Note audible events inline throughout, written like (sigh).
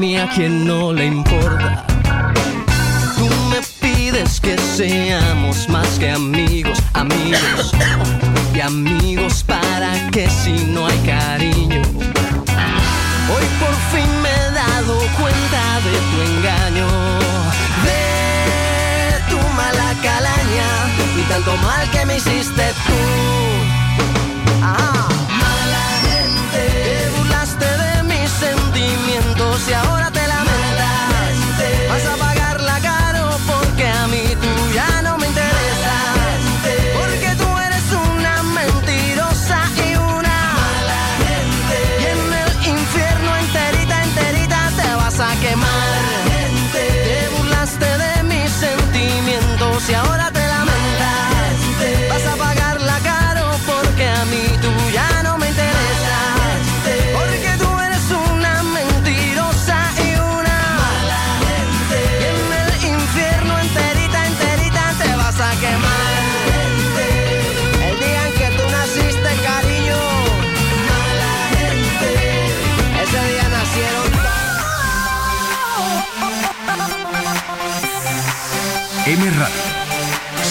mí a quien no le importa. Tú me pides que seamos más que amigos, amigos y amigos para que si no hay cariño. Hoy por fin me he dado cuenta de tu engaño, de tu mala calaña y tanto mal que me hiciste tú. Ah. Sentimientos y ahora te lamentas. Vas a pagarla caro porque a mí tú ya no me interesas. Porque tú eres una mentirosa y una mala gente. Y en el infierno enterita, enterita te vas a quemar. Te burlaste de mis sentimientos y ahora te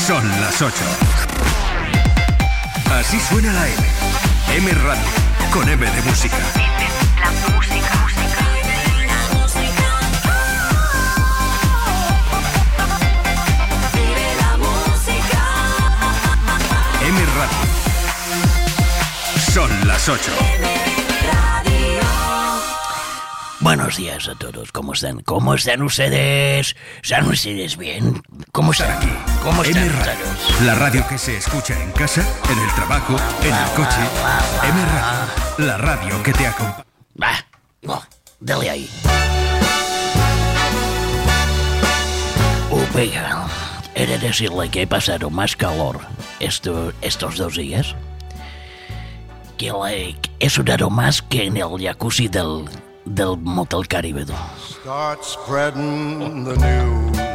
Son las 8. Así suena la M. M Radio. Con M de música. M Radio. Son las 8. Buenos días a todos, ¿cómo están? ¿Cómo están ustedes? ¿Están ustedes bien? ¿Cómo están aquí? ¿Cómo están M Radio. La radio que se escucha en casa, en el trabajo, en el coche. M Radio. La radio que te acompaña. Va, no, dale ahí. Venga, he de decirle que he pasado más calor esto- estos dos días. Que le he sudado más que en el jacuzzi del, del Motel Caribe. Start spreading the news.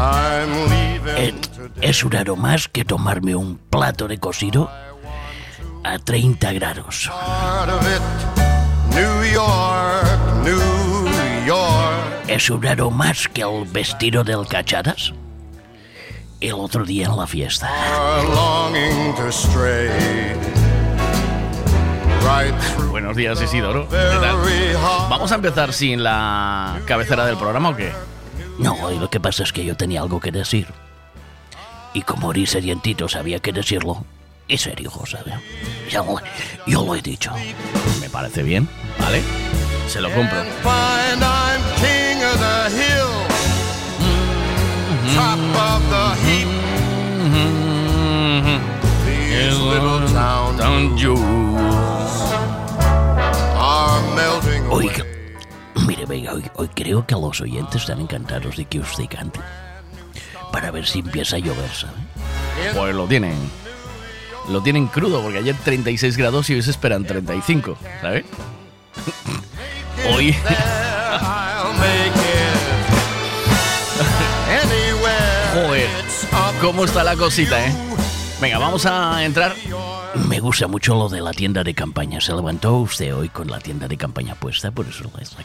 Leaving He, he sudado más que tomarme un plato de cocido a 30 grados. York. He sudado más que el vestido del cachadas el otro día en la fiesta. Buenos días, Isidoro. ¿Qué tal? ¿Vamos a empezar sin la cabecera del programa o qué? No, y lo que pasa es que yo tenía algo que decir. Y como eres serientito, sabía que decirlo. Y serio, ¿sabe? Ya lo- yo lo he dicho. Me parece bien, ¿vale? Se lo compro. Melting away. Oiga, venga, hoy, hoy creo que los oyentes están encantados de que usted cante. Para ver si empieza a llover, ¿sabe? Pues lo tienen. Lo tienen crudo porque ayer 36 grados y hoy se esperan 35, ¿sabes? (laughs) Hoy, joder, ¿cómo está la cosita, eh? Venga, vamos a entrar. Me gusta mucho lo de la tienda de campaña. Se levantó usted hoy con la tienda de campaña puesta, por eso es la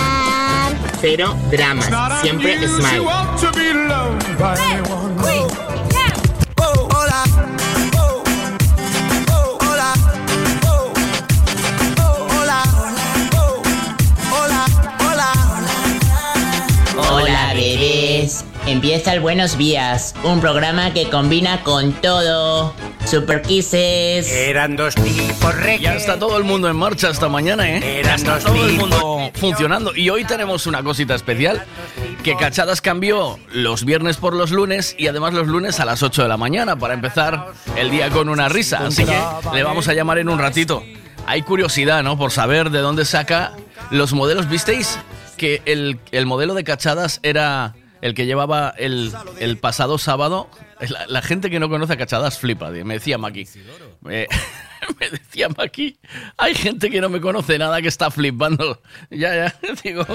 Cero dramas. Siempre smile. Hola. Oh, oh. Oh, oh. Oh, bebés. Empieza el Buenos Días, un programa que combina con todo. Super Kisses. Eran dos tipos Ya está todo el mundo en marcha esta mañana, ¿eh? Eran está dos todo el tipos. mundo funcionando. Y hoy tenemos una cosita especial, que Cachadas cambió los viernes por los lunes y además los lunes a las 8 de la mañana para empezar el día con una risa. Así que le vamos a llamar en un ratito hay curiosidad, ¿no? Por saber de dónde saca los modelos. ¿Visteis que el, el modelo de cachadas era el que llevaba el, el pasado sábado? La, gente que no conoce cachadas flipa, me decía Maki. (laughs) Me, decía Maki, hay gente que no me conoce nada que está flipando. Ya, ya, (laughs) digo. (laughs)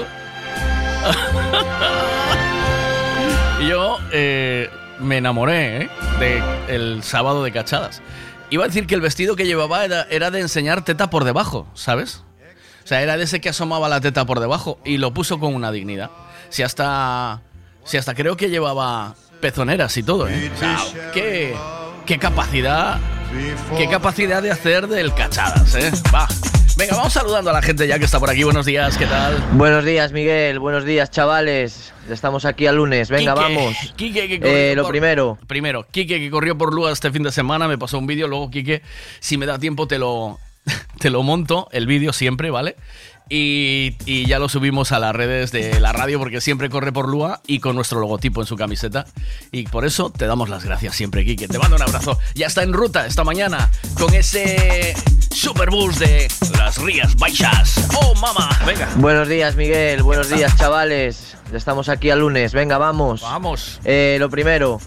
Yo eh, me enamoré ¿eh? de sábado de cachadas. Iba a decir que el vestido que llevaba era, era de enseñar teta por debajo, ¿sabes? O sea, era de ese que asomaba la teta por debajo y lo puso con una dignidad. Si hasta, si hasta creo que llevaba pezoneras y todo, ¿eh? O sea, qué, qué capacidad, qué capacidad de hacer del cachadas, ¿eh? Va. Venga, vamos saludando a la gente ya que está por aquí. Buenos días, ¿qué tal? Buenos días, Miguel. Buenos días, chavales. Estamos aquí al lunes. Venga, Quique, vamos. Quique, que corrió Eh, lo primero. Primero, Quique que corrió por Lua este fin de semana, me pasó un vídeo, luego Quique, si me da tiempo te lo, (laughs) te lo monto, el vídeo siempre, ¿vale? Y, y ya lo subimos a las redes de la radio porque siempre corre por Lua y con nuestro logotipo en su camiseta. Y por eso te damos las gracias siempre, Quique. Te mando un abrazo. Ya está en ruta esta mañana con ese Superbus de las Rías Baixas. ¡Oh, mamá! Venga. Buenos días, Miguel. Buenos días, chavales. Ya Estamos aquí al lunes. Venga, vamos. Vamos. Eh, lo primero,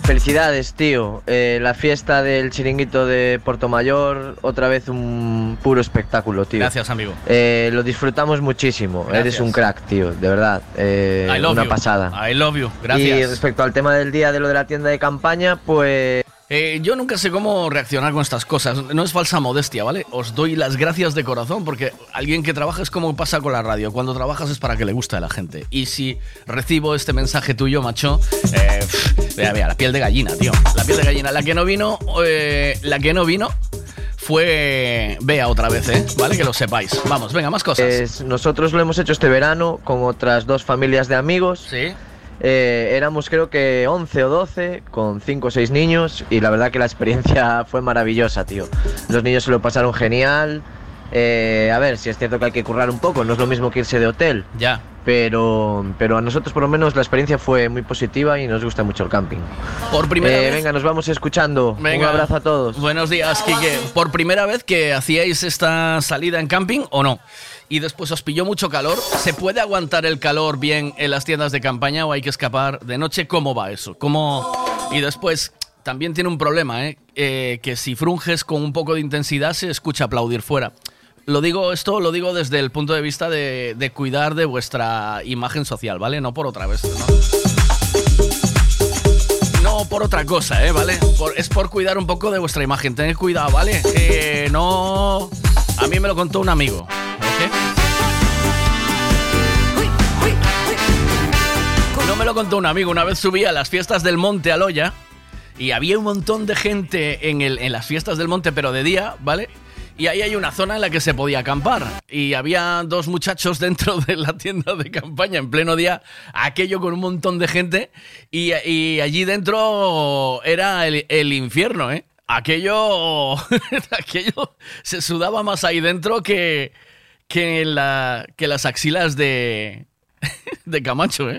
felicidades, tío. Eh, la fiesta del chiringuito de Mayor, otra vez un puro espectáculo, tío. Gracias, amigo. Eh, lo disfrutamos muchísimo. Gracias. Eres un crack, tío, de verdad. Eh, I love una you. pasada. I love you. Gracias. Y respecto al tema del día de lo de la tienda de campaña, pues Eh, yo nunca sé cómo reaccionar con estas cosas. No es falsa modestia, ¿vale? Os doy las gracias de corazón porque alguien que trabaja es como pasa con la radio. Cuando trabajas es para que le guste a la gente. Y si recibo este mensaje tuyo, macho, eh, vea, vea, la piel de gallina, tío. La piel de gallina. La que no vino, eh, la que no vino fue Bea otra vez, ¿eh? ¿Vale? Que lo sepáis. Vamos, venga, más cosas. Es- nosotros lo hemos hecho este verano con otras dos familias de amigos. Sí. Eh, éramos creo que 11 o 12, con 5 o 6 niños, y la verdad que la experiencia fue maravillosa, tío. Los niños se lo pasaron genial. Eh, a ver, si es cierto que hay que currar un poco, no es lo mismo que irse de hotel. Ya. Pero, pero a nosotros por lo menos la experiencia fue muy positiva y nos gusta mucho el camping. Por primera Eh, vez. Venga, nos vamos escuchando. Venga. Un abrazo a todos. Buenos días, Kike. ¿Por primera vez que hacíais esta salida en camping o no? Y después os pilló mucho calor. ¿Se puede aguantar el calor bien en las tiendas de campaña o hay que escapar de noche? ¿Cómo va eso? ¿Cómo... Y después también tiene un problema, ¿eh? Eh, que si frunges con un poco de intensidad se escucha aplaudir fuera. Lo digo esto, lo digo desde el punto de vista de, cuidar de vuestra imagen social, ¿vale? No por otra vez, ¿no? No por otra cosa, ¿eh? ¿Vale? Es por cuidar un poco de vuestra imagen. Tened cuidado, ¿vale? Eh, no... A mí me lo contó un amigo. ¿ok? No me lo contó un amigo. Una vez subí a las fiestas del Monte Aloya y había un montón de gente en las fiestas del Monte, pero de día, ¿vale? Y ahí hay una zona en la que se podía acampar. Y había dos muchachos dentro de la tienda de campaña en pleno día, aquello con un montón de gente. Y, allí dentro era el, infierno, ¿eh? Aquello, (laughs) aquello se sudaba más ahí dentro que, que, la, que las axilas de, (laughs) de Camacho, ¿eh?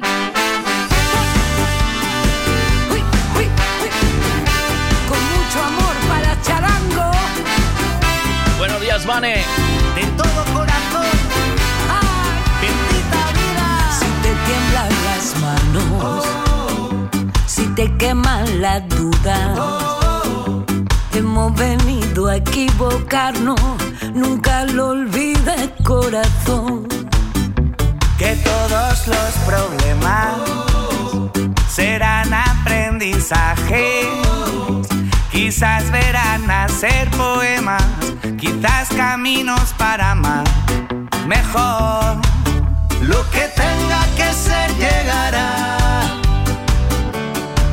Vane. De todo corazón. Bendita vida. Si te tiemblan las manos. Si te queman las dudas. Hemos venido a equivocarnos. Nunca lo olvides, corazón. que todos los problemas serán aprendizaje. Quizás verán nacer poemas, quizás caminos para amar mejor. Lo que tenga que ser llegará.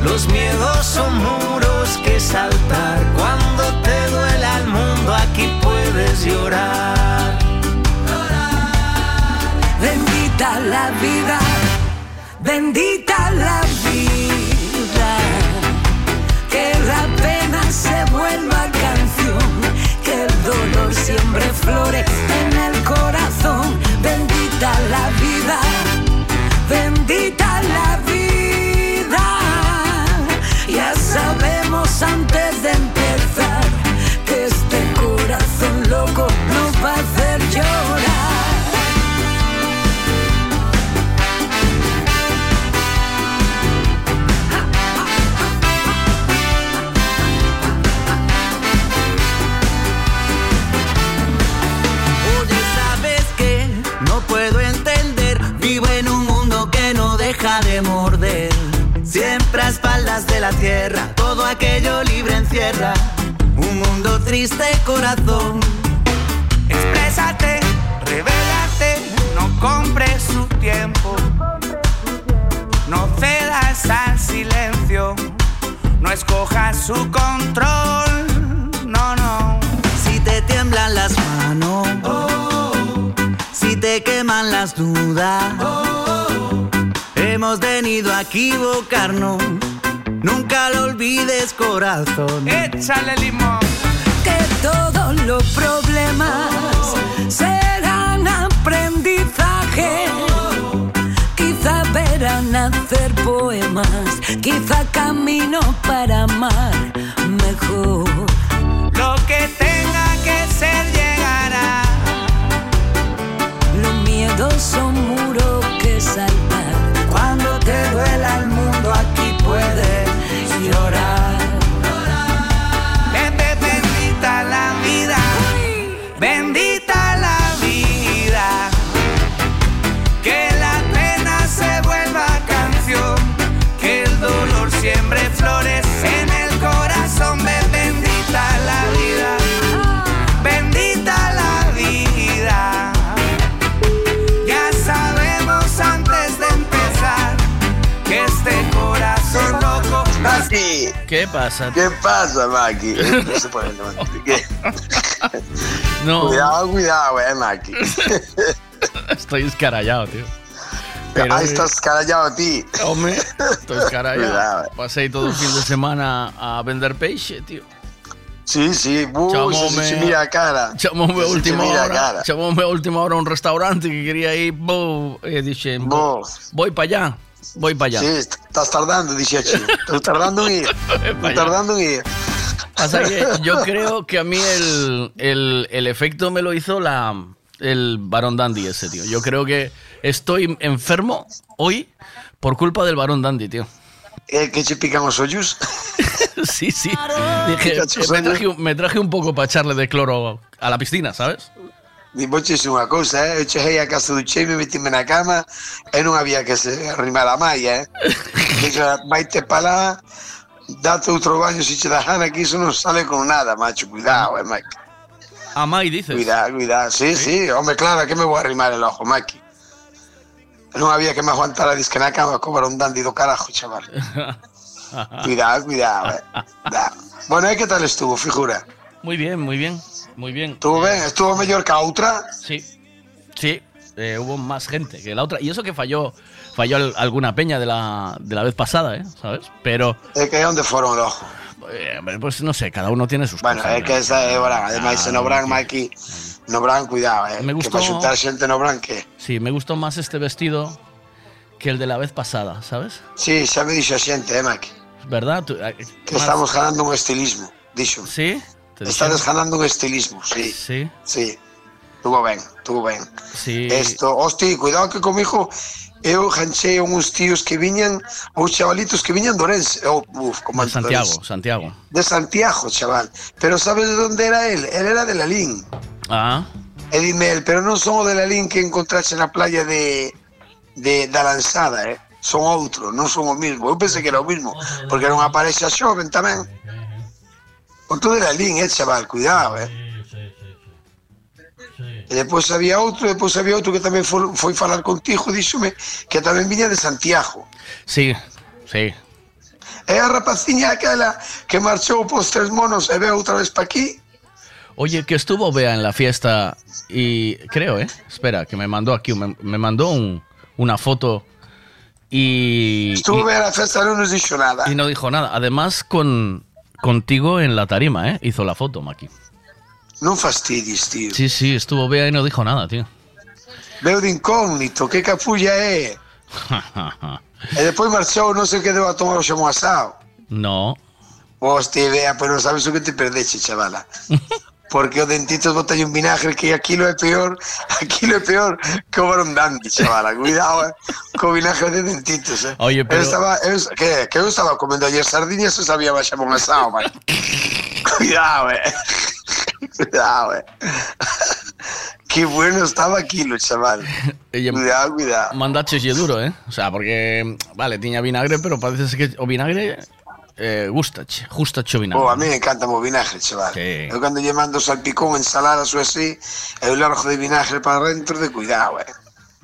Los miedos son muros que saltar. Cuando te duela el mundo, aquí puedes llorar. Bendita la vida, bendita la vida. Se vuelva canción, que el dolor siempre flore en el corazón. Bendita la vida, bendita la vida. Ya sabemos antes de empezar que este corazón loco no tierra, todo aquello libre encierra un mundo triste corazón. Exprésate, revélate, no compres su tiempo. No cedas al silencio, no escojas su control. No, no. Si te tiemblan las manos, si te queman las dudas, hemos venido a equivocarnos. Nunca lo olvides, corazón. Échale limón. Que todos los problemas serán aprendizaje. Quizá verán hacer poemas, quizá camino para amar mejor. Lo que tenga que ser llegará. Los miedos son muros que saltar. ¿Qué pasa? ¿qué pasa, Maki? (laughs) No se puede levantar. ¿Qué? (laughs) No, Cuidado, cuidado, eh, Maki. (laughs) estoy escarallado, tío. Pero, Ahí estás carallado a ti. Hombre, estoy escarallado. Cuidado. Pasé todo el fin de semana a vender peixe, tío. Sí, sí, buh, Chamome- se, mira cara. Se última mira hora. cara. Chamoume a última hora a un restaurante que quería ir. bo, e bo, voy para allá. Voy para allá. Sí, estás tardando, dice. Estás tardando en ir. (laughs) Estás tardando en ir. Pasa que (laughs) yo creo que a mí el, el- el efecto me lo hizo la, el varón dandy ese, tío. Yo creo que estoy enfermo hoy por culpa del varón dandy, tío. Eh, que se pican los hoyos. (laughs) sí, sí. Dije, me, traje, un- me traje un poco para echarle de cloro a la piscina, ¿sabes? Diboches unha cousa, eh? Eu cheguei a casa do Cheme, metime na cama e non había que se arrimar a malla, eh? (laughs) Dixo, vaite pa lá, date outro baño se che da gana, que iso non sale con nada, macho, cuidado, eh, Mike. A Mai dices. Cuidado, cuidado, sí, sí, home, claro, que me vou a arrimar el ojo, Maki. Non había que me aguantar a disque na cama co varón dandy do carajo, chaval. (laughs) Cuidado, cuidado, eh. Bueno, e que tal estuvo, figura? Muy bien, muy bien, muy bien. Estuvo mellor que a outra? Sí, sí. eh, hubo más gente que la otra. Y eso que falló, falló al- alguna peña de la, de la vez pasada, ¿eh? ¿Sabes? Pero, E que onde foron logo? eh, pues no sé, cada uno tiene sus Bueno, cosas. é que esa é Bran, ademais Ah, se no Bran, Maki, no Bran, cuidado, eh. Me Que gustó- para xuntar xente no Bran, que? Sí, me gustó más este vestido que el de la vez pasada, ¿sabes? Sí, xa me dixo a xente, eh, Maki. ¿Verdad? Tú, eh, Que más- estamos ganando un estilismo, dixo. ¿Sí? Te Está dixen? desganando un estilismo, sí. Sí. Sí. Tuvo ben, tuvo ben. Sí. Esto, hosti, cuidado que comigo eu ganchei uns tíos que viñan, uns chavalitos que viñan de Orense, ou, uf, como de Santiago, Orense. Santiago. De Santiago, chaval. Pero sabes de onde era él? Él era de Lalín. Ah. E dime él, pero non son o de Lalín que encontraxe na playa de, de, da Lanzada, eh? Son outro, non son o mismo. Eu pensei que era o mismo, porque era unha parexa xoven tamén Outro de Lalín, eh, chaval, cuidado, eh? E depois había outro, depois había outro que tamén foi, foi falar contigo, díxome, que tamén viña de Santiago. sí, sí. É a rapaciña aquela que marchou pos tres monos e veo outra vez pa aquí. Oye, que estuvo Bea en la fiesta y creo, ¿eh? Espera, que me mandó aquí, me, me mandó un- una foto y... Estuvo y- ver a festa non nos dixo nada. Y no dijo nada. Además, con contigo en la tarima, ¿eh? Hizo la foto, Maki. Non fastidies, tío. Sí, sí, estuvo Bea y no dijo nada, tío. Veo de incógnito, que capulla é. E (laughs) depois marchou, non sei que deu a tomar o asado. no. Hostia, vea, pero sabes o que te perdeche, chavala. (laughs) Porque o dentitos botan un vinagre que aquilo é peor, (laughs) aquilo é peor que o varón dandy, chavala. Cuidado, eh, co vinagre de dentitos, eh. Oye, pero- Eu estaba, eu, que, que eu estaba comendo ayer sardiñas e sabía baixar un asado, man. (laughs) Cuidado, eh. Cuidado, eh. Qué bueno estaba aquilo, chaval. Ella- Cuidado, cuidado. Mandaches y duro, ¿eh? O sea, porque, vale, tenía vinagre, pero parece que o vinagre eh, gustache, gustache o vinagre. Oh, a mí me encanta o vinagre, chaval. Sí. Eu cando lle mando salpicón, ensaladas ou así, eu largo de vinagre para dentro de cuidado, eh.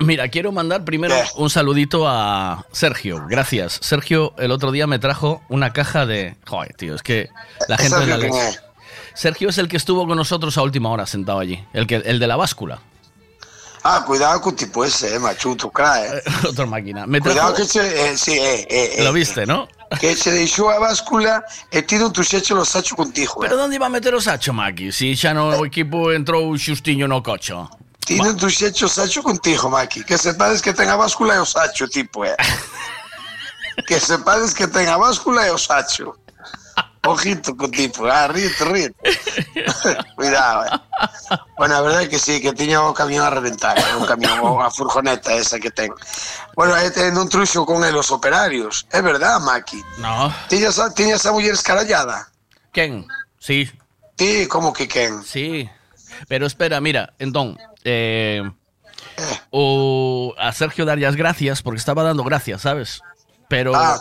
Mira, quiero mandar primero un saludito a Sergio. Gracias. Sergio el otro día me trajo una caja de... Joder, tío, es que la gente de la Sergio, ¿quién leche. Sergio es el que estuvo con nosotros a última hora sentado allí. El, que, el de la báscula. Ah, cuidado con tipo ese, eh, machuto, cra, Eh. Otra máquina. Me cuidado que se... Eh, sí, eh, eh, Lo eh, viste, ¿no? que se deixou a báscula e ti non tuxeche los sacho contigo. Pero onde iba a meter o sacho, Maki? Si xa no o equipo entrou xustiño no cocho. Ti non tuxeche o sacho contigo, Maki. Que sepades que ten a báscula e o sacho, tipo, eh. (laughs) que sepades que ten a báscula e o sacho. Ojito con tipo, ah, ríete, ríete. (laughs) Cuidado, eh. Bueno, a verdade é que sí, que tiña o camión a reventar, eh, un camión, a furgoneta esa que ten. Bueno, aí ten un truxo con el os operarios. É verdad, Maki. No. Tiñas a, tiñas a muller escarallada? Ken, sí. Ti, como que Ken? Sí. Pero espera, mira, entón, eh, o a Sergio as gracias porque estaba dando gracias, sabes? Pero Ah.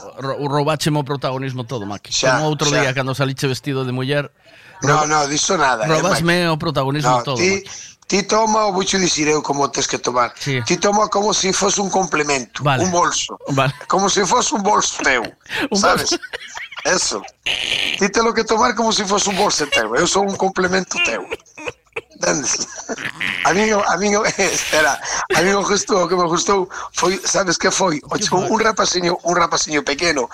o protagonismo todo, Maki. Xa, Como outro xa. día cando saliche vestido de muller, No, no, diso nada. eh, Maki. robasme o protagonismo No, todo. ti, Maki. ti toma o voucho dicir eu como tes que tomar. Sí. Ti toma como se fose un complemento, Vale. un bolso. Vale. Como se fose un bolso teu. (laughs) Un sabes? bolso. Eso. Ti te lo que tomar como se fose un bolso teu. Eu sou un complemento teu. Entendes? A mí, a mí, espera, a mí me gustou, o que me gustou foi, sabes que foi? O chegou un rapaciño, un rapaciño pequeno,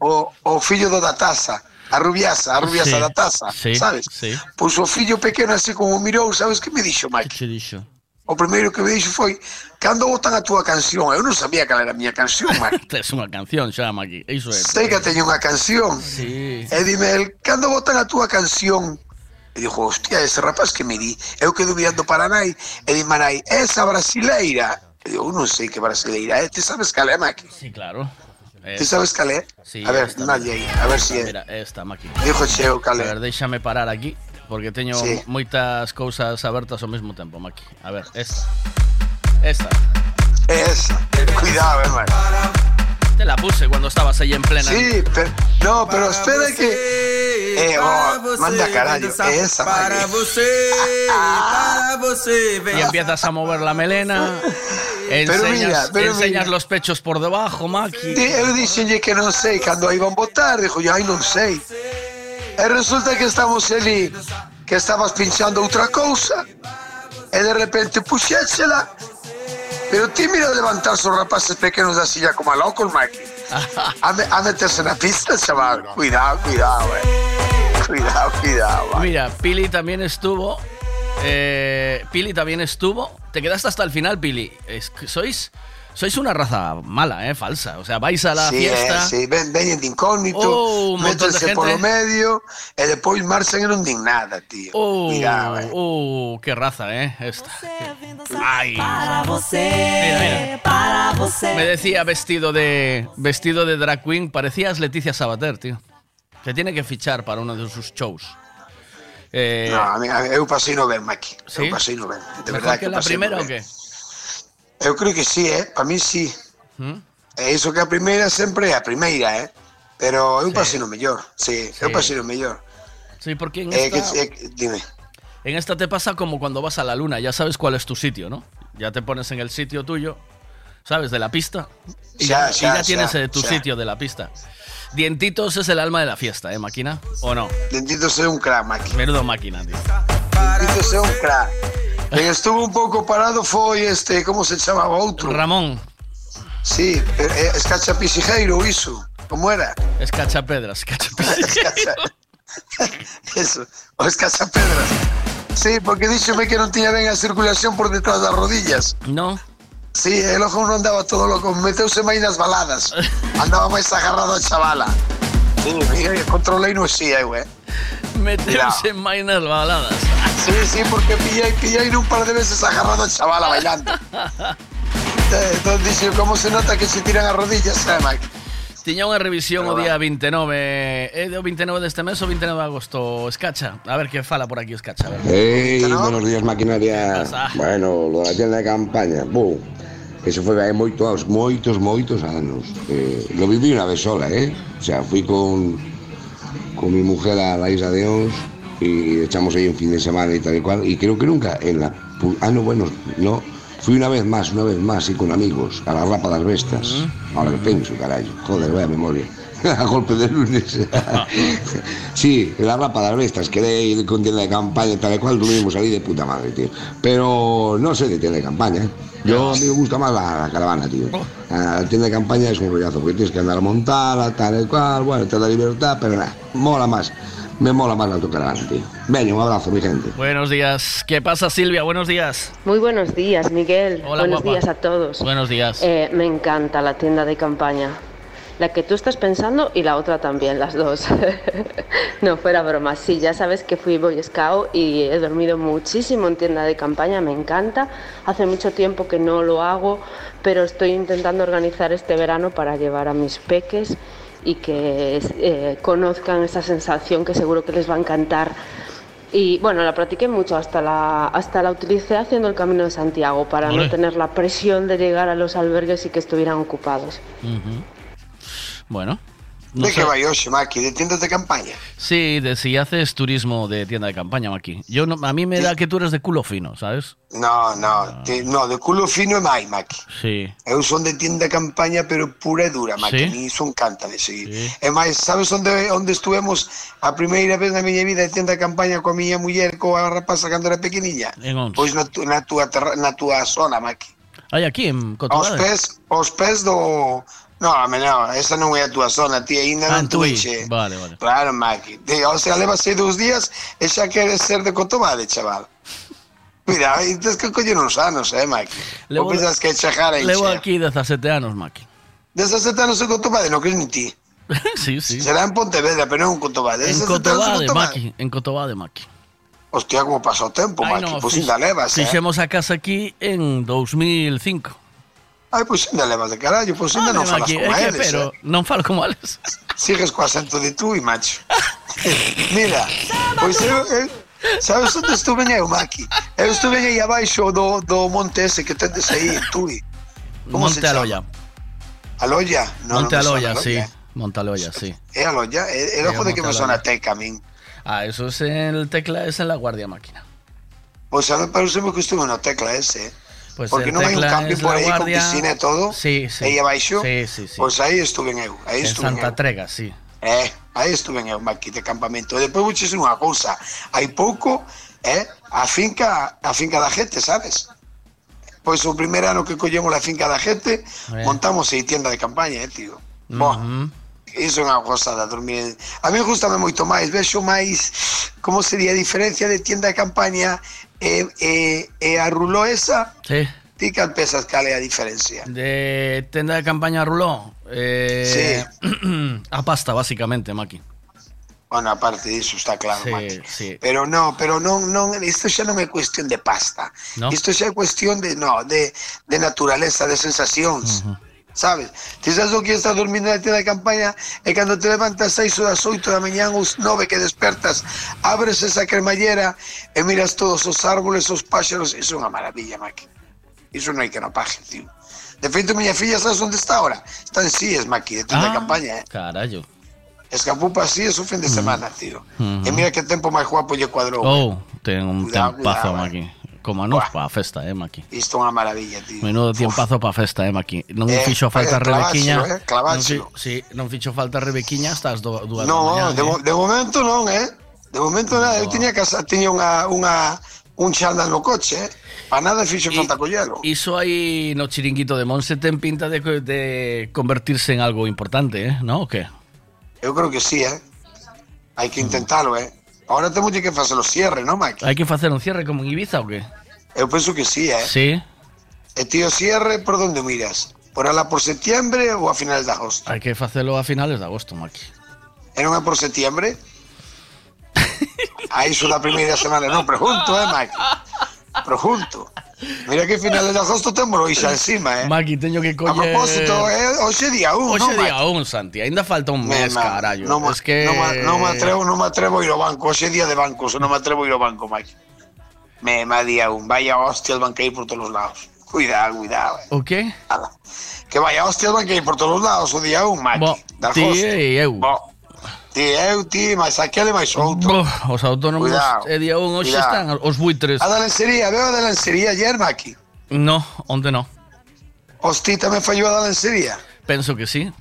o, o fillo do da taza, a rubiasa, a rubiasa sí, da taza, sí, sabes? Sí. Pois o fillo pequeno así como mirou, sabes que me dixo, Mike? Que dixo? O primeiro que me dixo foi Cando botan a túa canción Eu non sabía cal era a miña canción, Mike. (laughs) Tes unha canción xa, Maki Iso é Sei que teño unha canción sí. E dime, el, cando botan a túa canción E dijo, hostia, ese rapaz que me di Eu que mirando para nai E di, manai, esa brasileira E digo, non sei que brasileira é Te sabes cal é, Maki? Sí, claro. Eh, ti sabes cal é? Sí, a ver, nalle aí, a ver si é. Mira, esta, Maki Dixo xeo cal é. A ver, déixame parar aquí Porque teño sí. moitas cousas abertas ao mesmo tempo, Maki A ver, esta Esta Esa, cuidado, hermano. Te la puse cuando estabas ahí en plena. Sí, pero, no, pero espera que... Eh, oh, manda carallo, esa, Para Maki. você, para você, Y (laughs) empiezas a mover la melena. Pero Enseñas, mira, pero enseñas mira. los pechos por debajo, Maki. Di- Eu dixenlle que non sei cando a iban votar, dixo, ai non sei. E resulta que estamos ali, que estabas pinchando outra cousa, e de repente puxéchela, pero ti mira levantarse os rapaces pequenos da silla como a locos, Maki. (laughs) A, me- a meterse na pista, chaval. Cuidado, cuidado, eh. Cuidado, cuidado, va. Mira, Pili también estuvo. eh, Pili también estuvo. Te quedaste hasta el final, Pili. Es que sois, sois una raza mala, ¿eh? Falsa. O sea, vais a la Sí, fiesta. eh, sí, ven, veñen de incógnito, Oh, un montón de métense gente. polo medio, e depois marchan non din nada, tío. Oh, Cuidado, eh. oh, qué raza, ¿eh? Esta. Ay. Para você, Mira, mira. para você. Me decía vestido de vestido de drag queen, parecías Leticia Sabater, tío. Se tiene que fichar para uno de sus shows. Eh, No, a mí, a mí, eu pasei no ben, Maki. ¿Sí? Eu pasei no ben. De ¿Mejor verdade que la no primera o qué? Eu creo que sí, eh? Para mí sí. ¿Mm? E iso que a primeira sempre é a primeira, eh? Pero eu Sí. pasei no mellor. Sí, Sí. pasei no mellor. Sí, porque en Eh, que, esta, eh, que- dime. en esta te pasa como cuando vas a la luna, ya sabes cuál es tu sitio, ¿no? Ya te pones en el sitio tuyo, ¿sabes? De la pista. Y Ya, ya, y ya, ya tienes eh, tu sitio de la pista. Dientitos es el alma de la fiesta, ¿eh, máquina? ¿O no? Dentitos é un crack, Maki. Menudo máquina, tío. Dentitos é un crack. Quen estuvo un pouco parado foi este, como se chamaba outro? Ramón. Sí, eh, escacha pisijeiro, iso. Como era? Escachapedras, escachapedras. (laughs) Escacha... Eso, o escachapedras. Sí, porque díxome que non tiña ben a circulación por detrás das rodillas. No. Sí, el ojo non andaba todo loco, meteuse máis nas baladas. Andaba máis agarrado a chavala. Sí, mira, controlei no sí, eu, eh. Meterse en mainas baladas. Sí, sí, porque pilla y pilla y un par de veces agarrado al chaval bailando. (laughs) Eh, entonces dice, como se nota que se tiran as rodillas, eh, Mike? Tiña unha revisión Pero eh, o día 29 É eh, do 29 deste mes ou 29 de agosto. Escacha, a ver que fala por aquí Escacha a ver. hey, buenos días maquinaria. Bueno, lo da tienda de campaña Bum, que se foi hai moitos, moitos, moitos anos eh, Lo viví unha vez sola, eh. O sea, fui con, con mi mujer a la isla de Ons y echamos ahí un fin de semana y tal y cual. Y creo que nunca en la... Ah, no, bueno, no. Fui una vez más, una vez más, y con amigos, a la Rapa das Vestas. Ahora que penso, carallo. Joder, vaya memoria. (laughs) a golpe de lunes. (laughs) sí, en la Rapa das Vestas, quedé ahí con tienda de campaña y tal y cual, tuvimos ahí de puta madre, tío. Pero no sé de tienda de campaña, ¿eh? Yo a mí me gusta más la, la caravana, tío. La tienda de campaña es un rollazo, porque tienes que andar a montarla, tal y cual, bueno, te da libertad, pero nada, mola más. Me mola más la autocaravana, tío. Venga, un abrazo, mi gente. Buenos días. ¿Qué pasa, Silvia? Buenos días. Muy buenos días, Miguel. Hola, buenos guapa. días a todos. Buenos días. Eh, me encanta la tienda de campaña. La que tú estás pensando y la otra también, las dos. (laughs) no, fuera broma. Sí, ya sabes que fui Boy Scout y he dormido muchísimo en tienda de campaña, me encanta. Hace mucho tiempo que no lo hago, pero estoy intentando organizar este verano para llevar a mis peques y que eh, conozcan esa sensación que seguro que les va a encantar. Y bueno, la practiqué mucho, hasta la, hasta la utilicé haciendo el Camino de Santiago para no tener la presión de llegar a los albergues y que estuvieran ocupados. Bueno. No de sé. que vai hoxe, Maki? De tiendas de campaña? Sí, de si haces turismo de tienda de campaña, Maki. Yo no, a mí me sí. da que tú eres de culo fino, ¿sabes? No, no, no, te, no de culo fino é máis, Maki. Sí. Eu son de tienda de campaña, pero pura e dura, Maki. Sí? Mi son canta de seguir. Sí. E máis, sabes onde, onde estuvemos a primeira vez na miña vida de tienda de campaña coa miña muller, coa rapaza cando era pequeniña? En onde? Pois na, na, tua, na tua zona, Maki. Hai aquí, en Cotobade? Os pés, aos pés do No, no, esa non é a túa zona, ti Ah, en Tui. tuveche. Vale, vale. Claro, Maki. De, o sea, levas aí dous días e xa queres ser de Cotobade, chaval. Mira, tens que coller uns anos, eh, Maki. Levo- Levo, pensas que chegar aí Levo aquí 17 anos, Maki. 17 anos en Cotobade, non crees ni ti. (laughs) sí, sí. Será en Pontevedra, pero non en Cotobade. En 17 anos Cotobade, Maki. En Cotobade, Maki. Hostia, como pasa o tempo, Ai, Maki. no, pois fix- ainda levas, eh. Fixemos a casa aquí en 2005. Ai, pois ainda levas de carallo, pois ainda non Vale, falas é que, eles, pero eh. non falo como eles. Sigues co acento de tú e macho. (laughs) Mira, pois eu, eu sabes onde estuve eu, Maki? Eu estuve aí abaixo do, do monte ese que tendes aí, Tui. Como Monte? Aloya. Aloya? No, Monte non me Aloya, sí. Monte Aloya, sí. É Aloya? É, é Sí, ojo de que me sona teca a min. Ah, eso es en el tecla, es en la guardia máquina. Pois a mí parece que estuve no tecla ese, eh. Pues Porque el non hai un es por la aí con guardia- piscina e todo. Sí, sí. Aí abaixo. Sí, sí, sí. Pois aí estuve eu. Aí En estuve Santa eu. Trega, sí. Eh, aí estuve eu, Maki, de campamento. Vou dicir unha cousa. Hai pouco, eh, a finca, a finca da gente, sabes? Pois o primeiro ano que collemos a finca da gente, Eh. montamos aí tienda de campaña, eh, tío. Boh, Ujú. Iso é unha gozada dormir. A mí gustame moito máis, vexo máis como sería a diferencia de tienda de campaña e, e, e a ruló esa, Sí. ti cal pesas cal é a diferencia. De tenda de campaña Ruló. Eh, (clears throat) a pasta, básicamente, Maki. Bueno, aparte disso, está claro, Sí, Maki. sí. Pero no, pero non, non, isto xa non é cuestión de pasta. No? Isto xa é cuestión de, no, de, de naturaleza, de sensacións. Sabes? Ti sabes o que estás dormindo na tienda de campaña e cando te levantas seis ou das oito da mañán ou nove que despertas, abres esa cremallera e miras todos os árboles, os páxaros, iso é unha maravilla, Maki. Iso non hai que no paje, tío. De feito, miña filla, sabes onde está ahora? Está en Síes, Maki, de tienda de Ah, campaña, eh? Carallo. Escapou para Síes o fin de semana, tío. Ujú. E mira que tempo máis guapo lle cuadrou. Oh, ten un Cuidado, tempazo, cuidado, Maki. Como a nos Buah. para a festa, eh, Maki? Isto é unha maravilla, tío. Menudo tiempazo para a festa, eh, Maki? Non eh, fixo falta eh, Rebequiña. Eh, non, fi, sí, non fixo falta Rebequiña hasta as dúas do, do no, da mañá. De, eh. de momento non, eh? De momento nada, eu tiña casa, tiña unha, unha un chándal no coche, eh? Para nada fixo falta collelo. Iso aí no chiringuito de Monse ten pinta de, de convertirse en algo importante, eh? ¿No? O que? Eu creo que sí, eh? Hai que mm. intentalo, eh? Ahora temos que facer o cierre, non, Mike? Hai que facer un cierre como en Ibiza o qué? Eu penso que sí, eh? Sí. E tío, cierre, por onde miras? Por alá por septiembre ou a finales de agosto? Hai que facelo a finales de agosto, Maki. E non é por septiembre? (laughs) A iso da primeira semana, non, pregunto, eh, Mike? Pregunto. Mira que finales de agosto temos hoy xa encima, eh? Maki, teño que A coller... propósito, eh, hoxe día 1, Hoxe non, día Mike? un, Santi. Ainda falta un mes, Ma- carallo. Ma- es que... non, ma- non me atrevo, non me atrevo a ir ao banco. Hoxe día de bancos, non me atrevo a ir ao banco, Mike. Me, me día un. Vaya hostia, el banqueiro por todos os lados. Cuidado, cuidado. eh. O qué? Que vaya hostias van ir por todos os lados o día un, Maki. Bo, ti e eu. Bo, ti ti, máis aquele, máis outro. Bo, os autónomos Cuidado, e día un hoxe están os buitres. A da lencería, veo a da lencería ayer, Maki. No, onde no. Hosti tamén fallou a da lencería. Penso que sí.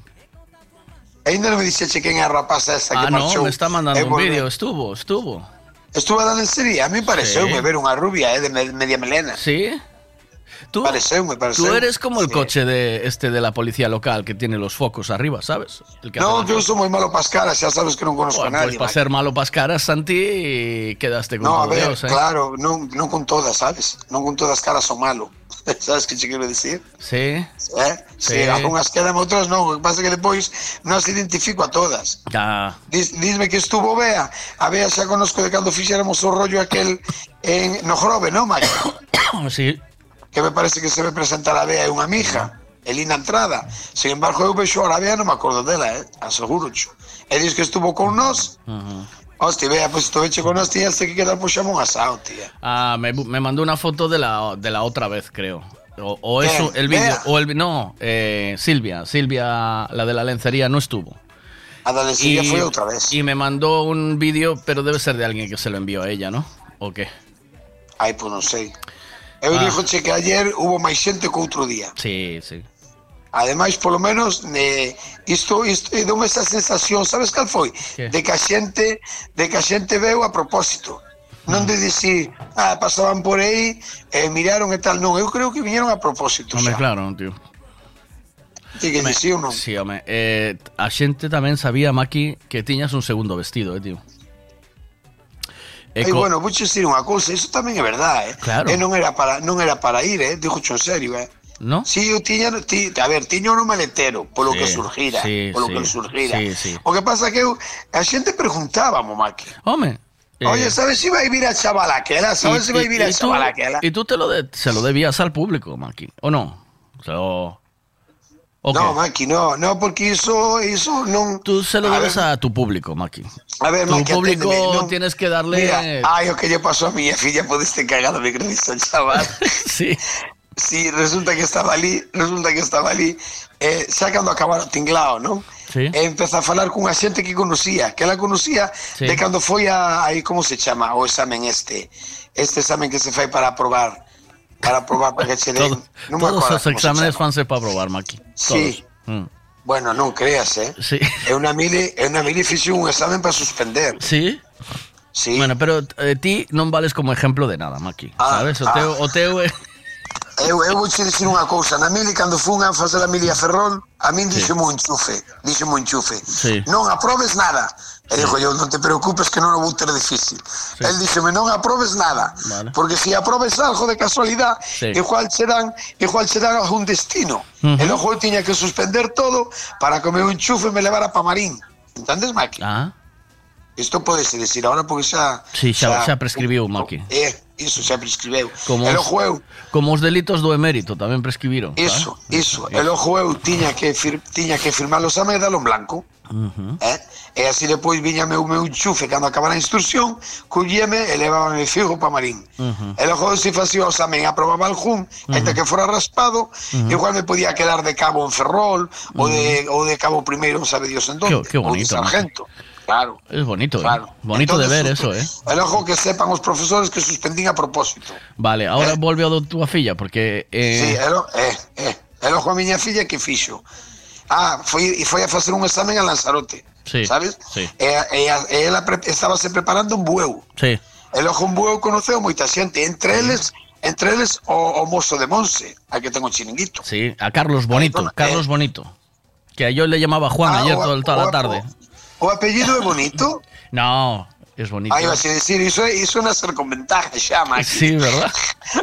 Ainda non me dixeche quen é a rapaza esa que Ah, no, marchou. me está mandando un vídeo. Estuvo, estuvo. Estuvo a da lencería, a mí pareceume Sí. ver unha rubia, eh, de me- media melena. Sí. Tú, Pareceume, tú pareceume. eres como el Sí. coche de este de la policía local que tiene los focos arriba, ¿sabes? El que No, eu sou moi malo pas caras, xa sabes que non conozco Bueno, a pues nadie. para Maki. ser malo pas caras, Santi, quedaste con No, a ver, Dios, ¿eh? claro, non, non con todas, sabes? Non con todas caras son malo. (laughs) sabes que che quero decir? Sí. Eh? Sí. Sí, algunhas quedan, outras non. O que pasa é que depois non as identifico a todas. Ya. Dis, disme que estuvo Bea. A Bea xa conozco de cando fixéramos o rollo aquel en, no Jorobe, non, Mike? (coughs) sí. Que me parece que se ve presentar a Bea e unha mija. Elina Entrada. Sin embargo, eu vexo a Bea non me acordo dela, eh? Aseguro cho. E dis que estuvo con nós. Hostia, Bea, pues estuve con nós, tía, que quedar por xamón asado, tía. Ah, me, me mandó una foto de la, de la otra vez, creo. O, o eso, el vídeo. O el No, eh, Silvia. Silvia, la de la lencería, no estuvo. A da lencería foi outra vez. Y me mandó un vídeo, pero debe ser de alguien que se lo envió a ella, ¿no? ¿O qué? Ai, pois non sei. Ah. dixo che que ayer hubo máis xente que outro día. Sí, sí. Ademais, polo menos, ne, isto, isto e esa sensación, sabes cal foi? Que? De que a xente, de que a xente veu a propósito. Non de dicir, ah, pasaban por aí, e miraron e tal, non, eu creo que viñeron a propósito. Hombre, xa. claro, tío. Ti que dicir ou non? Sí, home. Eh, a xente tamén sabía, Maki, que tiñas un segundo vestido, eh, tío. E Ei, co- bueno, vou dicir unha cousa, iso tamén é verdade, eh? Claro. E non era para non era para ir, eh? Dixo en serio, eh? ¿No? Si, eu tiña, ti, a ver, tiña maletero, polo Sí, que surgira, sí, polo sí, que surgira. sí, sí. O que pasa que eu, a xente preguntaba, Maki. Home. eh, Oye, ¿sabes si va a vivir a chavala aquela? ¿Sabes si va a vivir a y tú, chavala aquela? y tú te lo de- se lo debías al público, Maki, ¿o no? Se lo- ¿O No? Maki, no, no, porque iso, iso non... Tú se lo A debes ver, a tu público, Maki. A ver, tu Maki, público aténdeme, non- tienes que darle... Mira, ai, o que lle pasou a miña filla, podeste cagar me crees, chaval. (laughs) sí. Sí, resulta que estaba ali, resulta que estaba ali, eh, xa cando acabaron tinglao, non? Sí. E empeza a falar cunha xente que conocía, que ela conocía Sí. de cando foi a, aí, como se chama, o examen este, este examen que se fai para aprobar, para aprobar para que che den, Todo- todos los se exámenes chama. fanse para probar, Maki. Sí. Mm. Bueno, non creas, eh? Sí. É unha mili, é unha mili fixo un examen para suspender. Sí? Sí. Bueno, pero eh, ti non vales como ejemplo de nada, Maki. Ah, sabes? O ah. teu, o teu é- Eu, eu vou che dicir unha cousa, na mili cando fun a fazer a mili a Ferrol, a min dixo un enchufe, dixo un enchufe. Sí. Non aprobes nada. E dixo eu, non te preocupes que non o vou ter difícil. El dixeme, non aprobes nada, Vale. porque se aprobes algo de casualidad, Sí. igual dan, igual che dan algún destino. Ujú. E logo eu tiña que suspender todo para que o meu enchufe me levara pa Marín. Entendes, Maki? Ah, Isto podese decir agora porque xa... Sí, xa, xa, xa prescribiu, Maki. Eh, iso, xa prescribeu. Como el ojo eu... Como os delitos do emérito tamén prescribiron. Iso, ¿sabes? iso. El ojo eu tiña que, fir, tiña que firmarlos a medalo en blanco. Uh -huh. eh? E así depois viña meu meu enchufe cando acabara a instrucción, collíame e levábame fijo pa Marín. Uh -huh. E logo se facía o examen aprobaba el jun, uh -huh. que fora raspado, uh -huh. igual me podía quedar de cabo en Ferrol, uh -huh. ou, de, ou de cabo primeiro, sabe Dios en donde, qué, qué bonito, ou de sargento. Maki. Claro. Es bonito, ¿eh? Claro. Bonito de ver Entonces, eso, ¿eh? E logo que sepan os profesores que suspendín a propósito. Vale, ahora volve ao do túa filla, porque... Sí, Eh, e lo, eh, eh, e logo a miña filla que fixo. Ah, foi, e foi a facer un examen a Lanzarote, sí, sabes? sí, E, e, e ela pre, preparando un bueu. sí. E logo un bueu conoceu moita xente, entre eles, entre eles o, o mozo de Monse, a que ten o chiringuito. Sí, a Carlos Bonito, Ahí, Carlos Bonito. Que yo le llamaba Juan Ah, ayer o- todo- toda o- la tarde. O apellido é bonito? (laughs) No, es bonito. Aí vas a decir, é- iso non ser con ventaja Maki. Sí, ¿verdad?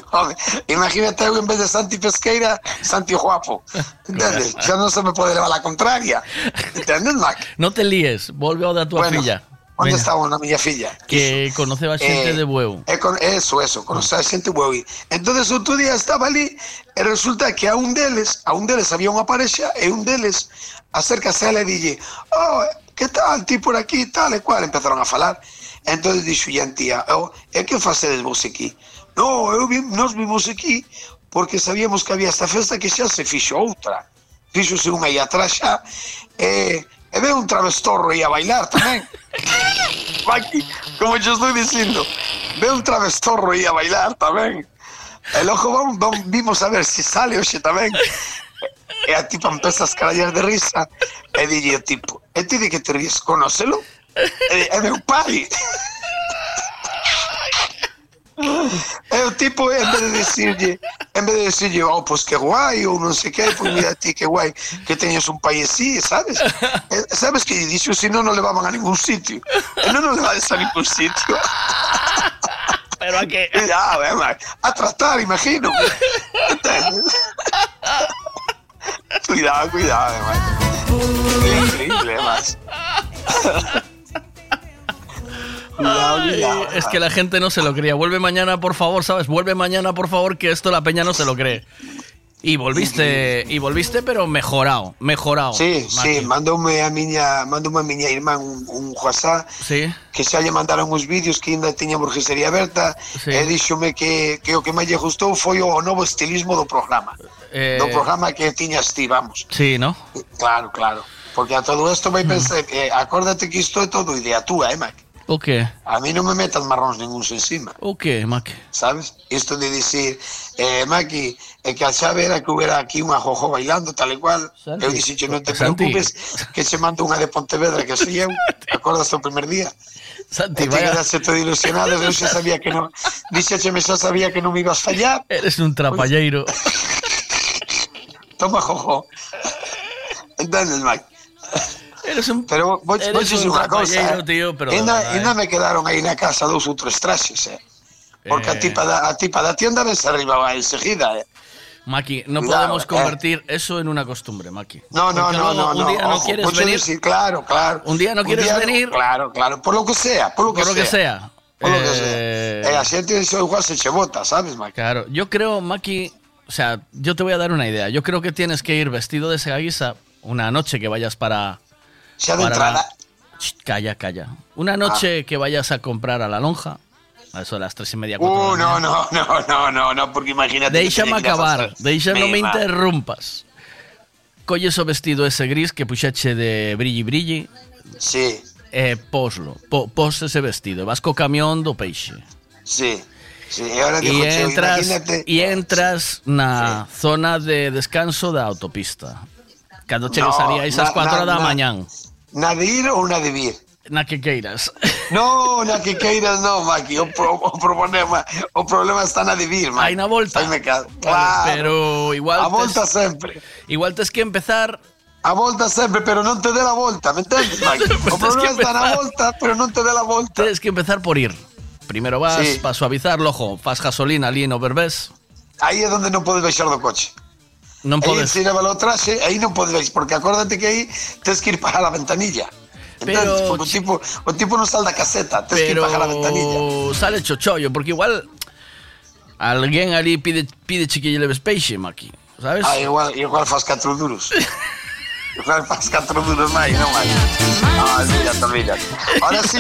(laughs) Imagínate eu en vez de Santi Pesqueira, Santi Guapo. Entendes? Xa non se me pode levar a contraria. Entendes, Maki? (laughs) No te líes, volve ao da túa Bueno, filla. Onde Veña, estaba na miña filla? Que conoceba xente Eh, de. É con, eso, eso, conocer a xente bueu. Entonces outro día estaba ali e resulta que a un deles, a un deles había unha parexa e un deles acércase a ela e dille oh, que tal, ti por aquí, tal e cual, empezaron a falar. Entonces dixo a tía, oh, e que facedes vos aquí? No, eu vi, nos vimos aquí porque sabíamos que había esta festa que xa se fixo outra. Fíxose unha aí atrás xa, e, e ve un travestorro aí a bailar tamén. Maki, (laughs) como yo estoy dicindo, ve un travestorro aí a bailar tamén. E logo vamos, vamos, vimos a ver se sale hoxe tamén. E a tipa empeza a escarallar de risa e dille o tipo, e ti de que te ríes, conócelo? E, é meu pai. (laughs) E o tipo, en vez de decirlle, en vez de decirlle, oh, pues que guai, ou non sei que, pues mira ti que guai, que teñes un pai así, sabes? E, sabes que lle dixo, si non, non levaban a ningún sitio. E non nos levades a ningún sitio. Pero a que... (laughs) Ya, eh, man, a tratar, imagino. Entendes? (laughs) cuidado, cuidado, man. É increíble, más. Cuidado, Ay, cuidado. es que la gente no se lo creía. Vuelve mañana, por favor, ¿sabes? Vuelve mañana, por favor, que esto la peña no se lo cree. Y volviste, y volviste, pero mejorado, mejorado. Sí, sí, mandoume a miña, mandoume a miña irmán un, un WhatsApp Sí. que xa lle mandaron os vídeos que ainda tiña burguesería aberta Sí. e díxome que, que o que máis lle gustou foi o novo estilismo do programa. Eh... do programa que tiñas ti, vamos. Sí, ¿no? Claro, claro. Porque a todo isto vai mm. pensar, mm. eh, acórdate que isto é todo idea túa, eh, Mac? O okay. que? A mí non me metas marróns ningúns encima. O okay, que, Sabes? Isto de dicir, eh, Maki, é que a chave era que hubiera aquí unha jojo bailando, tal e cual. Santi. Eu dixi, non te Santi. preocupes, que se mando unha de Pontevedra, que soy eu. (laughs) Acordas o primer día? Santi, e te vaya... quedaste todo ilusionado, eu xa sabía que non... Dixécheme, xa sabía que non me ibas fallar. Eres un trapalleiro. (laughs) Toma, jojo. Entendes, Mike? Eres un... Pero vou, eres vou dicir un unha cousa, trapalleiro, eh. tío, pero de Ainda, verdad, ainda eh. me quedaron aí na casa dous ou tres traxes, eh. Porque a Eh. tipa da, a tipa da tienda ves arriba va enseguida, eh. Maki, no podemos eh. convertir eso en una costumbre, Maki. No, no, Porque no, no, un día no ojo, quieres venir. decir, claro, claro. Un día no quieres día venir. Claro, claro, por lo que sea, por lo que Por lo sea. que sea. Por lo que sea. E a xente iso igual se che bota, sabes, Mike? Claro, yo creo, Maki, o sea, yo te voy a dar una idea. Yo creo que tienes que ir vestido de esa guisa una noche que vayas para. Xa de para- entrada. Calla, calla. Una noche que vayas a comprar a la lonja, a eso de las tres y media. Uh, no, no, no, no, no, no, porque imagínate. a acabar, deixa no me interrumpas. Colles o vestido ese gris que puxache de brilli brilli Sí, e poslo. Po, pos ese vestido, vas co camión do peixe. sí. Sí, ahora che, entras, imagínate. e entras na zona de descanso da autopista. Cando chegues No, ali a esas na- 4 na- da mañán. Na de ir ou na de vir? Na que queiras. (laughs) No, na que queiras no, Maki. O, pro, o, problema, o problema está na de vir, Maki. Hai na volta. Aí me Claro. pero igual A volta tes- sempre. Igual tes que empezar A volta sempre, pero non te dé la volta, me entendes, Maki? (laughs) Pues o tens problema está na volta, pero non te dé la volta. Tienes que empezar por ir. Primero vas Sí. para suavizar ojo, fas gasolina ali en Overbés. Aí é onde non podes baixar do coche. Non Aí podes. se leva o traxe, aí non podes baixar, porque acuérdate que aí tens que ir para a ventanilla. Pero- o tipo, o tipo non sal da caseta, tens que ir Pero para a ventanilla. sale chochollo, porque igual alguén ali pide, pide que lle leves peixe, Maki. Sabes? Ah, igual, igual faz 4 duros. (laughs) igual faz 4 duros máis, non máis. Ah, olvídate, olvídate. Ahora sí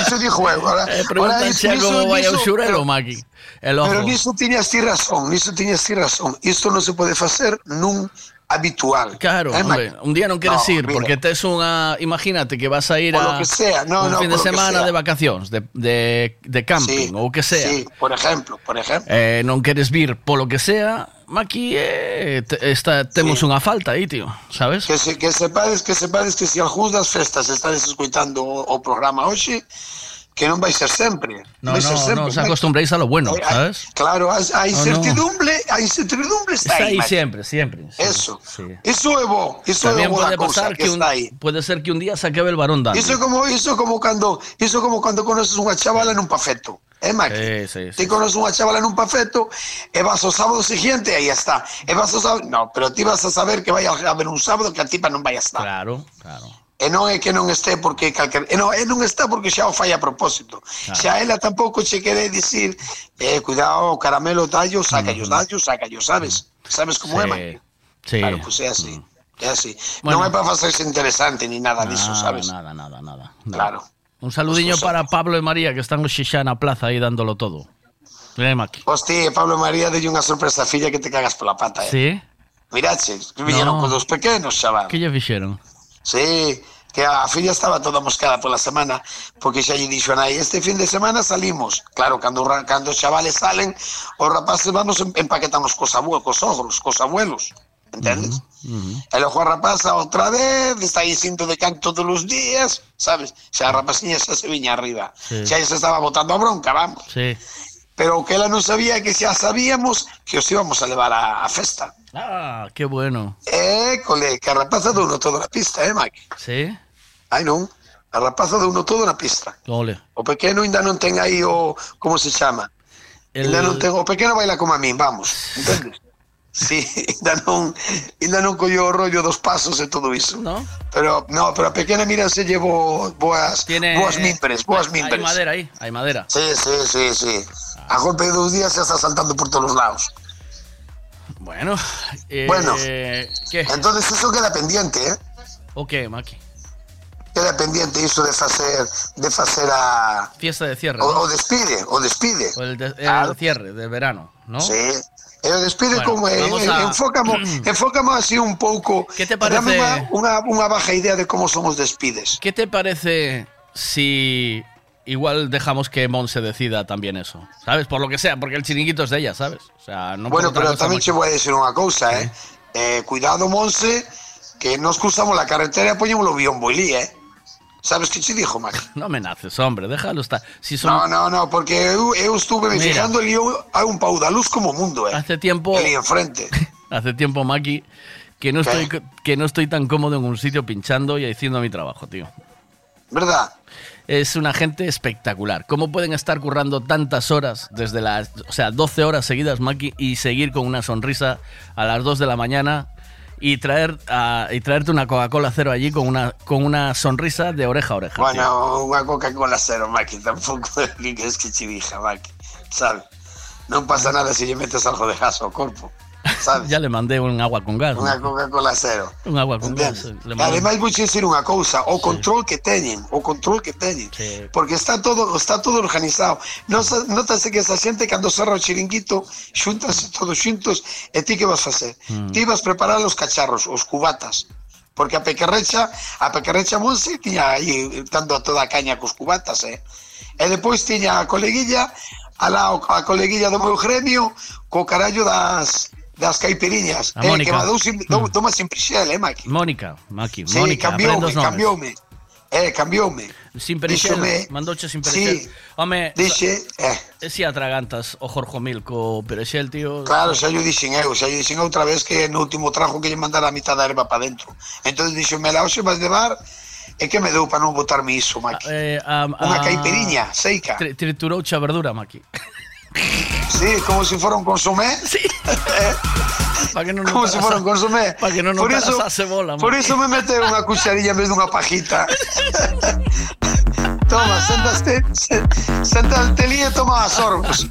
ahora... Eh, ahora pero- Maki. El ojo. Pero niso tiñas ti razón, niso tiñas ti razón. Isto non se pode facer nun habitual. Claro, ¿Eh? hombre, un día non queres no, ir mira. porque tes unha, imagínate que vas a ir a lo que sea, no, un no, fin de semana de vacacións, de, de, de camping sí, ou que sea. Sí, por exemplo, por exemplo. Eh, non queres vir polo que sea, maqui eh, está, temos sí. unha falta aí, tío, sabes? Que, se, que sepades, que sepades que se si algúns das festas estades escoitando o, o programa hoxe, que non vai ser sempre. No, vai no, ser sempre. no, os acostumbréis a lo bueno, sabes? Claro, a, a No, no. incertidumbre, a incertidumbre está, Está aí. siempre, siempre. siempre, Eso. sí. Iso é bo, iso é También boa pasar que, que, un, está aí. puede ser que un día se acabe el varón dando. Iso é como iso é como cando iso é como cando conoces unha chavala nun pafeto. É Mike? Sí, sí, sí. Ti conoces unha chavala nun pafeto e vas o sábado siguiente e aí está. E vas o sábado, no, pero ti vas a saber que vai a haber un sábado que a tipa non vai a estar. Claro, claro. E non é que non este porque calquer... E non, e non está porque xa o fai a propósito. Claro. Xa ela tampouco che quere dicir eh, cuidado, o caramelo tallo, saca mm. dallo, sácallos, sabes? Mm. Sabes como sí. é, man? Sí. Claro, pois pues é así. Mm. É así. Bueno, non é para facerse interesante ni nada diso, sabes? Nada, nada, nada. nada. Claro. Un saludiño pues, para Pablo e María que están hoxe xa na plaza aí dándolo todo. Eh, Maki. Hostia, Pablo e María delle unha sorpresa filla que te cagas pola pata, eh. Sí. Mirache, que viñeron no. con dos pequenos, chaval. Que lle fixeron? Sí, que a filla estaba toda moscada pola semana porque xa lle dixo a nai, este fin de semana salimos. Claro, cando, cando os chavales salen, os rapaces vamos em- empaquetamos cos abuelos, cos ogros, cos abuelos. Entendes? E logo a rapaza outra vez, está aí sinto de can todos os días, sabes? Xa a rapaciña xa se viña arriba. Sí. Xa se estaba botando a bronca, vamos. Sí. Pero que ela non sabía que xa sabíamos que os íbamos a levar a, a festa. Ah, qué bueno. Eh, cole, que a rapaza deu no todo na pista, eh, Mike? Sí? Ai non, a rapaza deu no todo na pista. Ole. O pequeno ainda non ten aí o... como se chama? El- Ainda non ten, o pequeno baila como a min, vamos, (laughs) entendes? Sí, ainda non, ainda non colleu o rollo dos pasos e todo iso. No? Pero, no, pero a pequena, mira, se llevo boas, Tiene... boas mimbres, boas Hay mimbres. madera ahí, hay madera. Sí, sí, sí, sí. A golpe de dos días se está saltando por todos los lados. Bueno. eh, Bueno. ¿Qué? Entonces eso queda pendiente, ¿eh? ¿O qué, Maki? Queda pendiente iso de facer, de facer a... Fiesta de cierre. O, ¿no? o despide, o despide. O el, de- el cierre de verano, ¿no? Sí. E o despide Bueno, como eh, a- enfócamo, (clears throat) enfócamo así un pouco. ¿Qué te parece? Dame unha, unha baja idea de como son os despides. ¿Qué te parece si igual dejamos que Mon se decida también eso? ¿Sabes? Por lo que sea, porque el chiringuito es de ella, ¿sabes? O sea, no por bueno, pero cosa, che vou a decir unha cousa, eh? eh cuidado, Monse, que nos cruzamos la carretera e poñémoslo biombo ilí, eh? Sabes que che dixo, Mac? (laughs) No me naces, hombre, déjalo estar. Si son... No, no, no, porque eu, eu estuve me fijando ali hai un pau da luz como mundo, eh? Hace tiempo, Ali enfrente. (laughs) hace tiempo, Maki, que no, ¿Qué? estoy, que no estoy tan cómodo en un sitio pinchando y haciendo mi trabajo, tío. ¿Verdad? Es una gente espectacular. ¿Cómo pueden estar currando tantas horas, desde las, o sea, 12 horas seguidas, Maki, y seguir con una sonrisa a las 2 de la mañana y traer a- y traerte una Coca-Cola cero allí con una, con una sonrisa de oreja a oreja? tío? Bueno, unha Coca-Cola cero, Maki, tampouco (laughs) es que che dija, Maki, sabe? Non pasa nada se lle metes algo de gas ao corpo, sabes? Ya le mandé un agua con gas. Maki. Coca-Cola cero. Un agua con gas. Entendes? Le E mandé- Ademais vou dicir unha cousa, o control que teñen, o control que teñen, porque está todo está todo organizado. Nosa- Nótase que esa xente cando cerra o chiringuito, xúntanse todos xuntos e ti que vas facer? Mm. Ti vas preparar os cacharros, os cubatas. Porque a pequerrecha, a pequerrecha Monse tiña aí dando toda a caña cos cubatas, eh? E depois tiña a coleguilla, alá o- a coleguilla do meu gremio, co carallo das das caipiriñas. A Mónica. Eh, que me dou, sin, dou, dou simplicidade, eh, Maki? Mónica, Maki, sí, Mónica, cambioume, cambioume. Eh, cambioume. Sin perexel, mandouche sin perexel. Sí, Home, dixe, eh. eh. Si atragantas o Jorge Mil co perexel, tío. Claro, xa yo dixen eu, xa yo dixen outra vez que no último trajo que lle mandara a mitad da erva para dentro. Entón dixenme, la hoxe vas levar É que me deu para non botarme iso, Maki. Eh, um, Unha a... caipiriña, seica. Triturouche a verdura, Maki. (laughs) Sí, como si fuera un consomé. Sí. (laughs) Para que non (laughs) como si fuera un consomé. Para que non por notaras eso, a cebola, Por Maki. iso me mete unha cucharilla en vez dunha pajita. toma, sentaste, se- sentate ali e toma as sorbos.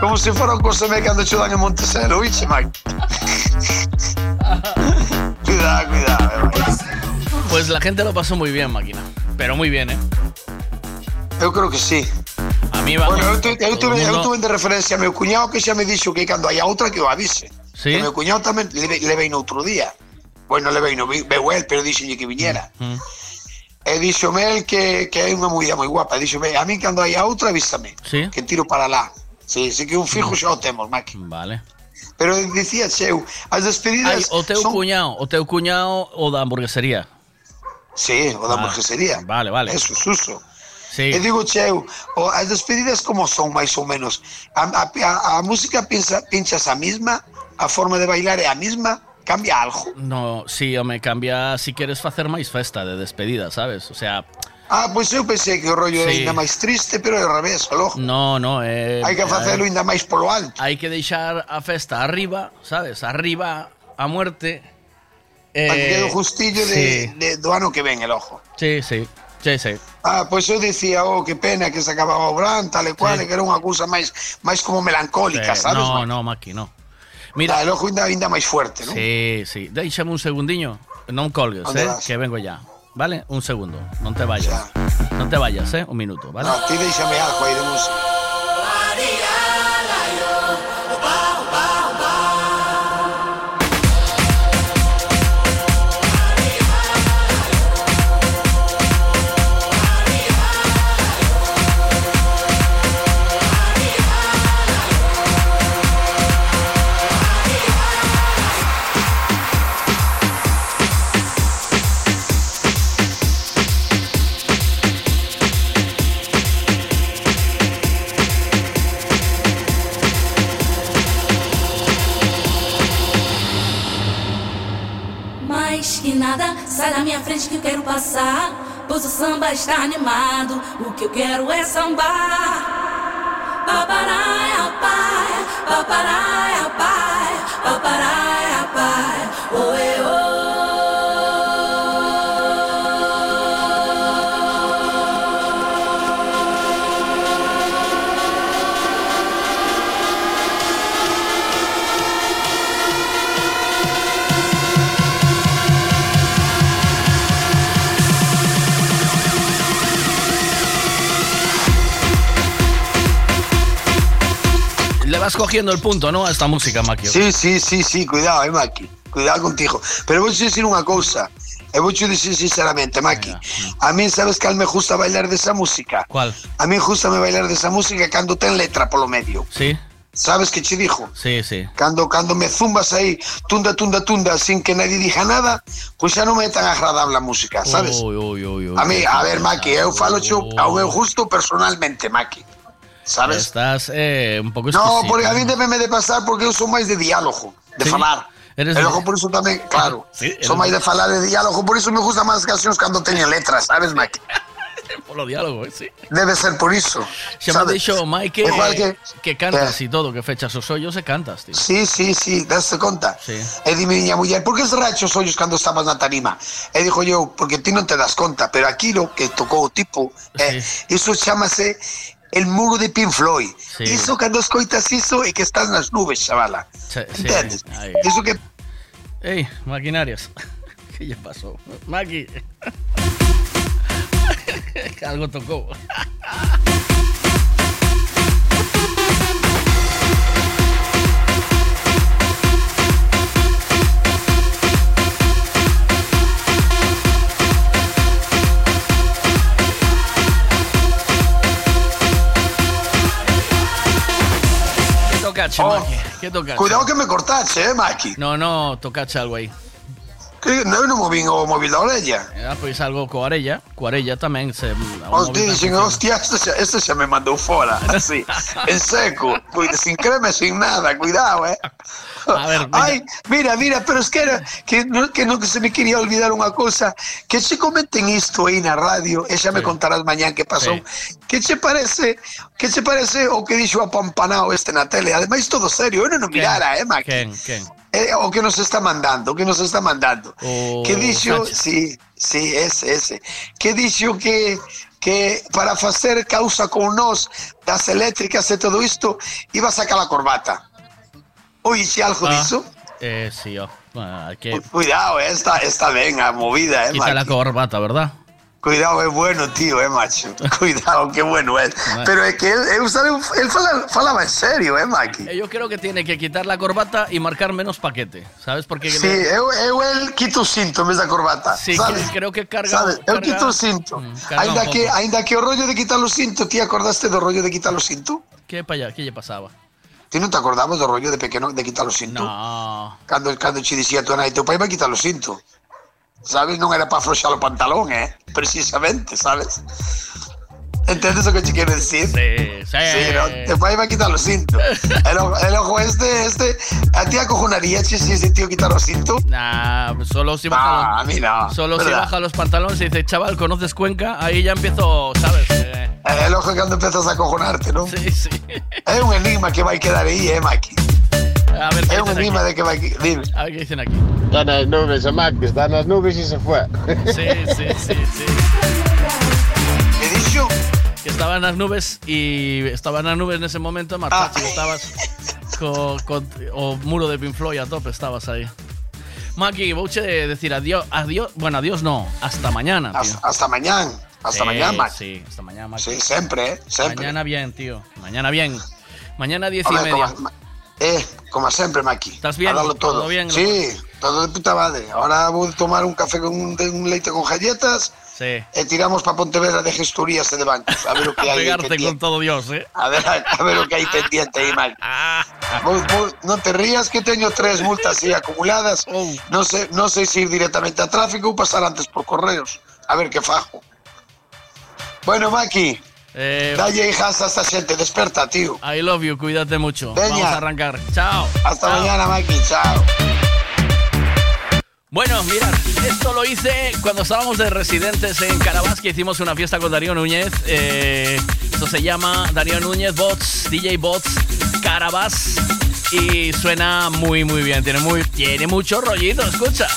Como se fuera un consomé cando che dan en Montesero, oíche, Mike? cuidado, cuidado, eh. Pues la gente lo pasó muy bien, máquina. Pero muy bien, ¿eh? Eu creo que sí. mí va Bueno, eu, te, eu, tuve, eu tuve de referencia a meu cuñado que xa me dixo que cando hai a outra que o avise. ¿Sí? Que meu cuñado tamén le, levei no outro día. Bueno, levei no veu el, pero dixenlle que viñera. Mm. mm. Eh, e díxome el que, que hai unha movida moi guapa. Díxome, a mí cando hai a outra avísame, ¿Sí? que tiro para lá. Sí, sí que un fijo mm. xa o temos, Maki. Vale. Pero dicía eu, as despedidas Ai, o teu son... cuñado, o teu cuñado o da hamburguesería. Sí, o da ah, hamburguesería. Vale, vale. Eso, suso. Sí. E digo, cheu, o, as despedidas como son máis ou menos? A, a, a, a música pincha, pinchas a mesma? A forma de bailar é a mesma? Cambia algo? No, sí, o me cambia si quieres facer máis festa de despedida, sabes? O sea, Ah, pois eu pensei que o rollo é Sí. ainda máis triste, pero é ao revés, logo. no, no, eh, Hai que facelo eh, ainda máis polo alto. Hai que deixar a festa arriba, sabes? Arriba a muerte. Eh, Para que o justillo de, de, do ano que ven, el ojo. sí, sí, sí, sí. Ah, pois eu dicía, oh, que pena que se acababa o Bran, tal e cual, Sí. e que era unha cousa máis máis como melancólica, Sí, sabes? No, no, Maki, no. Mira, el ojo ainda, ainda máis fuerte, non? Sí, sí. Déixame un segundiño. Non colgues, ¿Dónde eh, vas? que vengo ya. ¿Vale? Un segundo. Non te vayas. Non te vayas, eh? Un minuto, ¿vale? No, ti déixame algo aí de música. Sai da minha frente que eu quero passar. Pois o samba está animado, o que eu quero é sambar. Paparaia, pai, paparaia, pai, paparaia, pai, oe, Le vas cogiendo el punto, ¿no? A esta música, Maquio. Sí, sí, sí, sí, cuidado, eh, Maki. Cuidado contigo. Pero vou dicir unha cousa. E vou dicir sinceramente, Maki. A mí, sabes que me gusta bailar desa música? ¿Cuál? A mí gusta me bailar desa música cando ten letra polo medio. Sí, Sabes que che dixo? sí, sí. Cando, cando me zumbas aí, tunda, tunda, tunda, sin que nadie diga nada, pois xa non me é tan agradable a música, sabes? Uy, uy, uy, A mí, a ver, Maki, eu falo xo ao meu gusto personalmente, Maki. Sabes? Estás eh, un poco No, porque a mí debeme de pasar porque eu son máis de diálogo, de Sí. falar. Eres e de- logo por iso tamén, claro, (laughs) Sí, son máis de- falar de diálogo, por iso me gustan máis as cancións cando teñen letras, sabes, Maki? (laughs) Por lo diálogo, eh, sí. Debe ser por iso. Se me ha dicho, Mike, Igual que, que- cantas y todo, que fechas os ollos e cantas, tío. Sí, sí, sí, daste conta. Sí. E dime miña muller, por que cerrache os ollos cando estabas na tarima? E dixo eu, porque ti non te das conta, pero aquilo que tocou o tipo, eh, iso chamase el muro de Pink Floyd. Sí. Iso cando escoitas iso e que estás nas nubes, chavala. Sí, sí, Entendes? ahí. Iso que Ey, maquinarias. (laughs) ¿Qué ya pasó? Maki. (laughs) Algo tocó. (laughs) ¿Qué tocache, Maki? ¿Qué tocache? Oh, Cuidado que me cortache, eh, Maki. No, no, tocache algo aí. Non non movín o móvil da orella. Ah, pois algo co Arella, co Arella tamén se Os dixen, hostia, este xa, este xa me mandou fora, así, (laughs) en seco, cuida, sin crema, sin nada, cuidado, eh. (laughs) A ver, mira. Ay, mira, mira, pero es que era que no, que no se me quería olvidar unha cousa, que se comenten isto aí na radio, e xa me contarás mañán que pasou. Que che parece, que che parece o que dixo a Pampanao este na tele? Ademais todo serio, eu non mirara, eh. Quen, quen? Eh, o que nos está mandando, o que nos está mandando. O que sí, sí, ese, ese. Que dixo que que para facer causa con nós das eléctricas e todo isto iba a sacar a corbata. Oixe algo Ah, diso? Eh, sí, oh. Ah, que Cuidado, esta, esta ben a movida, eh, quita la corbata, ¿verdad? Cuidado, é bueno, tío, eh, macho. (laughs) Cuidado, que bueno é. Pero é que él, sabe, él fala, falaba en serio, eh, Maki. Eh, Yo creo que tiene que quitar la corbata y marcar menos paquete, ¿sabes? Porque Sí, eu, eu el quito o cinto en vez da corbata, Sí, sabes? que- creo que carga- Sabes? Carga- quito o cinto. carga Ainda que, ainda que o rollo de quitar o cinto, ti acordaste do rollo de quitar o cinto? ¿qué, pa allá, ¿qué le pasaba? Ti non te acordabas do rollo de pequeno de quitar o cinto? No. Cando, cando che dicía tu nai, teu pai vai quitar o cinto. Sabes? Non era para afloxar o pantalón, eh? Precisamente, sabes? Entendes o que te quero decir? Sí, sí. Sí, no, teu pai vai quitar o cinto. El, ojo- el ojo este, este, a ti acojonaría si ese tío quitar o cinto? Nah, solo si baja, Ah, los, a no. solo si ¿verdad? baja los pantalones y dice, chaval, ¿conoces Cuenca? Ahí ya empiezo, ¿sabes? Eh, É logo cando empezas a acojonarte, non? Sí, sí. É un enigma que vai quedar aí, eh, Maki? A ver, ¿qué É un enigma aquí? de que vai... que- Dime. A ver qué dicen aquí. Está en las nubes, a Maki, está en las nubes y se fue. Sí, sí, sí, sí. ¿Qué dicho? Que estaba en las nubes y estaba en las nubes en ese momento, Martachi, Ah. estabas con, con- o muro de Pink Floyd a tope, estabas ahí. Maki, vouche decir adiós, adiós, bueno, adiós no, hasta mañana, tío. Hasta, hasta mañán. Hasta Sí, mañán, Maki. Sí, hasta mañana, Maki. Sí, sempre, eh? Sempre. Mañana bien, tío. Mañana bien. Mañana diez y media. como, eh, como sempre, Maki. ¿Estás bien? A darlo todo. ¿Todo bien? Sí, todo de puta madre. Ahora voy a tomar un café con un, leite con galletas Sí. e tiramos para Pontevedra de gestorías de bancos. A ver o que (laughs) con todo Dios, eh. A ver, a ver o que hai pendiente Maki. Vou- vou- non te rías que teño tres multas acumuladas. Oh. Non sei, non sei se ir directamente a tráfico ou pasar antes por correos. A ver que fajo. Bueno, Maki, Eh, dalle hijas a esta xente, desperta, tío. I love you, cuídate mucho. Veña. Vamos a arrancar. Chao. Hasta Chao. mañana, Maki, chao. Bueno, mirad, esto lo hice cuando estábamos de residentes en Carabas, que hicimos una fiesta con Darío Núñez. Eh, esto se llama Darío Núñez Bots, DJ Bots Carabas. Y suena muy, muy bien. Tiene, muy, tiene mucho rollito, escucha.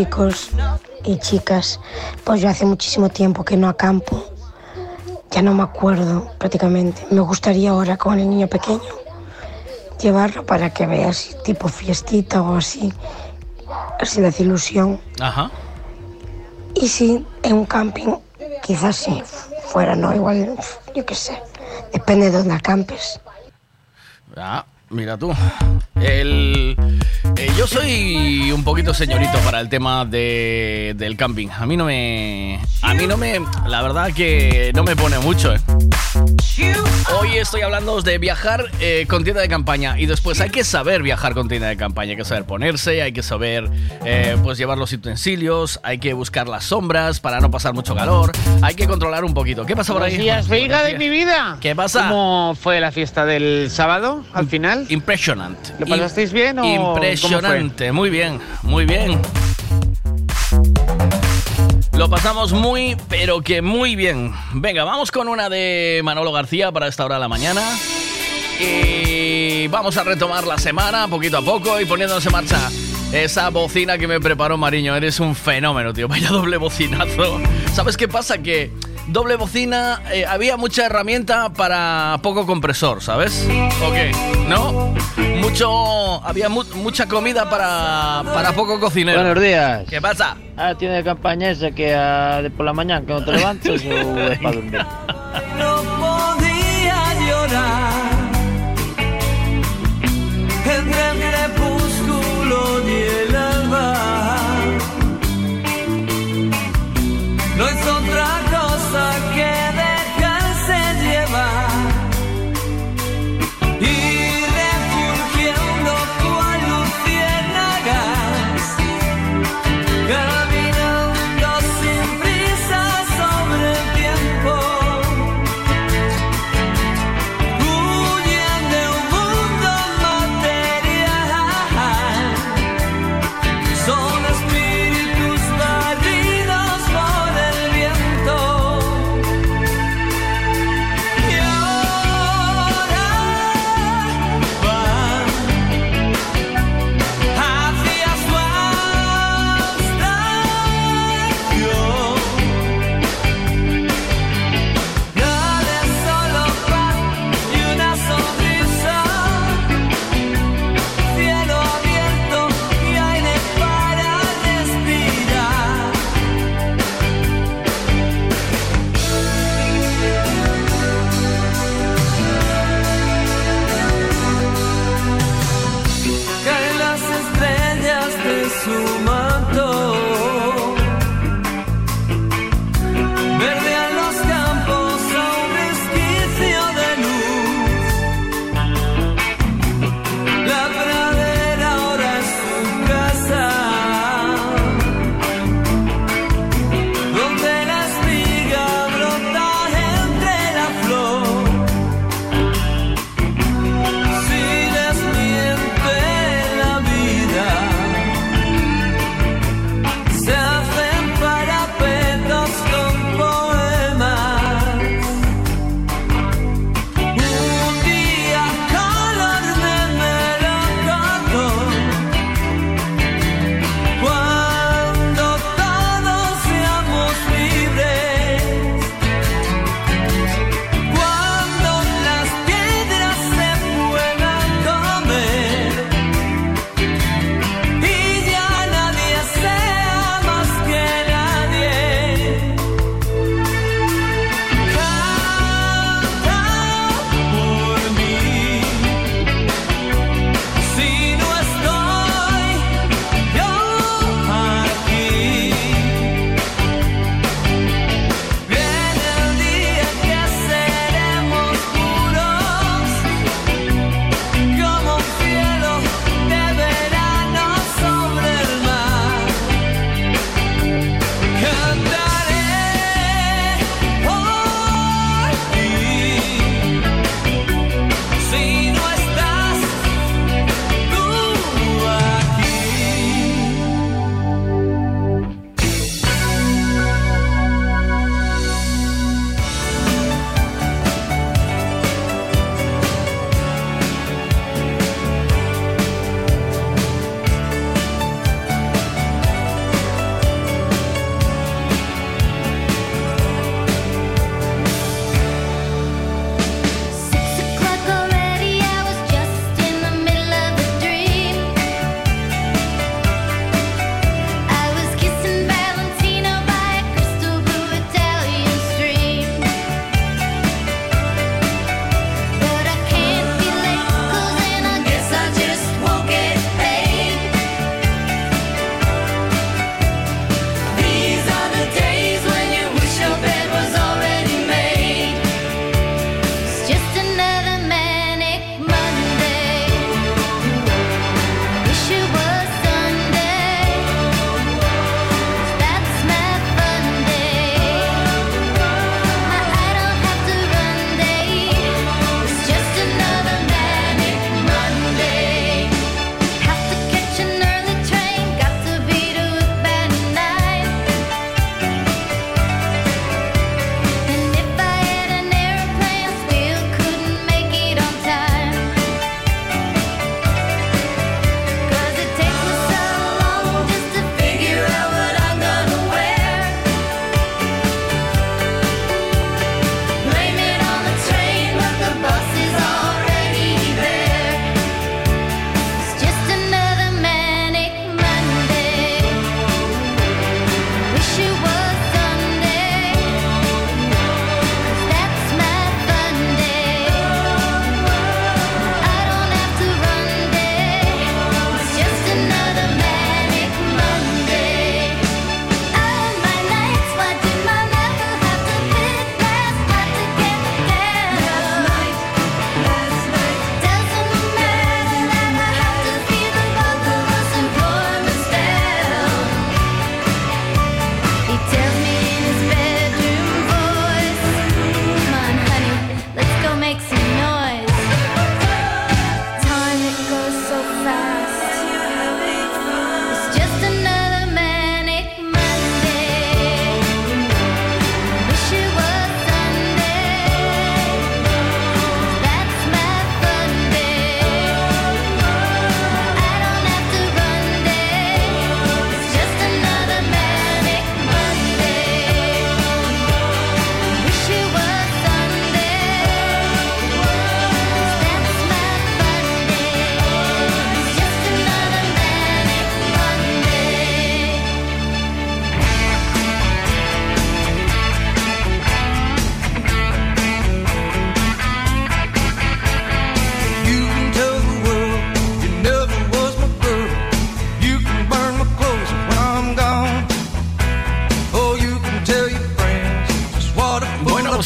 Chicos y chicas. Pues yo hace muchísimo tiempo que no acampo. Ya no me acuerdo prácticamente. Me gustaría ahora con el niño pequeño llevarlo para que vea así, tipo fiestita o así. Así le hace ilusión. Ajá. Y si en un camping, quizás sí, fuera, ¿no? Igual, yo qué sé. Depende de dónde acampes. Ah, mira tú. El, soy un poquito señorito para el tema de, del camping. A mí no me. A mí no me. La verdad que no me pone mucho, ¿eh? Estoy hablando de viajar eh, con tienda de campaña y después hay que saber viajar con tienda de campaña, hay que saber ponerse, hay que saber eh, pues llevar los utensilios, hay que buscar las sombras para no pasar mucho calor, hay que controlar un poquito. ¿Qué pasa por ahí? Días, Veiga de mi vida. ¿Qué pasa? ¿Cómo fue la fiesta del sábado al final? Impresionante. ¿Lo pasasteis bien o? Impresionante, muy bien, muy bien. Pasamos muy, pero que muy bien. Venga, vamos con una de Manolo García para esta hora de la mañana. Y vamos a retomar la semana poquito a poco y poniéndonos en marcha esa bocina que me preparó Mariño. Eres un fenómeno, tío. Vaya doble bocinazo. ¿Sabes qué pasa? Que doble bocina, eh, había mucha herramienta para poco compresor, ¿sabes? Ok, ¿no? Mucho, había mu- mucha comida para, para poco cocinero. Buenos días. ¿Qué pasa? Ah, tiene de campaña esa que ah, de por la mañana que no te levantas (laughs) o es para dormir. No podía llorar entre el crepúsculo y el alba. No es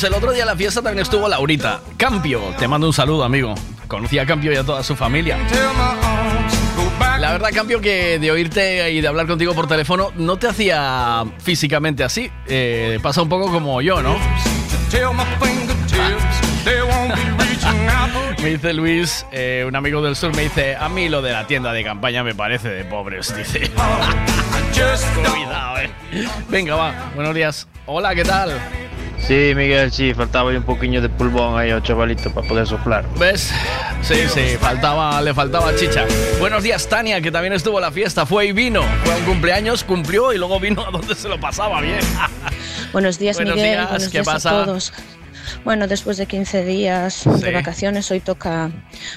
el otro día en la fiesta también estuvo Laurita. Campio, te mando un saludo, amigo. Conocí a Campio y a toda su familia. La verdad, Campio, que de oírte y de hablar contigo por teléfono no te hacía físicamente así. Eh, pasa un poco como yo, ¿no? (laughs) Me dice Luis, eh, un amigo del sur, me dice, a mí lo de la tienda de campaña me parece de pobres, dice. (laughs) Eh. Venga, va, buenos días. Hola, ¿qué tal? Sí, Miguel, sí, faltaba ahí un poquillo de pulmón ahí a chavalito para poder soplar. ¿Ves? Sí, sí, faltaba, le faltaba chicha. Buenos días, Tania, que también estuvo a la fiesta, fue y vino. Fue a un cumpleaños, cumplió y luego vino a donde se lo pasaba bien. Buenos días, Buenos Miguel. días, Buenos ¿qué días pasa? a todos. Bueno, después de 15 días Sí. de vacaciones, hoy toca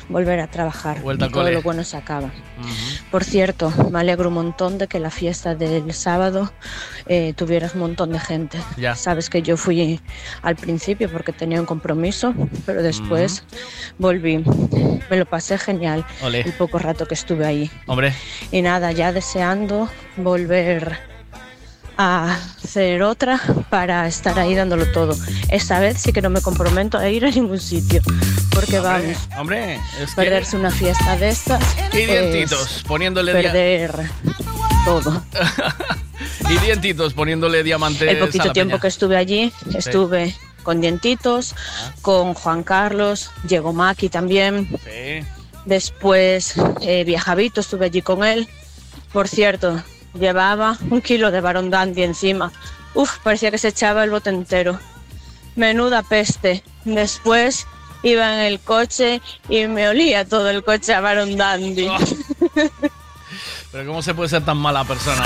volver a trabajar. Vuelta y todo cole. lo bueno se acaba. Por cierto, me alegro un montón de que la fiesta del sábado eh, tuvieras un montón de gente. Ya. Sabes que yo fui al principio porque tenía un compromiso, pero después volví. Me lo pasé genial el poco rato que estuve ahí. Hombre, Y nada, ya deseando volver a hacer otra para estar ahí dándolo todo. Esta vez sí que no me comprometo a ir a ningún sitio, porque vamos, hombre, es que... perderse una fiesta de estas Y es dientitos, poniéndole dia- perder todo. (laughs) Y dientitos, poniéndole diamantes El a poquito la tiempo peña. que estuve allí, estuve con Dientitos, con Juan Carlos, llegó Maki también. Sí. Después eh, Viajavito, estuve allí con él. Por cierto, llevaba un kilo de Barón Dandy encima. Uf, parecía que se echaba el bote entero. Menuda peste. Después iba en el coche y me olía todo el coche a Barón Dandy. (laughs) Pero ¿cómo se puede ser tan mala persona?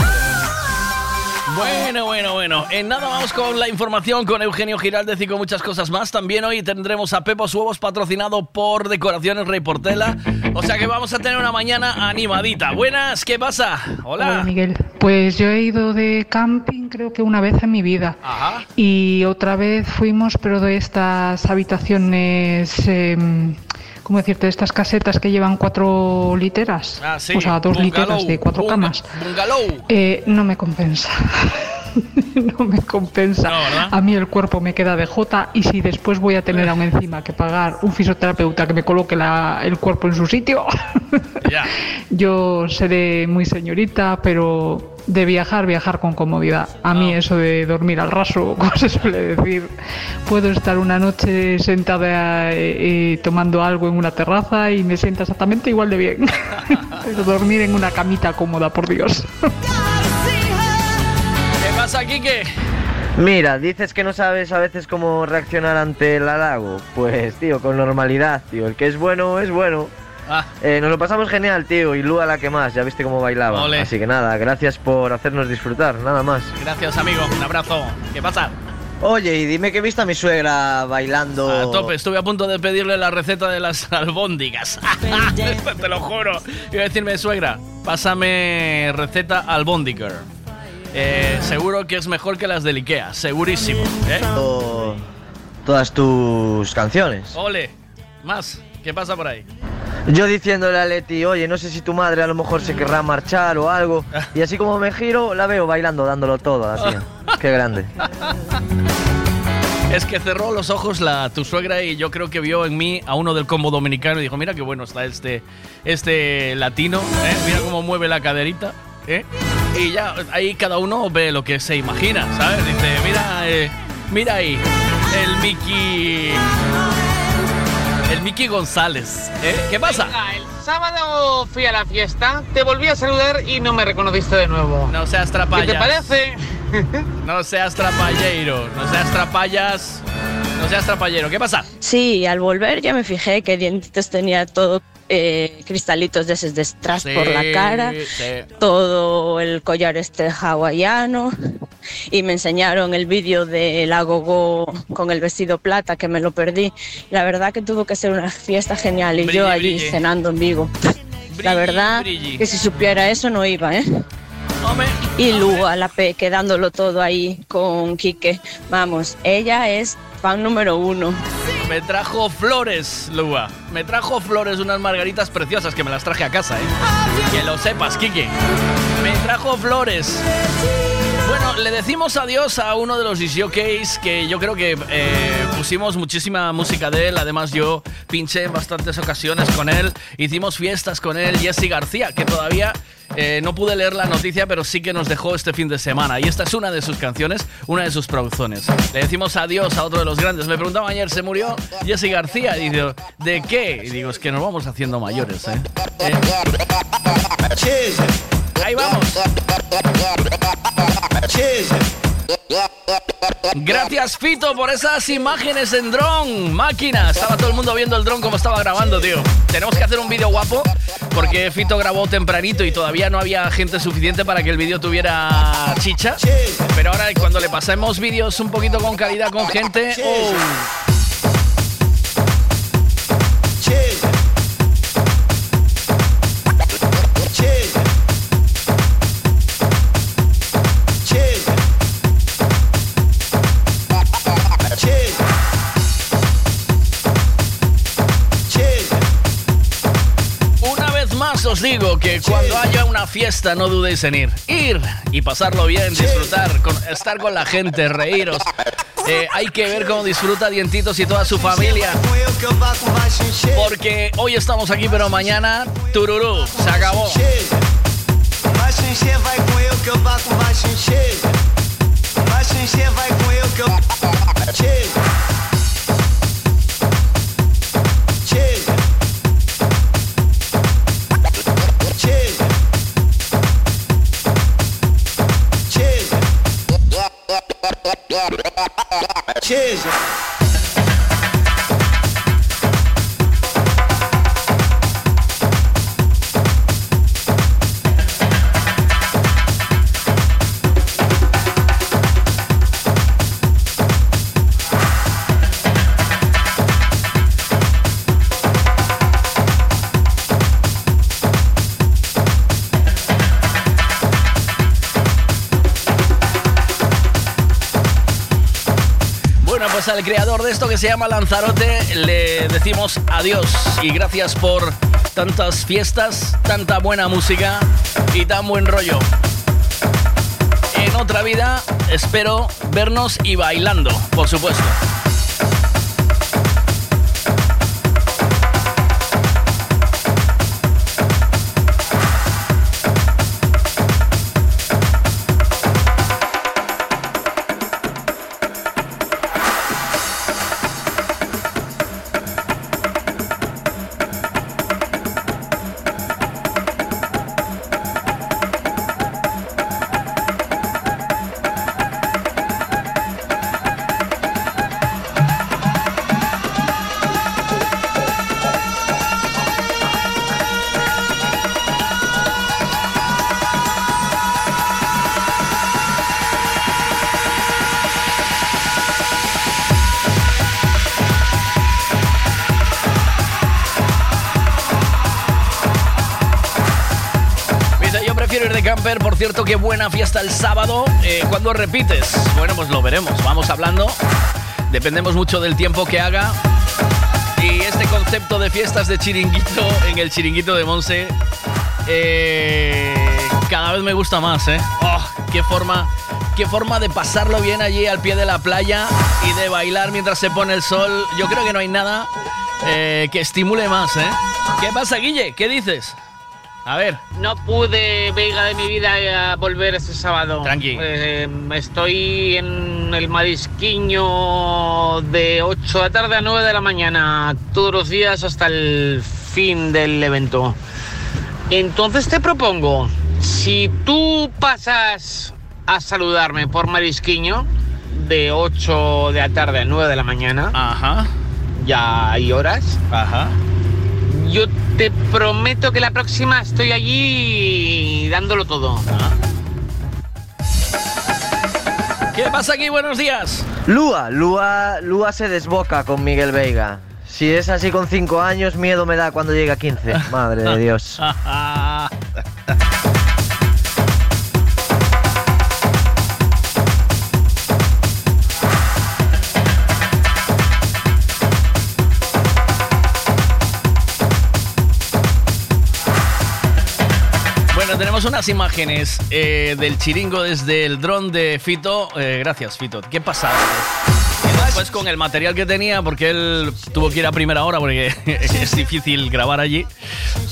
Bueno, bueno, bueno. En nada vamos con la información con Eugenio Giraldez y con muchas cosas más. También hoy tendremos a Pepos Huevos patrocinado por Decoraciones Rey Portela. O sea que vamos a tener una mañana animadita. Buenas, ¿qué pasa? Hola, Hola. Miguel. Pues yo he ido de camping creo que una vez en mi vida. Ajá. Y otra vez fuimos, pero de estas habitaciones, em, ¿cómo decirte? De estas casetas que llevan cuatro literas. Ah, sí. O sea, dos Bungalow, literas de cuatro camas. Eh, no me compensa. (laughs) (laughs) no me compensa. A mí el cuerpo me queda de jota y si después voy a tener aún encima que pagar un fisioterapeuta que me coloque la- el cuerpo en su sitio, (laughs) yo seré muy señorita, pero de viajar, viajar con comodidad. A mí eso de dormir al raso, (laughs) como se suele decir, puedo estar una noche sentada eh, eh, tomando algo en una terraza y me sienta exactamente igual de bien. pero dormir en una camita cómoda, por Dios. ¿Qué pasa, Quique? Mira, dices que no sabes a veces cómo reaccionar ante el halago. Pues, tío, con normalidad, tío. El que es bueno, es bueno. Ah. Eh, nos lo pasamos genial, tío. Y Lua la que más, ya viste cómo bailaba. Ole. Así que nada, gracias por hacernos disfrutar, nada más. Gracias, amigo. Un abrazo. ¿Qué pasa? Oye, y dime que he visto a mi suegra bailando. A tope, estuve a punto de pedirle la receta de las albóndigas. (laughs) Te lo juro. Iba a decirme, suegra, pásame receta albóndiger. Eh, seguro que es mejor que las del Ikea, segurísimo. ¿eh? To- Todas tus canciones. Ole, más, ¿qué pasa por ahí? Yo diciéndole a Leti, oye, no sé si tu madre a lo mejor se querrá marchar o algo. (laughs) Y así como me giro, la veo bailando, dándolo todo, a la tía. Qué grande. Es que cerró los ojos la, tu suegra y yo creo que vio en mí a uno del combo dominicano y dijo, mira qué bueno está este, este latino, ¿eh? mira cómo mueve la caderita. ¿eh? Y ya ahí cada uno ve lo que se imagina, ¿sabes? Dice, mira, eh, mira ahí, el Mickey... El Mickey González. ¿eh? ¿Qué pasa? Venga, el sábado fui a la fiesta, te volví a saludar y no me reconociste de nuevo. No seas ¿Qué trapallas. te parece? (laughs) No seas trapallero, no seas trapallas, no seas trapallero. ¿Qué pasa? Sí, al volver ya me fijé que Dientitos tenía todo eh, cristalitos de esos de strass por la cara, sí. todo el collar este hawaiano y me enseñaron el vídeo de la gogo con el vestido plata que me lo perdí. La verdad que tuvo que ser una fiesta genial y Brille, yo allí brille. cenando en Vigo. La verdad que si supiera eso no iba, ¿eh? Y luego a la P quedándolo todo ahí con Quique. Vamos, ella es fan número uno. Me trajo flores, Lua. Me trajo flores, unas margaritas preciosas que me las traje a casa, ¿eh? Que lo sepas, Kike. Me trajo flores. Bueno, le decimos adiós a uno de los disjockeys que yo creo que eh, pusimos muchísima música de él. Además, yo pinché en bastantes ocasiones con él. Hicimos fiestas con él, Jesse García, que todavía eh, no pude leer la noticia, pero sí que nos dejó este fin de semana. Y esta es una de sus canciones, una de sus producciones. Le decimos adiós a otro de los grandes. Me preguntaba ayer, ¿se murió Jesse García? Y digo, ¿de qué? Y digo, es que nos vamos haciendo mayores, ¿eh? ¿Eh? Ahí vamos. Gracias Fito por esas imágenes en dron, máquina. Estaba todo el mundo viendo el dron como estaba grabando, tío. Tenemos que hacer un vídeo guapo porque Fito grabó tempranito y todavía no había gente suficiente para que el vídeo tuviera chicha. Pero ahora cuando le pasemos vídeos un poquito con calidad con gente, oh. Digo que cuando haya una fiesta no dudéis en ir. Ir y pasarlo bien, disfrutar, con- estar con la gente, reíros. Eh, hay que ver cómo disfruta Dientitos y toda su familia. Porque hoy estamos aquí, pero mañana, tururú, se acabó. Chega. Al creador de esto que se llama Lanzarote le decimos adiós y gracias por tantas fiestas, tanta buena música y tan buen rollo. En otra vida espero vernos y bailando, por supuesto. Por cierto, qué buena fiesta el sábado. Eh, ¿Cuándo repites? Bueno, pues lo veremos, vamos hablando. Dependemos mucho del tiempo que haga. Y este concepto de fiestas de chiringuito en el chiringuito de Monse, eh, cada vez me gusta más, ¿eh? Oh, qué forma, qué forma de pasarlo bien allí al pie de la playa y de bailar mientras se pone el sol. Yo creo que no hay nada eh, que estimule más, ¿eh? ¿Qué pasa, Guille? ¿Qué dices? A ver. No pude, Vega de mi vida, a volver este sábado. Tranqui. Eh, estoy en el Marisquiño de 8 de la tarde a 9 de la mañana, todos los días hasta el fin del evento. Entonces te propongo, si tú pasas a saludarme por Marisquiño de 8 de la tarde a 9 de la mañana, Ajá. ya hay horas, Ajá. yo te prometo que la próxima estoy allí dándolo todo. ¿Qué pasa aquí? Buenos días. Lua, Lua, Lua se desboca con Miguel Veiga. Si es así con 5 años, miedo me da cuando llegue a 15. Madre de Dios. (laughs) tenemos unas imágenes eh, del chiringo desde el dron de Fito. Eh, gracias, Fito. ¿Qué pasaba? Pues con el material que tenía, porque él tuvo que ir a primera hora porque (laughs) es difícil grabar allí.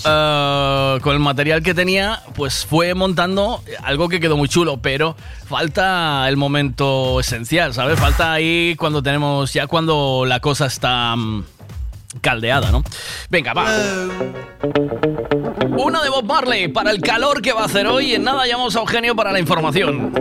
eh, con el material que tenía, pues fue montando algo que quedó muy chulo, pero falta el momento esencial, ¿sabes? Falta ahí cuando tenemos, ya cuando la cosa está mm, caldeada, ¿no? Venga, va. Una de Bob Marley para el calor que va a hacer hoy. En nada llamamos a Eugenio para la información.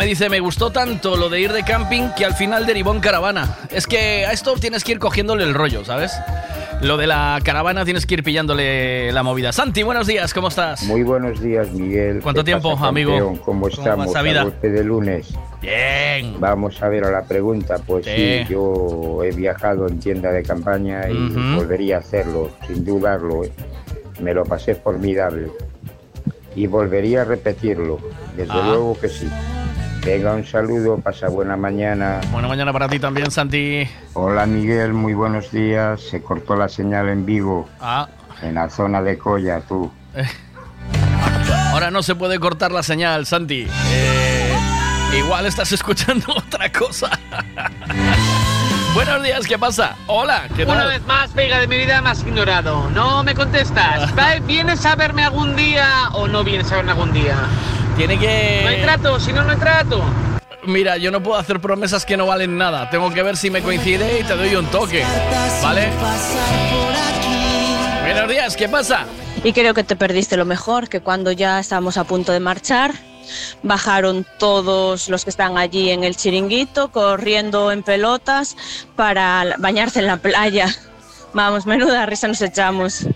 Me dice, me gustó tanto lo de ir de camping que al final derivó en caravana. Es que a esto tienes que ir cogiéndole el rollo, ¿sabes? Lo de la caravana tienes que ir pillándole la movida. Santi, buenos días, ¿cómo estás? Muy buenos días, Miguel. ¿Cuánto ¿Qué tiempo, pasa, amigo? campeón? ¿Cómo ¿Cómo estamos? la vida? A de lunes. Bien. Vamos a ver a la pregunta. Pues sí, Sí. yo he viajado en tienda de campaña y volvería a hacerlo, sin dudarlo. Me lo pasé formidable. Y volvería a repetirlo. Desde Ah. luego que sí. Venga, un saludo, pasa buena mañana. Buena mañana para ti también, Santi. Hola Miguel, muy buenos días. Se cortó la señal en vivo Ah, en la zona de Colla, tú. (laughs) ahora no se puede cortar la señal, Santi. Eh, igual estás escuchando (laughs) otra cosa. (laughs) buenos días, ¿qué pasa? Hola, ¿qué tal? Una vez más, pega de mi vida, me has ignorado. No me contestas. ¿Vienes a verme algún día o no vienes a verme algún día? Tiene que... No hay trato, si no, no hay trato. Mira, yo no puedo hacer promesas que no valen nada. Tengo que ver si me coincide y te doy un toque. ¿Vale? Buenos días, ¿qué pasa? Y creo que te perdiste lo mejor, que cuando ya estábamos a punto de marchar, bajaron todos los que están allí en el chiringuito, corriendo en pelotas para bañarse en la playa. Vamos, menuda risa nos echamos.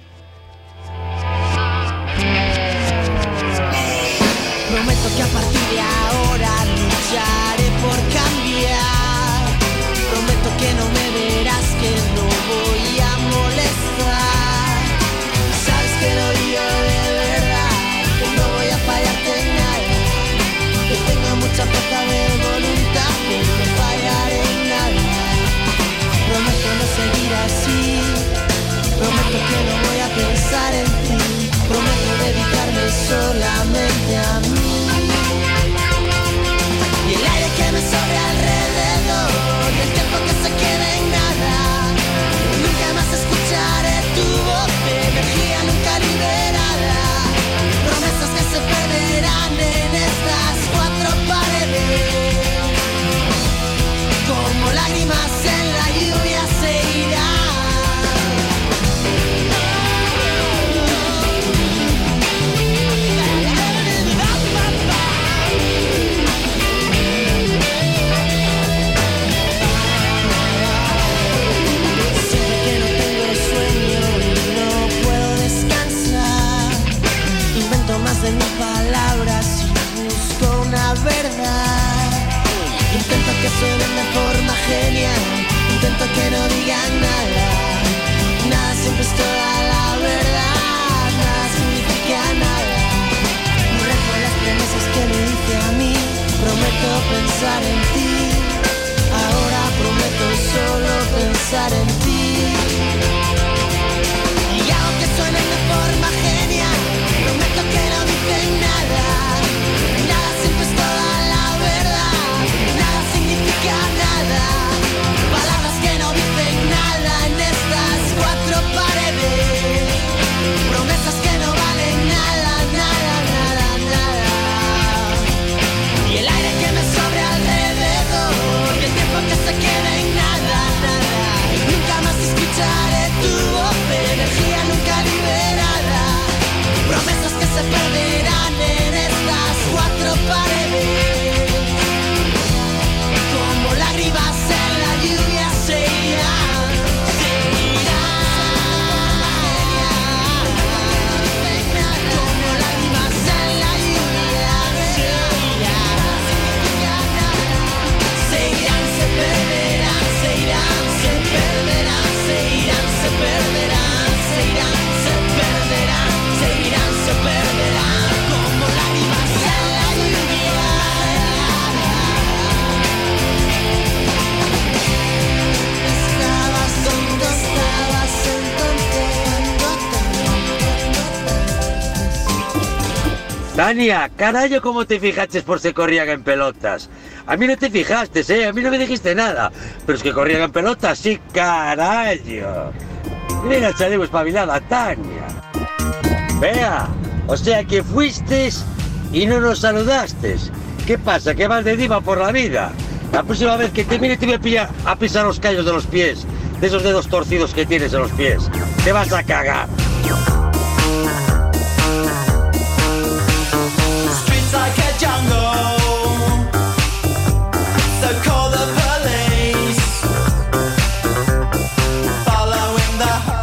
Que suenen de forma genial. Intento que no digan nada. Nada siempre es toda la verdad. Nada significa nada. Rejo las promesas que me dice a mí. Prometo pensar en ti. Ahora prometo solo pensar en ti. Escucharé tu voz de energía nunca liberada Promesas que se perderán Tania, carajo, ¿cómo te fijaste por si corrían en pelotas? A mí no te fijaste, ¿eh? A mí no me dijiste nada. Pero es que corrían en pelotas, sí, carajo. Mira, chaleco espabilada, Tania. Vea, o sea que fuiste y no nos saludaste. ¿Qué pasa? ¿Que vas de diva por la vida? La próxima vez que te mire te voy a, pillar, a pisar los callos de los pies. De esos dedos torcidos que tienes en los pies. Te vas a cagar.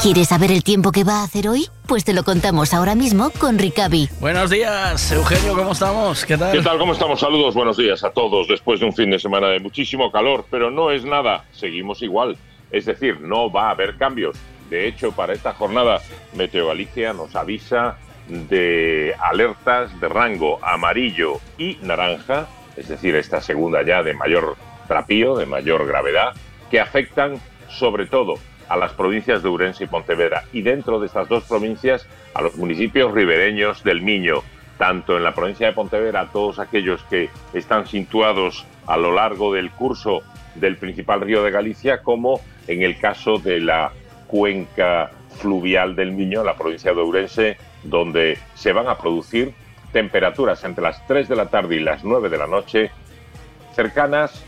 ¿Quieres saber el tiempo que va a hacer hoy? Pues te lo contamos ahora mismo con Ricavi. Buenos días, Eugenio, ¿cómo estamos? ¿Qué tal? ¿Qué tal? ¿Cómo estamos? Saludos, buenos días a todos después de un fin de semana de muchísimo calor, pero no es nada, seguimos igual. Es decir, no va a haber cambios. De hecho, para esta jornada, Meteo Galicia nos avisa de alertas de rango amarillo y naranja, es decir, esta segunda ya de mayor trapío, de mayor gravedad, que afectan sobre todo a las provincias de Urense y Pontevedra y dentro de estas dos provincias a los municipios ribereños del Miño, tanto en la provincia de Pontevedra, todos aquellos que están situados a lo largo del curso del principal río de Galicia, como en el caso de la cuenca fluvial del Miño, la provincia de Ourense, donde se van a producir temperaturas entre las 3 de la tarde y las 9 de la noche cercanas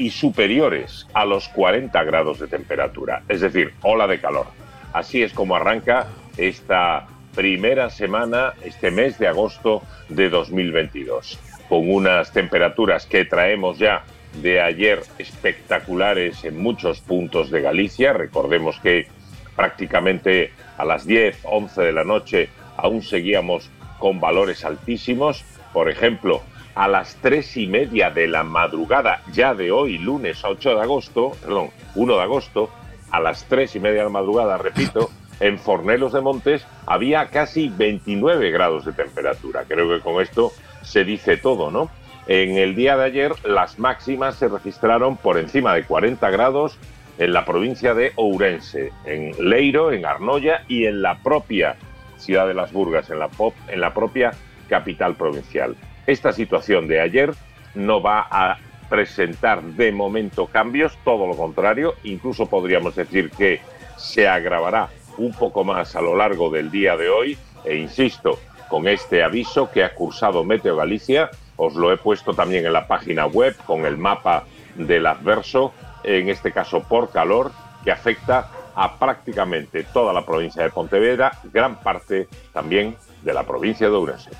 y superiores a los 40 grados de temperatura, es decir, ola de calor. Así es como arranca esta primera semana, este mes de agosto de 2022, con unas temperaturas que traemos ya de ayer espectaculares en muchos puntos de Galicia. Recordemos que prácticamente a las 10, 11 de la noche aún seguíamos con valores altísimos. Por ejemplo, a las 3 y media de la madrugada, ya de hoy, lunes 8 de agosto, perdón, 1 de agosto, a las 3 y media de la madrugada, repito, (laughs) en Fornelos de Montes había casi 29 grados de temperatura. Creo que con esto se dice todo, ¿no? En el día de ayer las máximas se registraron por encima de 40 grados en la provincia de Ourense, en Leiro, en Arnoya y en la propia ciudad de Las Burgas, en la, pop, en la propia capital provincial. Esta situación de ayer no va a presentar de momento cambios, todo lo contrario, incluso podríamos decir que se agravará un poco más a lo largo del día de hoy. E insisto, con este aviso que ha cursado Meteo Galicia, os lo he puesto también en la página web con el mapa del adverso, en este caso por calor, que afecta a prácticamente toda la provincia de Pontevedra, gran parte también de la provincia de Ourense.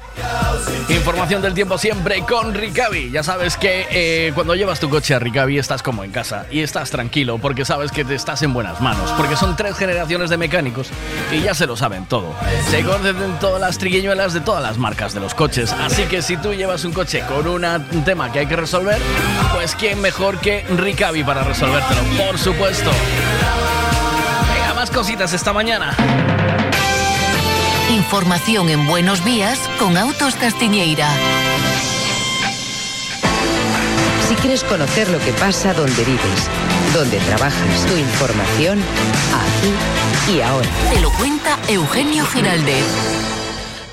Información del tiempo siempre con Ricavi. Ya sabes que eh, cuando llevas tu coche a Ricavi estás como en casa y estás tranquilo porque sabes que te estás en buenas manos. Porque son tres generaciones de mecánicos y ya se lo saben todo. Se conocen todas las trigueñuelas de todas las marcas de los coches. Así que si tú llevas un coche con un tema que hay que resolver, pues quién mejor que Ricavi para resolvértelo. Por supuesto. Venga, más cositas esta mañana. Información en Buenos Días con Autos Castiñeira. Si quieres conocer lo que pasa donde vives, donde trabajas, tu información aquí y ahora. Te lo cuenta Eugenio Giraldez.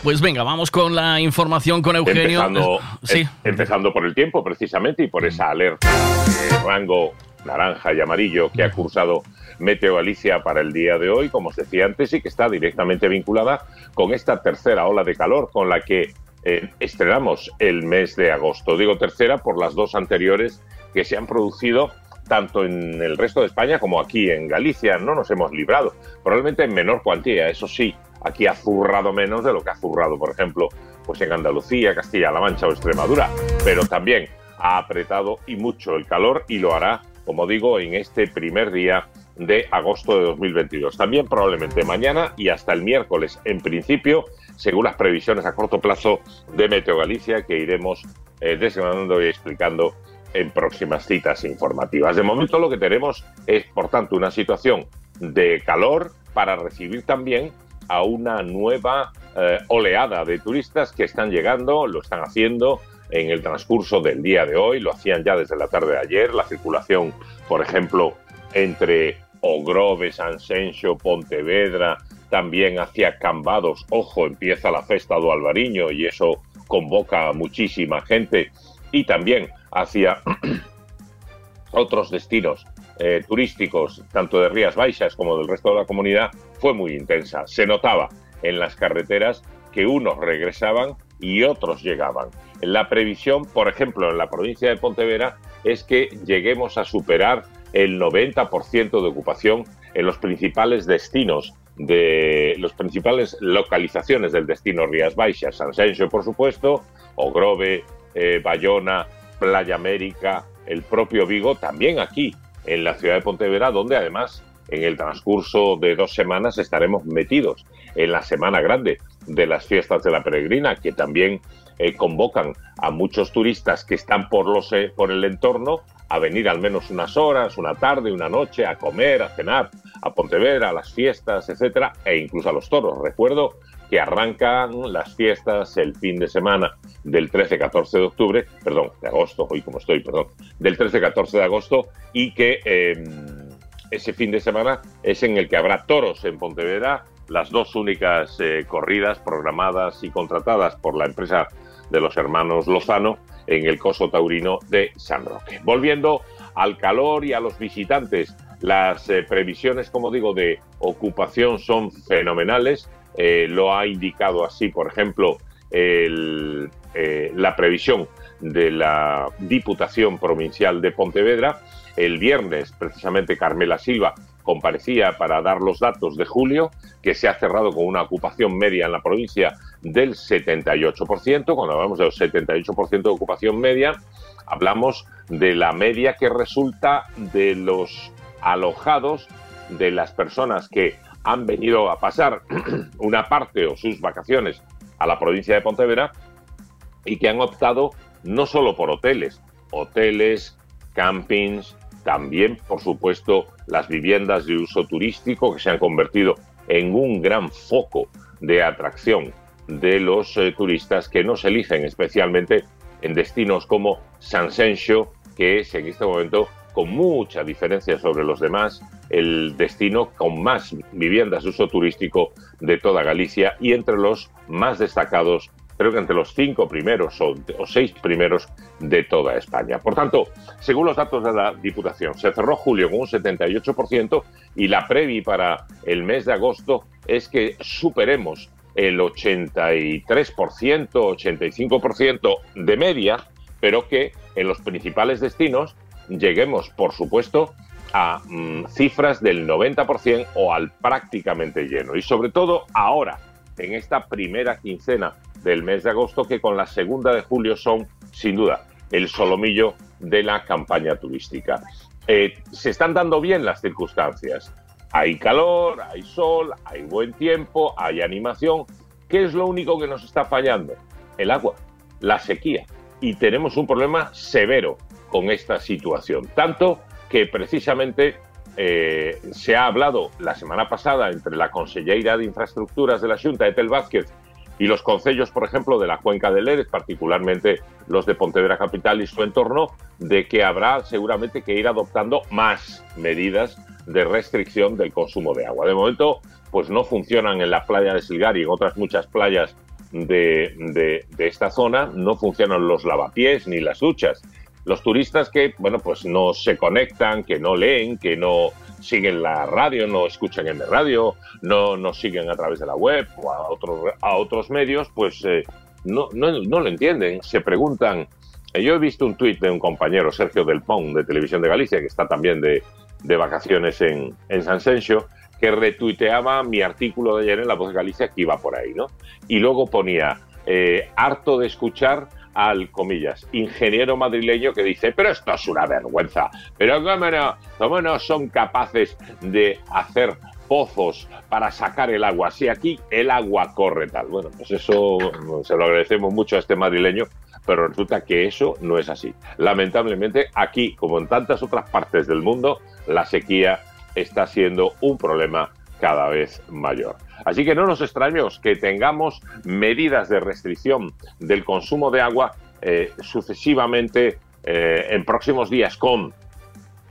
Pues venga, vamos con la información con Eugenio. Empezando, Sí. em- empezando por el tiempo, precisamente, y por esa alerta de rango naranja y amarillo que ha cursado Meteo Galicia para el día de hoy, como os decía antes, y que está directamente vinculada con esta tercera ola de calor con la que eh, estrenamos el mes de agosto. Digo tercera por las dos anteriores que se han producido tanto en el resto de España como aquí en Galicia. No nos hemos librado, probablemente en menor cuantía, eso sí, aquí ha zurrado menos de lo que ha zurrado, por ejemplo, pues en Andalucía, Castilla-La Mancha o Extremadura, pero también ha apretado y mucho el calor y lo hará, como digo, en este primer día de agosto de 2022. También probablemente mañana y hasta el miércoles, en principio, según las previsiones a corto plazo de Meteo Galicia, que iremos eh, desgranando y explicando en próximas citas informativas. De momento lo que tenemos es, por tanto, una situación de calor para recibir también a una nueva eh, oleada de turistas que están llegando, lo están haciendo en el transcurso del día de hoy, lo hacían ya desde la tarde de ayer, la circulación, por ejemplo, entre Ogrove, Sanxenxo, Pontevedra, también hacia Cambados, ojo, empieza la festa do Alvariño y eso convoca a muchísima gente, y también hacia (clears throat) otros destinos eh, turísticos, tanto de Rías Baixas como del resto de la comunidad, fue muy intensa. Se notaba en las carreteras que unos regresaban y otros llegaban. La previsión, por ejemplo, en la provincia de Pontevedra, es que lleguemos a superar el 90% de ocupación en los principales destinos de las principales localizaciones del destino Rías Baixas, Sanxenxo, por supuesto, Ogrove, eh, Bayona, Playa América, el propio Vigo, también aquí en la ciudad de Pontevedra, donde además en el transcurso de dos semanas estaremos metidos en la Semana Grande de las fiestas de la peregrina, que también eh, convocan a muchos turistas que están por, los, eh, por el entorno a venir al menos unas horas, una tarde, una noche, a comer, a cenar, a Pontevedra, a las fiestas, etcétera, e incluso a los toros. Recuerdo que arrancan las fiestas el fin de semana del 13-14 de octubre, perdón, de agosto, hoy como estoy, perdón, del 13-14 de agosto, y que eh, ese fin de semana es en el que habrá toros en Pontevedra, las dos únicas eh, corridas programadas y contratadas por la empresa de los hermanos Lozano en el coso taurino de San Roque. Volviendo al calor y a los visitantes, las eh, previsiones, como digo, de ocupación son fenomenales. Eh, lo ha indicado así, por ejemplo, el, eh, la previsión de la Diputación Provincial de Pontevedra. El viernes, precisamente, Carmela Silva comparecía para dar los datos de julio, que se ha cerrado con una ocupación media en la provincia del 78%. Cuando hablamos del 78% de ocupación media, hablamos de la media que resulta de los alojados, de las personas que han venido a pasar (clears throat) una parte o sus vacaciones a la provincia de Pontevedra y que han optado no solo por hoteles, hoteles, campings, también, por supuesto, las viviendas de uso turístico que se han convertido en un gran foco de atracción de los eh, turistas que nos eligen especialmente en destinos como Sanxenxo, que es en este momento, con mucha diferencia sobre los demás, el destino con más viviendas de uso turístico de toda Galicia y entre los más destacados creo que entre los cinco primeros o, o seis primeros de toda España. Por tanto, según los datos de la Diputación, se cerró julio con un 78% y la previ para el mes de agosto es que superemos el 83%, 85% de media, pero que en los principales destinos lleguemos, por supuesto, a mm, cifras del 90% o al prácticamente lleno. Y sobre todo ahora, en esta primera quincena del mes de agosto, que con la segunda de julio son, sin duda, el solomillo de la campaña turística. Eh, se están dando bien las circunstancias. Hay calor, hay sol, hay buen tiempo, hay animación. ¿Qué es lo único que nos está fallando? El agua, la sequía. Y tenemos un problema severo con esta situación. Tanto que precisamente eh, se ha hablado la semana pasada entre la Conselleira de Infraestructuras de la Junta, Etel Vázquez, y los concellos, por ejemplo, de la cuenca del Eres, particularmente los de Pontevedra Capital y su entorno, de que habrá seguramente que ir adoptando más medidas de restricción del consumo de agua. De momento, pues no funcionan en la playa de Silgar y en otras muchas playas de, de- esta zona, no funcionan los lavapiés ni las duchas. Los turistas que, bueno, pues no se conectan, que no leen, que no siguen la radio, no escuchan en la radio, no nos siguen a través de la web o a otros, a otros medios, pues eh, no, no, no lo entienden. Se preguntan. eh, Yo he visto un tuit de un compañero, Sergio Del Pont, de Televisión de Galicia, que está también de, de vacaciones en, en San Sencio, que retuiteaba mi artículo de ayer en La Voz de Galicia, que iba por ahí, ¿no? Y luego ponía, eh, harto de escuchar al, comillas, ingeniero madrileño que dice, pero esto es una vergüenza, pero cómo no, cómo no son capaces de hacer pozos para sacar el agua, si aquí el agua corre tal. Bueno, pues eso se lo agradecemos mucho a este madrileño, pero resulta que eso no es así. Lamentablemente, aquí, como en tantas otras partes del mundo, la sequía está siendo un problema cada vez mayor. Así que no nos extrañemos que tengamos medidas de restricción del consumo de agua eh, sucesivamente eh, en próximos días con,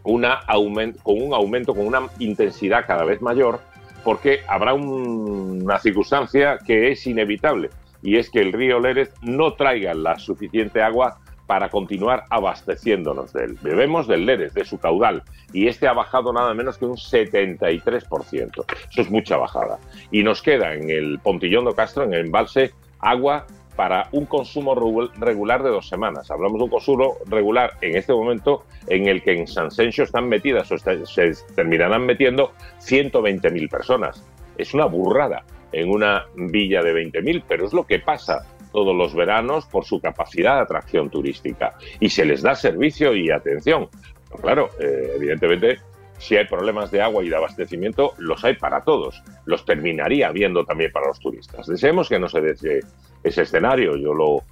una aument- con un aumento, con una intensidad cada vez mayor, porque habrá un- una circunstancia que es inevitable, y es que el río Lérez no traiga la suficiente agua para continuar abasteciéndonos de él. Bebemos del Lérez, de su caudal, y este ha bajado nada menos que un 73%. Eso es mucha bajada. Y nos queda en el Pontillón de Castro, en el embalse, agua para un consumo regu- regular de dos semanas. Hablamos de un consumo regular en este momento en el que en San Sencio están metidas o se terminarán metiendo 120.000 personas. Es una burrada en una villa de 20.000, pero es lo que pasa todos los veranos por su capacidad de atracción turística y se les da servicio y atención. Claro, eh, evidentemente, si hay problemas de agua y de abastecimiento, los hay para todos. Los terminaría habiendo también para los turistas. Deseemos que no se dé ese, ese escenario. Yo lo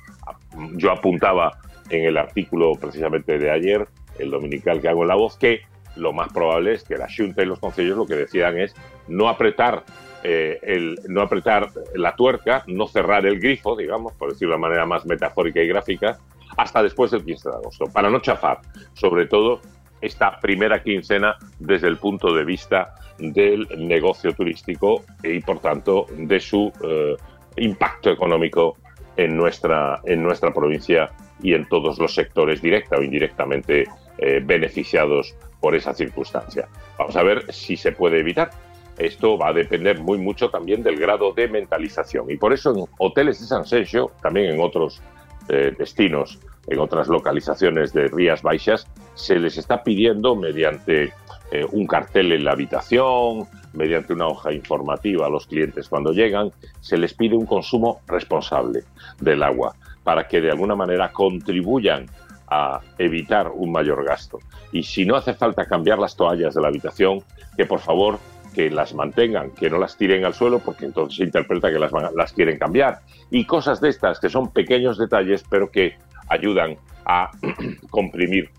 yo apuntaba en el artículo precisamente de ayer, el dominical que hago en La Voz, que lo más probable es que la Junta y los consejos lo que decidan es no apretar eh, el, no apretar la tuerca, no cerrar el grifo, digamos, por decirlo de manera más metafórica y gráfica, hasta después del 15 de agosto, para no chafar, sobre todo esta primera quincena desde el punto de vista del negocio turístico y, por tanto, de su eh, impacto económico en nuestra, en nuestra provincia y en todos los sectores directa o indirectamente eh, beneficiados por esa circunstancia. Vamos a ver si se puede evitar. Esto va a depender muy mucho también del grado de mentalización. Y por eso en hoteles de San Sergio, también en otros eh, destinos, en otras localizaciones de Rías Baixas, se les está pidiendo mediante eh, un cartel en la habitación, mediante una hoja informativa a los clientes cuando llegan, se les pide un consumo responsable del agua para que de alguna manera contribuyan a evitar un mayor gasto. Y si no hace falta cambiar las toallas de la habitación, que por favor que las mantengan, que no las tiren al suelo, porque entonces se interpreta que las, las quieren cambiar. Y cosas de estas que son pequeños detalles, pero que ayudan a (clears throat) comprimir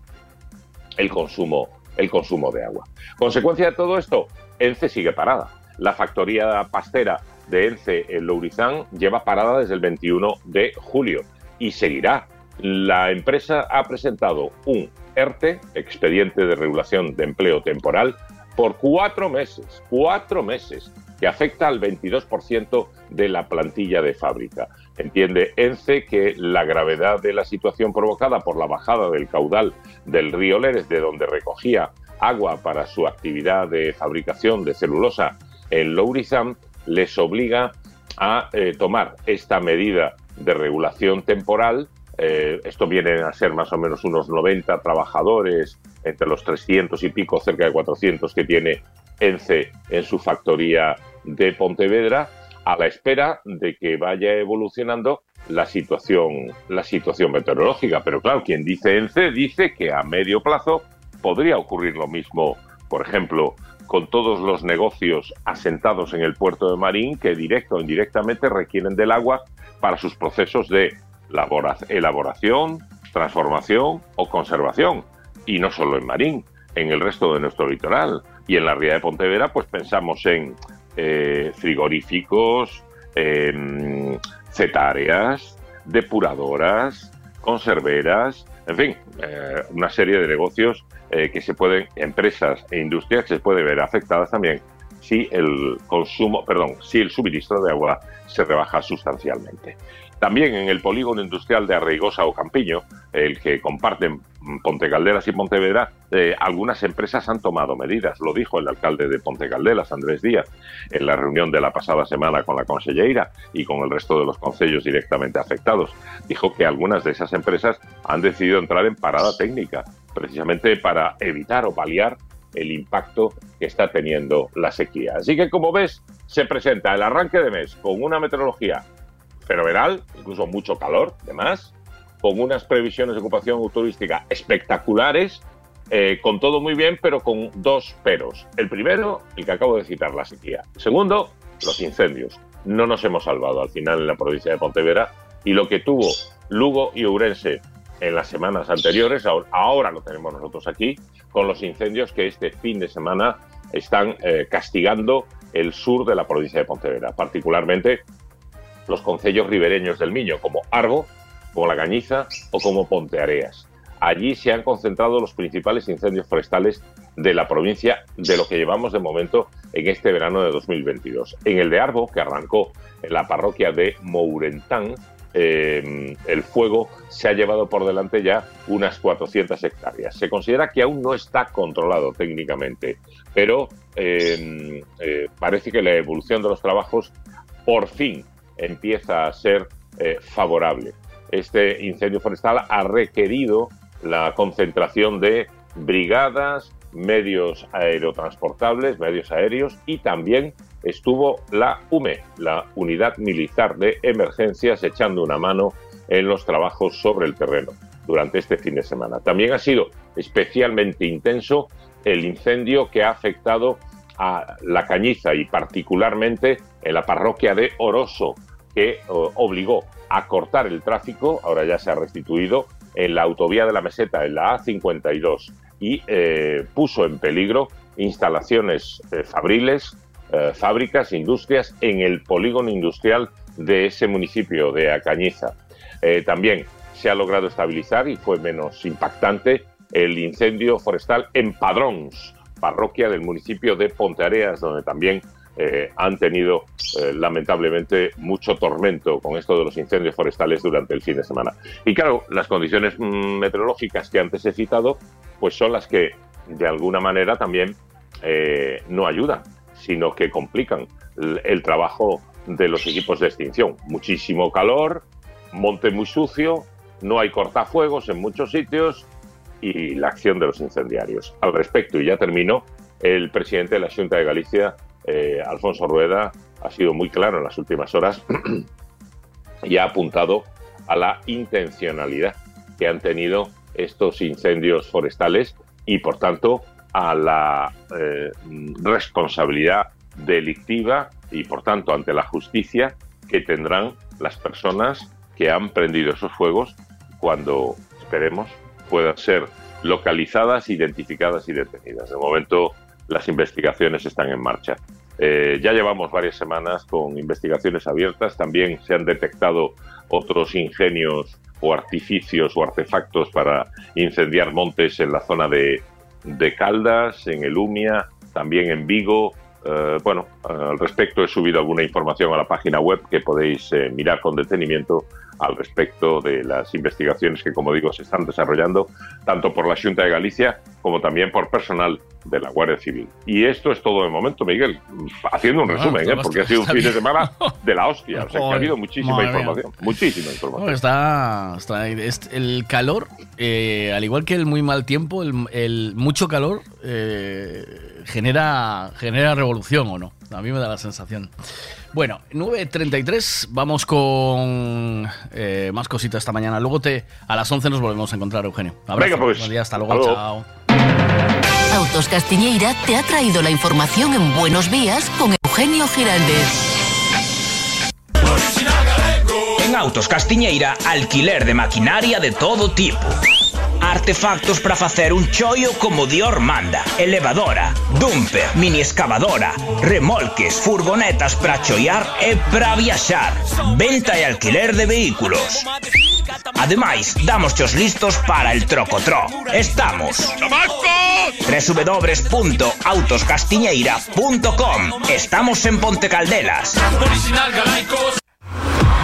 el consumo, el consumo de agua. Consecuencia de todo esto, ENCE sigue parada. La factoría pastera de ENCE en Lourizán lleva parada desde el 21 de julio y seguirá. La empresa ha presentado un ERTE, expediente de regulación de empleo temporal, por cuatro meses, cuatro meses, que afecta al 22% de la plantilla de fábrica. Entiende ENCE que la gravedad de la situación provocada por la bajada del caudal del río Leres, de donde recogía agua para su actividad de fabricación de celulosa en Lourizán, les obliga a eh, tomar esta medida de regulación temporal. Eh, esto viene a ser más o menos unos 90 trabajadores, entre los 300 y pico, cerca de 400 que tiene ENCE en su factoría de Pontevedra, a la espera de que vaya evolucionando la situación, la situación meteorológica. Pero claro, quien dice ENCE dice que a medio plazo podría ocurrir lo mismo, por ejemplo, con todos los negocios asentados en el puerto de Marín que directo o indirectamente requieren del agua para sus procesos de elaboración, transformación o conservación. Y no solo en Marín, en el resto de nuestro litoral. Y en la ría de Pontevedra, pues pensamos en eh, frigoríficos, cetáreas, depuradoras, conserveras, en fin, eh, una serie de negocios eh, que se pueden, empresas e industrias que se pueden ver afectadas también si el consumo, perdón, si el suministro de agua se rebaja sustancialmente. También en el polígono industrial de Arreigosa o Campiño, el que comparten Ponte Caldelas y Pontevedra, eh, algunas empresas han tomado medidas. Lo dijo el alcalde de Ponte Caldelas, Andrés Díaz, en la reunión de la pasada semana con la conselleira y con el resto de los concellos directamente afectados. Dijo que algunas de esas empresas han decidido entrar en parada técnica, precisamente para evitar o paliar el impacto que está teniendo la sequía. Así que, como ves, se presenta el arranque de mes con una meteorología fenomenal, incluso mucho calor, además, con unas previsiones de ocupación turística espectaculares, eh, con todo muy bien, pero con dos peros. El primero, el que acabo de citar, la sequía. El segundo, los incendios. No nos hemos salvado al final en la provincia de Pontevedra y lo que tuvo Lugo y Ourense en las semanas anteriores, ahora, lo tenemos nosotros aquí, con los incendios que este fin de semana están eh, castigando el sur de la provincia de Pontevedra, particularmente los concellos ribereños del Miño, como Argo, como La Cañiza o como Ponteareas. Allí se han concentrado los principales incendios forestales de la provincia de lo que llevamos de momento en este verano de 2022. En el de Argo, que arrancó en la parroquia de Mourentán, eh, el fuego se ha llevado por delante ya unas 400 hectáreas. Se considera que aún no está controlado técnicamente, pero eh, eh, parece que la evolución de los trabajos por fin empieza a ser eh, favorable. Este incendio forestal ha requerido la concentración de brigadas, medios aerotransportables, medios aéreos y también estuvo la UME, la Unidad Militar de Emergencias, echando una mano en los trabajos sobre el terreno durante este fin de semana. También ha sido especialmente intenso el incendio que ha afectado a La Cañiza y particularmente en la parroquia de Oroso, que obligó a cortar el tráfico, ahora ya se ha restituido, en la autovía de la Meseta, en la A52, y eh, puso en peligro instalaciones eh, fabriles, eh, fábricas, industrias en el polígono industrial de ese municipio de Acañiza. También se ha logrado estabilizar y fue menos impactante el incendio forestal en Padrons, parroquia del municipio de Ponteareas, donde también eh, han tenido eh, lamentablemente mucho tormento con esto de los incendios forestales durante el fin de semana. Y claro, las condiciones mm, meteorológicas que antes he citado, pues son las que de alguna manera también eh, no ayudan, sino que complican el, trabajo de los equipos de extinción. Muchísimo calor, monte muy sucio, no hay cortafuegos en muchos sitios y la acción de los incendiarios. Al respecto, y ya termino, el presidente de la Junta de Galicia, eh, Alfonso Rueda, ha sido muy claro en las últimas horas (clears throat) y ha apuntado a la intencionalidad que han tenido estos incendios forestales y, por tanto, a la eh, responsabilidad delictiva y, por tanto, ante la justicia que tendrán las personas que han prendido esos fuegos cuando, esperemos, puedan ser localizadas, identificadas y detenidas. De momento, las investigaciones están en marcha. Eh, ya llevamos varias semanas con investigaciones abiertas. También se han detectado otros ingenios o artificios o artefactos para incendiar montes en la zona de, de Caldas, en el Umia, también en Vigo, Eh, bueno, al respecto he subido alguna información a la página web que podéis eh, mirar con detenimiento al respecto de las investigaciones que, como digo, se están desarrollando tanto por la Junta de Galicia como también por personal de la Guardia Civil. Y esto es todo de momento, Miguel, haciendo un resumen, ¿eh? porque ha sido un fin de semana de la hostia, o sea, que ha habido muchísima madre mía. información, muchísima información. Está, está- es- el calor, eh, al igual que el muy mal tiempo, el, el mucho calor eh, genera, genera revolución, ¿o no? A mí me da la sensación. Bueno, 9.33, vamos con eh, más cositas esta mañana. Luego te, a las 11 nos volvemos a encontrar, Eugenio. Abrazo. Venga, pues. Buen día, hasta luego. Hasta luego. Chao. Autos Castiñeira te ha traído la información en Buenos Días con Eugenio Giraldez. En Autos Castiñeira, alquiler de maquinaria de todo tipo. Artefactos para facer un choio como Dior manda. Elevadora, dumper, mini excavadora, remolques, furgonetas para choiar e para viaxar. Venta e alquiler de vehículos. Ademais, damos os listos para el trocotró. Estamos. www.autoscastiñeira.com Estamos en Ponte Caldelas.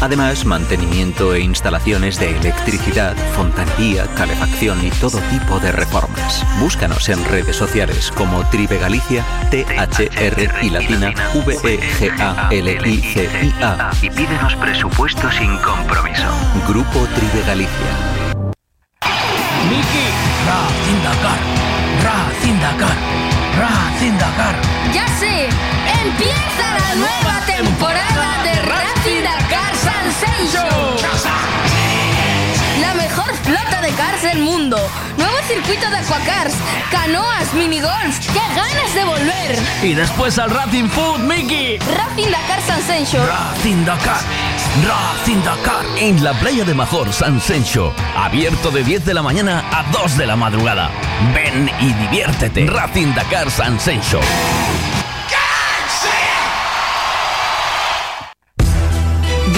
Además, mantenimiento e instalaciones de electricidad, fontanería, calefacción y todo tipo de reformas. Búscanos en redes sociales como Tribe Galicia, T-H-R y latina E V-E-G-A-L-I-C-I-A. Y pídenos presupuesto sin compromiso. Grupo Tribe Galicia. Miki, Racing Dakar, Racing Dakar, Racing Dakar. ¡Ya sé! ¡Empieza la nueva temporada de Racing Sensation! La mejor flota de cars del mundo. Nuevo circuito de aquacars, canoas, minigolf. ¡Qué ganas de volver! Y después al Racing Food, Miki. Racing Dakar Sensation. Racing Dakar, Racing Dakar. En la playa de Major, San Sencho. Abierto de 10 de la mañana a 2 de la madrugada. Ven y diviértete. Racing Dakar San Sencho.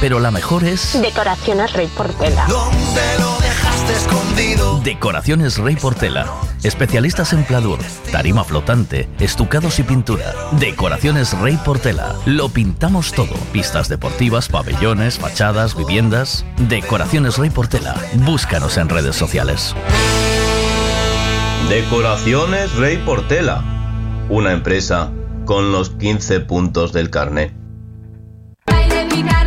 pero la mejor es Decoraciones Rey Portela. ¿Dónde lo dejaste escondido? Decoraciones Rey Portela. Especialistas en pladur, tarima flotante, estucados y pintura. Decoraciones Rey Portela. Lo pintamos todo. Pistas deportivas, pabellones, fachadas, viviendas. Decoraciones Rey Portela. Búscanos en redes sociales. Decoraciones Rey Portela. Una empresa con los 15 puntos del carnet.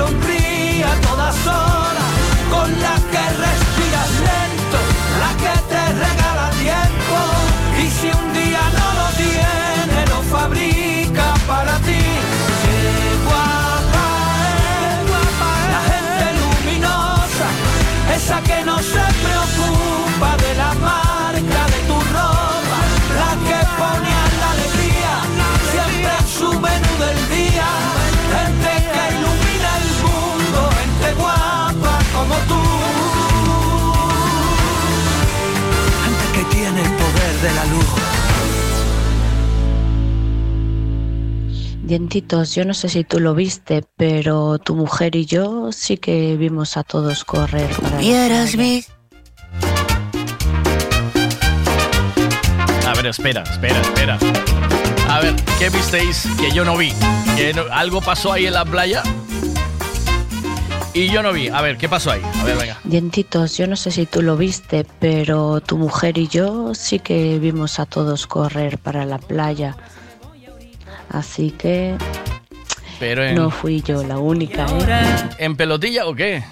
Sonríe a todas horas, con la de la luz. Dientitos, yo no sé si tú lo viste, pero tu mujer y yo sí que vimos a todos correr. Hubieras visto. A ver, espera, espera, espera. A ver, ¿qué visteis que yo no vi? ¿Que ¿Algo pasó ahí en la playa? Y yo no vi. A ver, ¿qué pasó ahí? A ver, venga. Dientitos, yo no sé si tú lo viste, pero tu mujer y yo sí que vimos a todos correr para la playa. Así que Pero en, no fui yo la única, ¿eh? ¿en pelotilla o qué?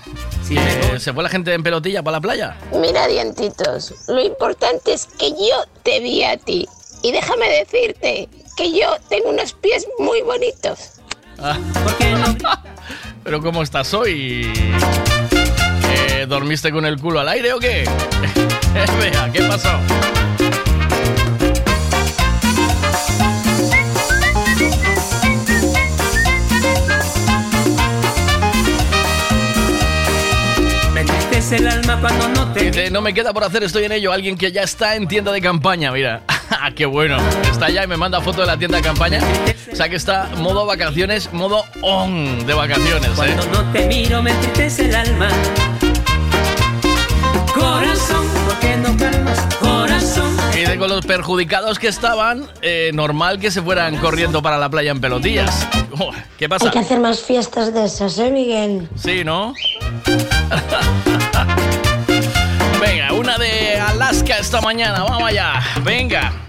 ¿Que ¿Se fue la gente en pelotilla para la playa? Mira, dientitos, lo importante es que yo te vi a ti. Y déjame decirte que yo tengo unos pies muy bonitos. Ah. (laughs) Pero ¿cómo estás hoy? Eh, ¿Dormiste con el culo al aire o qué? (laughs) Vea, ¿qué pasó? El alma cuando no te no me queda por hacer, estoy en ello. Alguien que ya está en tienda de campaña, mira. (laughs) Qué bueno. Está ya y me manda foto de la tienda de campaña. O sea que está modo vacaciones, modo on de vacaciones, ¿eh? Cuando no te miro me entristece el alma. Corazón, ¿por qué no calmas? Corazón. Y de con los perjudicados que estaban, eh, normal que se fueran corriendo para la playa en pelotillas. Oh, ¿Qué pasa? Hay que hacer más fiestas de esas, ¿eh, Miguel? Sí, ¿no? (laughs) Venga, una de Alaska esta mañana, vamos allá. Venga.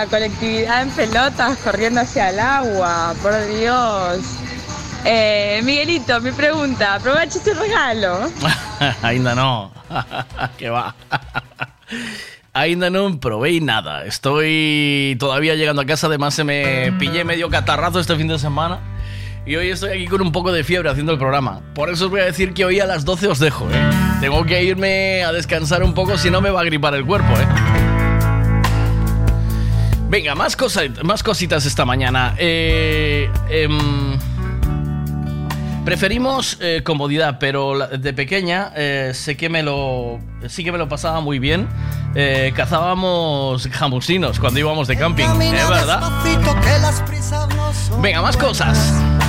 Esa colectividad en pelotas corriendo hacia el agua. Por Dios. Eh, Miguelito, mi pregunta. ¿Aprovechaste el regalo? (laughs) Ainda no. (laughs) que va. Ainda no probé nada. Estoy todavía llegando a casa. Además, se me pillé medio catarrazo este fin de semana. Y hoy estoy aquí con un poco de fiebre haciendo el programa. Por eso os voy a decir que hoy a las 12 os dejo, ¿eh? Tengo que irme a descansar un poco, si no me va a gripar el cuerpo, ¿eh? Venga, más, más cositas esta mañana. Eh, em, preferimos eh, comodidad, pero de pequeña eh, sé que me lo, sí que me lo pasaba muy bien. cazábamos jamusinos cuando íbamos de camping, ¿es verdad? Venga, más cosas.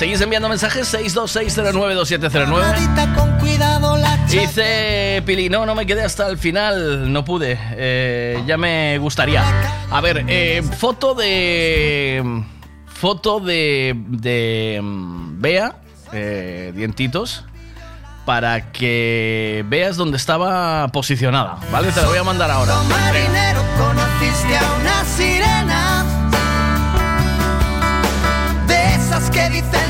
Seguís enviando mensajes 626092709. Dice Pili, no, no me quedé hasta el final, no pude. Eh, ya me gustaría. A ver, eh, foto de. Foto de. de. Mm, Bea, eh, dientitos. Para que veas dónde estaba posicionada, ¿vale? Te la voy a mandar ahora. Marinero, conociste a una sirena que dicen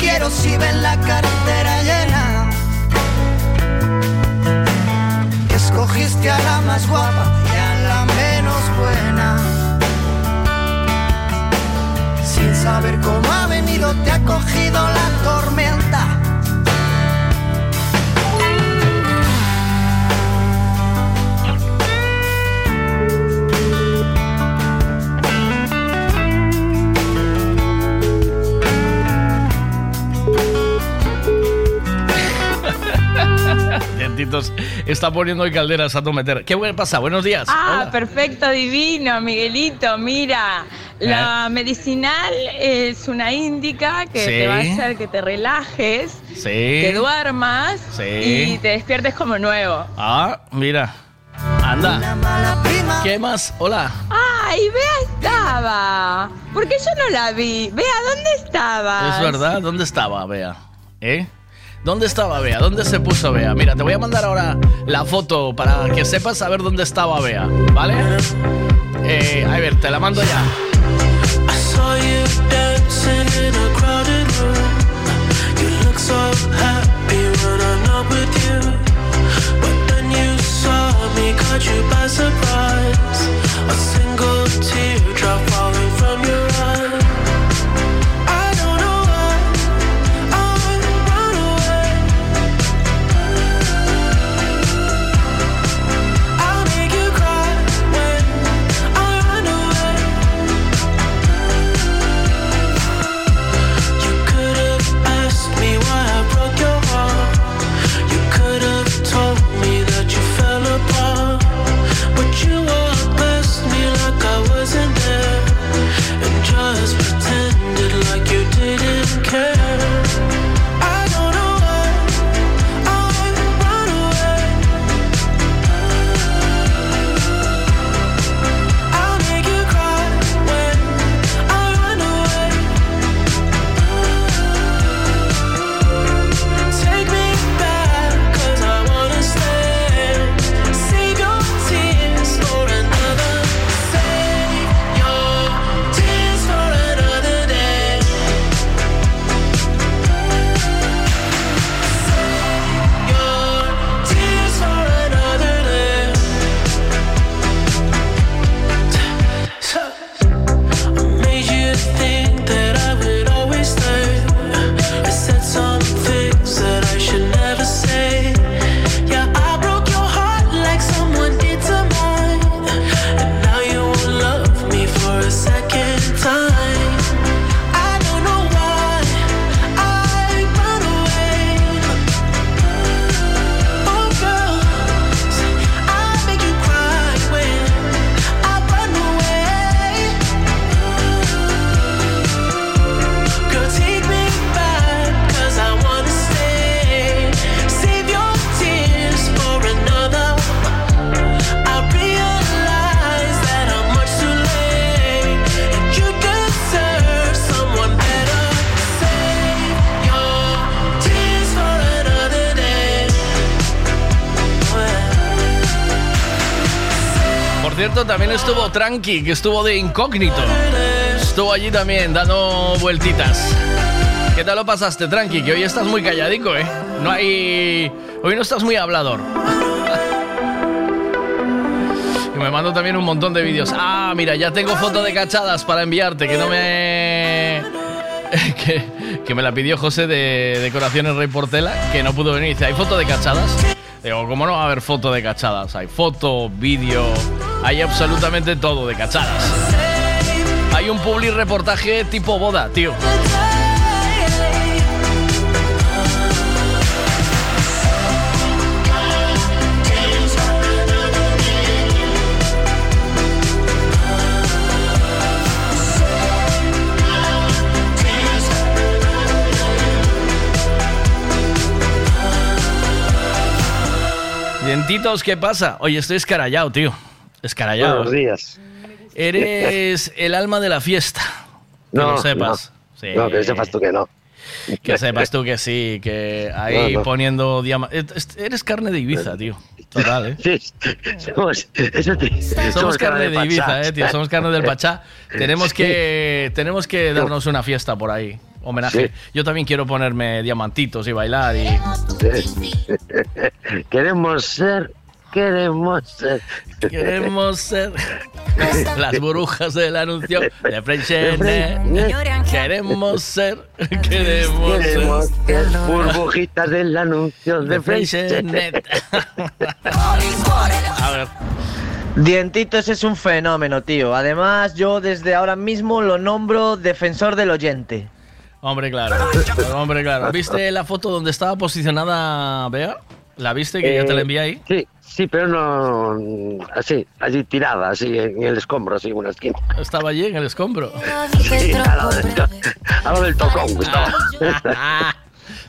quiero si ven la cartera llena. Escogiste a la más guapa y a la menos buena. Sin saber cómo ha venido, te ha cogido la tormenta. Está poniendo el calderas a meter. ¿Qué pasa? Buenos días. Ah, perfecto, divino, Miguelito. Mira, la eh. medicinal es una índica que te va a hacer que te relajes, que duermas y te despiertes como nuevo. Ah, mira. Anda. ¿Qué más? Hola. Ay, Bea estaba. Porque yo no la vi. Bea, ¿dónde estaba? Es verdad, ¿dónde estaba, Bea? ¿Eh? ¿Dónde estaba Bea? ¿Dónde se puso Bea? Mira, te voy a mandar ahora la foto para que sepas a ver dónde estaba Bea, ¿vale? Eh, a ver, te la mando ya. Tranqui, que estuvo de incógnito. Estuvo allí también dando vueltitas. ¿Qué tal lo pasaste, Tranqui? Que hoy estás muy calladico, ¿eh? No hay... Hoy no estás muy hablador. (laughs) y me mando también un montón de vídeos. Ah, mira, ya tengo foto de cachadas para enviarte, que no me... (laughs) que, me la pidió José de Decoraciones Rey Portela, que no pudo venir. Dice, ¿hay foto de cachadas? Digo, ¿cómo no va a haber foto de cachadas? Hay foto, vídeo, hay absolutamente todo de cachadas. Hay un public reportaje tipo boda, tío. Dientitos, ¿qué pasa? Oye, estoy escarallado, tío. Escarallado. Buenos días. Eres el alma de la fiesta. Que no, lo sepas. No, que sepas tú que no. Que sepas tú que sí, que ahí poniendo diamantes. Eres carne de Ibiza, tío. Total, ¿eh? Sí, somos, somos, carne, de, Ibiza, ¿eh, tío? Somos carne del Pachá. Tenemos que, tenemos que darnos una fiesta por ahí homenaje. Yo también quiero ponerme diamantitos y bailar y... (laughs) queremos ser, queremos ser. Queremos ser (laughs) las burbujas del anuncio de Freixenet. Queremos ser, queremos, ser. Burbujitas del anuncio de Freixenet. (laughs) A ver. Dientitos es un fenómeno, tío. Además, yo desde ahora mismo lo nombro defensor del oyente. Hombre, claro. Hombre, claro. ¿Viste la foto donde estaba posicionada Bea? ¿La viste que ya te la envié ahí? Sí, sí, pero no así, allí tirada, así en el escombro, así en una esquina. Estaba allí en el escombro. (laughs) Sí, a lo del, a lo del tocón estaba. (laughs)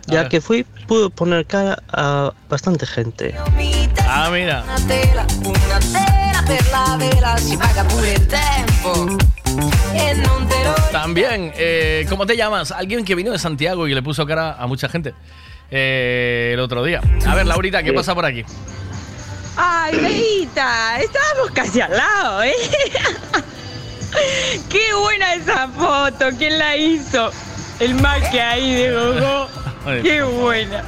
Ya que fui, pude poner cara a bastante gente. Ah, mira. También, eh, ¿cómo te llamas? Alguien que vino de Santiago y le puso cara a mucha gente eh, el otro día. A ver, Laurita, ¿qué pasa por aquí? Ay, Leita, estábamos casi al lado, ¿eh? (laughs) Qué buena esa foto, ¿quién la hizo? El Maki ahí de Gogo. Qué buena.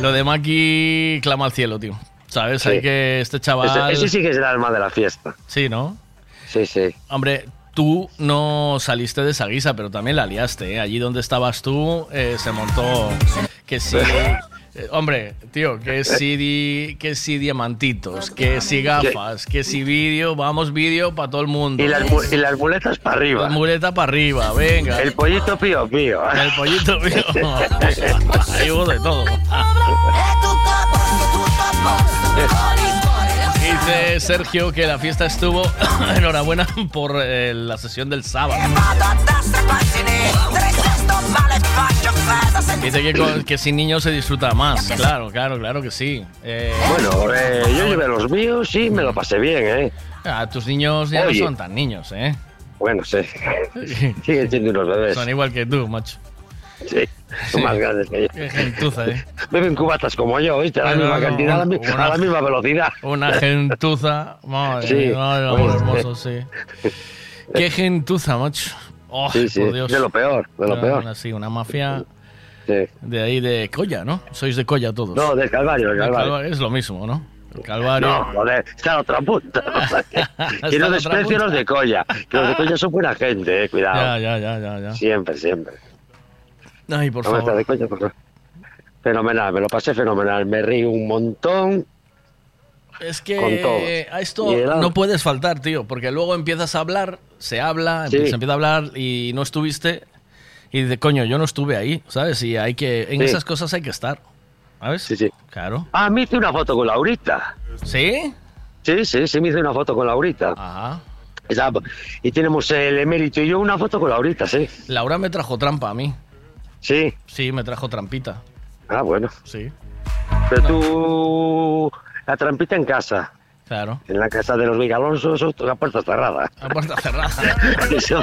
Lo de Maki clama al cielo, tío. ¿Sabes? Hay que este chaval. Ese, sí que es el alma de la fiesta. Sí, ¿no? Sí, sí. Hombre, tú no saliste de esa guisa, pero también la liaste. ¿eh? Allí donde estabas tú eh, se montó que sí. Eh, hombre, tío, que si, que si diamantitos, que si gafas, que si vídeo, vamos vídeo para todo el mundo. Y las, y las muletas para arriba. Las muletas para arriba, venga. El pollito pío pío. El pollito pío. (laughs) Ahí hubo de todo. Dice Sergio que la fiesta estuvo (coughs) enhorabuena por eh, la sesión del sábado. Dice que, que, sin niños se disfruta más. Claro, claro, claro que sí. Eh, bueno, eh, yo llevé los míos y me lo pasé bien, ¿eh? Ah, tus niños ya no son tan niños, ¿eh? Bueno, sí. (laughs) Siguen siendo unos bebés. Son igual que tú, macho. Sí, son más grandes que yo. Qué gentuza, ¿eh? (laughs) Beben cubatas como yo, ¿viste? A la misma cantidad, a, la, misma velocidad. Una gentuza. Madre, sí, madre, hermoso, sí. Qué gentuza, macho. Oh, sí, sí, por Dios. de lo peor, de lo peor. Sí, una mafia de ahí de Colla, ¿no? Sois de Colla todos. No, del Calvario, del Calvario. Es lo mismo, ¿no? El Calvario. No, joder, está a otra punta. (laughs) (laughs) que no desprecio los de Colla. Que los de Colla son buena gente, eh, cuidado. Ya, ya, ya, ya. Siempre, siempre. Ay, por favor. De Colla, por favor. Fenomenal, me lo pasé fenomenal. Me río un montón. Es que a esto no puedes faltar, tío, porque luego empiezas a hablar, se habla, se empieza a hablar y no estuviste y dice, coño, yo no estuve ahí, ¿sabes? Y hay que, en esas cosas hay que estar, ¿sabes? Sí, sí. Claro. Ah, me hice una foto con Laurita. ¿Sí? Sí, sí, sí, me hice una foto con Laurita. Ajá. Y tenemos el emérito y yo una foto con Laurita, sí. Laura me trajo trampa a mí. Sí. Sí, me trajo trampita. Ah, bueno. Sí. Pero tú la trampita en casa. Claro. En la casa de los Vigalonsos, la puerta cerrada. La puerta cerrada. (laughs) eso,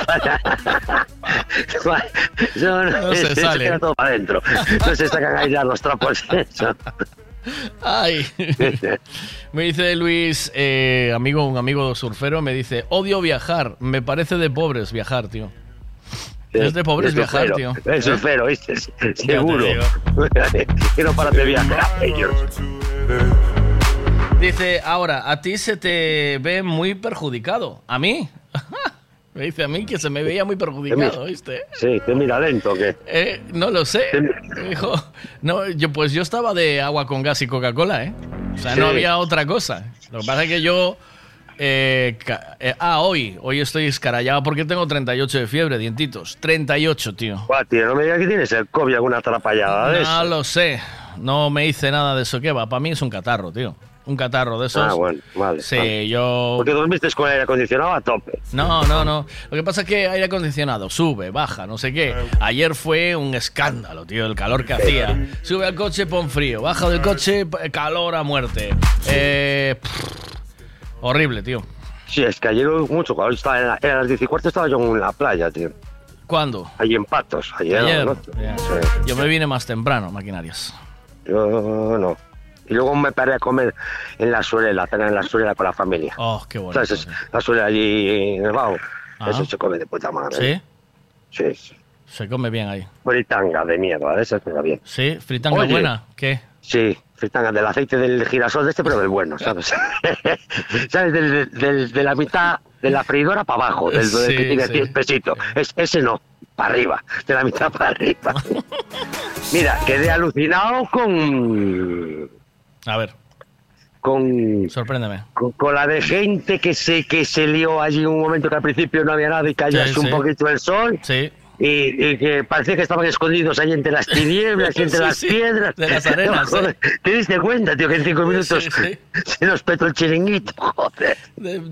eso, no se sale. todo para adentro. No se sacan ahí ya los trapos. Eso. Ay. me dice Luis, eh, amigo, un amigo surfero, me dice, odio viajar, me parece de pobres viajar, tío. Es de pobres viajar, tío. Es surfero, ¿viste? Seguro. (laughs) que no para de viajar ellos. Dice, ahora, a ti se te ve muy perjudicado. ¿A mí? (laughs) Me dice a mí que se me veía muy perjudicado, ¿viste? Sí, te mira lento, ¿o qué? Eh, no lo sé. Dijo, no, yo, pues yo estaba de agua con gas y Coca-Cola, ¿eh? O sea, no había otra cosa. Lo que pasa es que yo... Eh, eh, ah, hoy. Hoy estoy escarallado porque tengo 38 de fiebre, dientitos. 38, tío. Guau, tío, no me digas que tienes el COVID alguna atrapallada de No lo sé. No me hice nada de eso. ¿Qué va? Para mí es un catarro, tío un catarro de esos. Ah, bueno, vale. Sí, yo. Porque dormiste con aire acondicionado a tope. No, no, no. Lo que pasa es que aire acondicionado sube, baja, no sé qué. Ayer fue un escándalo, tío, el calor que hacía. Sube al coche, pon frío. Baja del coche, calor a muerte. Eh, horrible, tío. Sí, es que ayer mucho calor. Estaba en, las 10 y cuarto estaba yo en la playa, tío. ¿Cuándo? Allí en Patos, ayer. Yo me vine más temprano, maquinarias. Yo no. Y luego me paré a comer en la suela, cena en la suela con la familia. Oh, qué bueno. La suela allí en el bajo. Eso se come de puta madre. ¿Sí? Sí, sí. Se come bien ahí. Fritanga de mierda, esa es bien. ¿Sí? ¿Fritanga buena? ¿Qué? Sí, del aceite del girasol de este, pero del bueno, ¿sabes? (laughs) ¿Sabes? Del, de la mitad de la freidora para abajo, del, que tiene 10 pesitos. Es, ese no, para arriba, de la mitad para arriba. (laughs) Mira, quedé alucinado con a ver. Con, Sorpréndeme. Con, la de gente que se, que se lió allí un momento que al principio no había nada y cayó un poquito el sol. Sí. Y, que parecía que estaban escondidos ahí entre las tinieblas y (laughs) entre las piedras. De las arenas. ¿eh? ¿Te diste cuenta, tío, que en cinco minutos (laughs) se nos petó el chiringuito? Joder.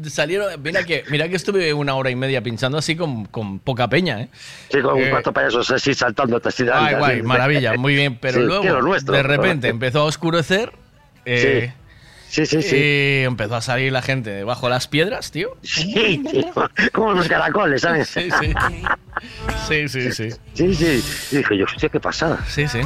salieron, mira que, mira que estuve una hora y media pinchando así con, con poca peña, ¿eh? Sí, con eh, cuatro payasos así saltando. Así, ay, guay, maravilla, muy bien. Pero (laughs) luego, de repente, empezó a oscurecer. Eh, Sí, sí, sí. Y empezó a salir la gente debajo de las piedras, tío. Sí, como los caracoles, ¿sabes? Sí, sí. Sí, sí, sí. Sí, sí. Y dije yo, hostia, qué pasada. Sí, sí.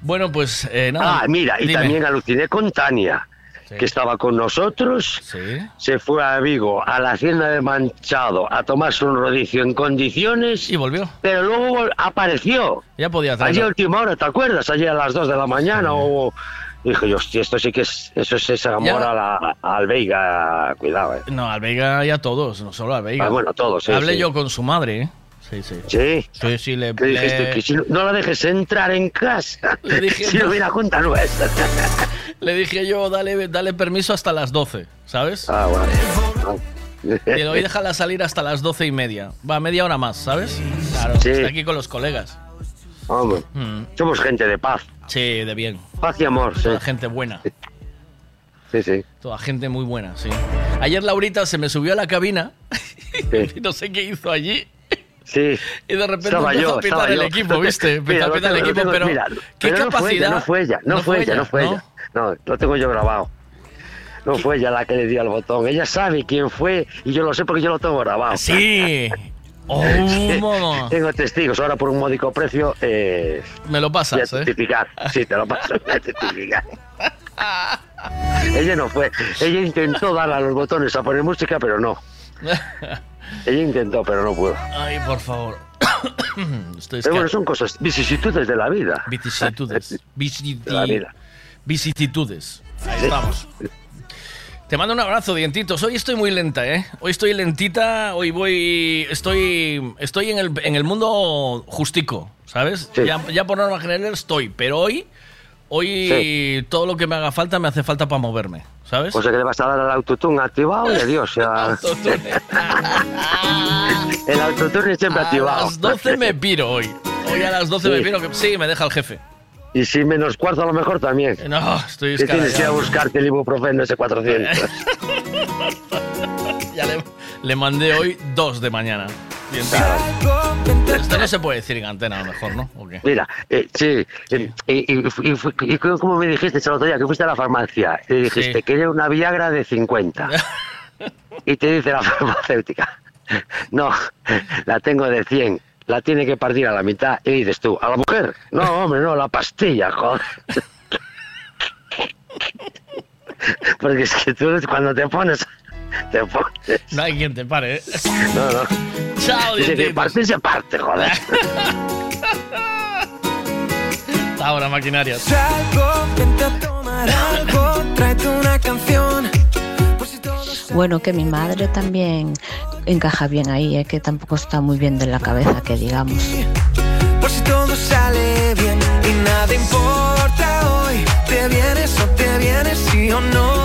Bueno, pues eh, nada. Ah, mira, y también aluciné con Tania que estaba con nosotros, se fue a Vigo, a la hacienda de Manchado, a tomarse un rodicio en condiciones. Y volvió. Pero luego apareció. Ya podía hacerlo. Allí a última hora, ¿te acuerdas? Allí a las 2 de la mañana o... Dije yo, hostia, esto sí que es, eso es ese amor a la, al Veiga, cuidado, eh. No, al Veiga y a todos, no solo al Veiga. Ah, bueno, todos, sí, Hablé yo con su madre, ¿eh? Sí, sí. Sí. Sí, sí, le. dijiste? Que si no, la dejes entrar en casa. Le dije. (laughs) si no viene a junta nuestra. (laughs) le dije yo, dale, dale permiso hasta las 12, ¿sabes? Ah, bueno. Y hoy déjala salir hasta las doce y media. Va, media hora más, ¿sabes? Claro, sí. está aquí con los colegas. Hombre, mm. somos gente de paz. Sí, de bien. Paz y amor, Toda gente buena. Sí, sí. Toda gente muy buena, sí. Ayer Laurita se me subió a la cabina (laughs) y no sé qué hizo allí. Sí. Y de repente (laughs) empezó a pitar el equipo, ¿viste? Empezó a pitar el equipo, pero ¿qué capacidad? No fue ella, no fue ella, no fue ella. No, lo tengo yo grabado. No fue ella la que le dio al botón. Ella sabe quién fue y yo lo sé porque yo lo tengo grabado. Sí. (laughs) Oh, (laughs) Tengo testigos, ahora por un módico precio. Eh, Me lo pasas, ¿eh? Sí, te lo paso, ella no fue. Ella intentó dar a los botones a poner música, pero no. Ella intentó, pero no pudo. Ay, por favor. (coughs) pero bueno, son cosas, vicisitudes de la vida. Vicisitudes. (laughs) Vicisitudes. Ahí estamos. Te mando un abrazo, dientitos. Hoy estoy muy lenta, ¿eh? Hoy estoy lentita, hoy voy... Estoy, estoy en, el, en el mundo justico, ¿sabes? Ya, ya, por norma general estoy, pero hoy... Hoy todo lo que me haga falta me hace falta para moverme, ¿sabes? O sea que le vas a dar al autotune activado y adiós. Ya... el autotune siempre activado. A las 12 me piro hoy. Hoy a las 12 me piro. Que... Sí, me deja el jefe. Y si menos cuarto a lo mejor también. No, estoy Que tienes que ir a buscarte el ibuprofeno ese 400. (laughs) ya le, le, mandé hoy dos de mañana. Bien, Esto no se puede decir en antena a lo mejor, ¿no? Mira, eh, sí, eh, y, y, y, como me dijiste el otro día, que fuiste a la farmacia, y dijiste, que quería una Viagra de 50. (laughs) y te dice la (laughs) farmacéutica, no, la tengo de 100 la tiene que partir a la mitad y dices tú, ¿a la mujer? No, hombre, no, la pastilla, joder. (laughs) Porque es que tú cuando te pones, (laughs) te pones. No hay quien te pare, ¿eh? No, no. Chao, Dice que parte se parte, joder. (laughs) Ahora, maquinaria. Salgo, vente a tomar algo, tráete una canción. Bueno, que mi madre también encaja bien ahí, ¿eh? que tampoco está muy bien de la cabeza, que digamos. Por si todo sale bien y nada importa hoy, te vienes o te vienes sí o no.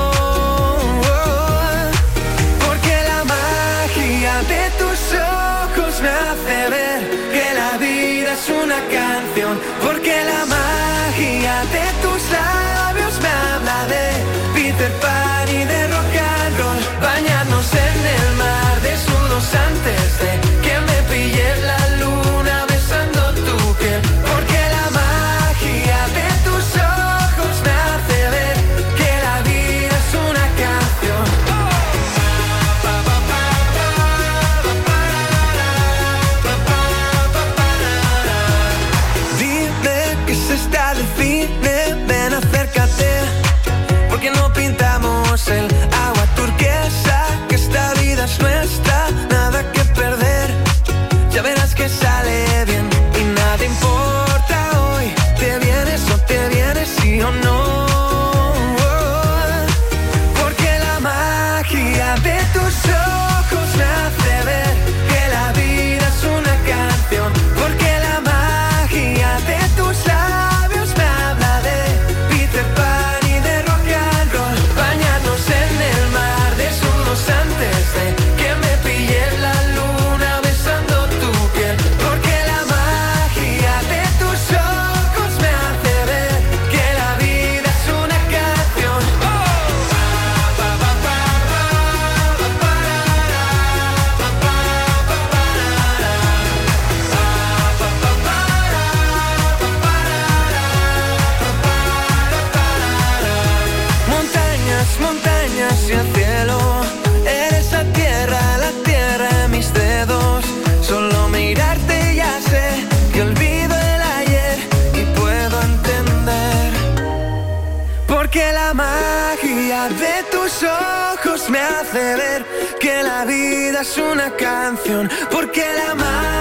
Hace ver que la vida es una canción. Porque la magia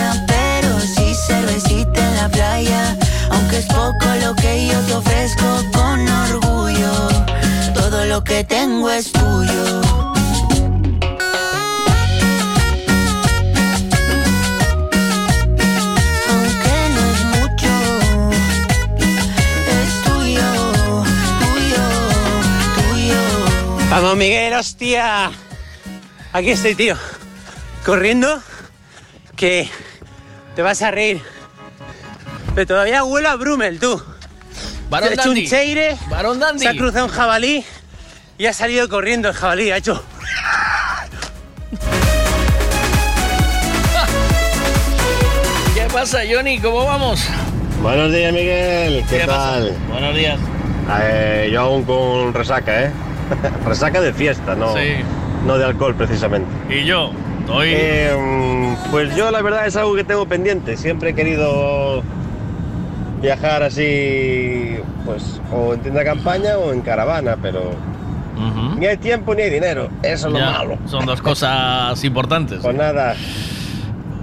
cervecita en la playa. Aunque es poco lo que yo te ofrezco con orgullo, todo lo que tengo es tuyo. Vamos, Miguel, hostia. Aquí estoy, tío. Corriendo, que te vas a reír. Pero todavía huele a Brumel, tú. Barón ha hecho Dandy. un cheire, Barón Dandy. se ha cruzado un jabalí y ha salido corriendo el jabalí. Ha hecho... (laughs) ¿Qué pasa, Johnny? ¿Cómo vamos? Buenos días, Miguel. ¿Qué, ¿Qué pasa? tal? Buenos días. Eh, yo aún con resaca, ¿eh? (laughs) resaca de fiesta, no, Sí. no de alcohol precisamente. Y yo, Eh, pues yo la verdad es algo que tengo pendiente. Siempre he querido viajar así, pues o en tienda campaña o en caravana, pero ni hay tiempo ni hay dinero. Eso es lo malo. Son dos cosas (laughs) importantes. Pues nada,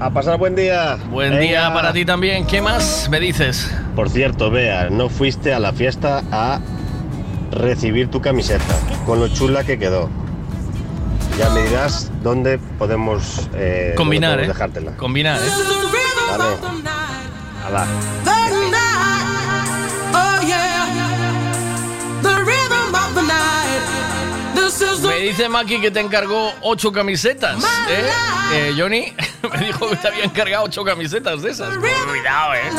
a pasar buen día. Buen día para ti también. ¿Qué más me dices? Por cierto, Bea, no fuiste a la fiesta a recibir tu camiseta, con lo chula que quedó. Ya me dirás dónde podemos, eh, Combinar, dónde ¿eh? dejártela. Combinar, ¿eh? Vale. Me dice Maki que te encargó ocho camisetas, ¿eh? Eh, Johnny (laughs) me dijo que te había encargado ocho camisetas de esas. Cuidado, ¿eh?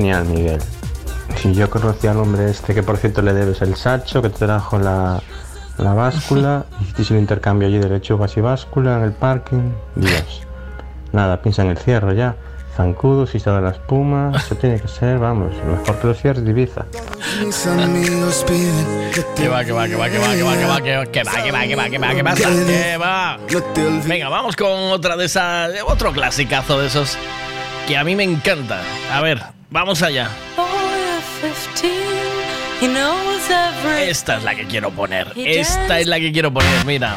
Genial, Miguel. Si yo conocí al hombre este que por cierto le debes el sacho, que te trajo la, la báscula, hiciste un intercambio allí de lechugas y báscula en el parking. Dios. Nada, piensa en el cierre ya. Zancudo, si de la espuma, eso tiene que ser, vamos, lo mejor que los cierres de Ibiza. Que va, que va, que va, que va, que va, que va, que va, que va, que va, que va, que va, que pasa, que va. Venga, vamos con otra de esas, otro clasicazo de esos que a mí me encanta. A ver, vamos allá. Esta es la que quiero poner. Esta es la que quiero poner, mira.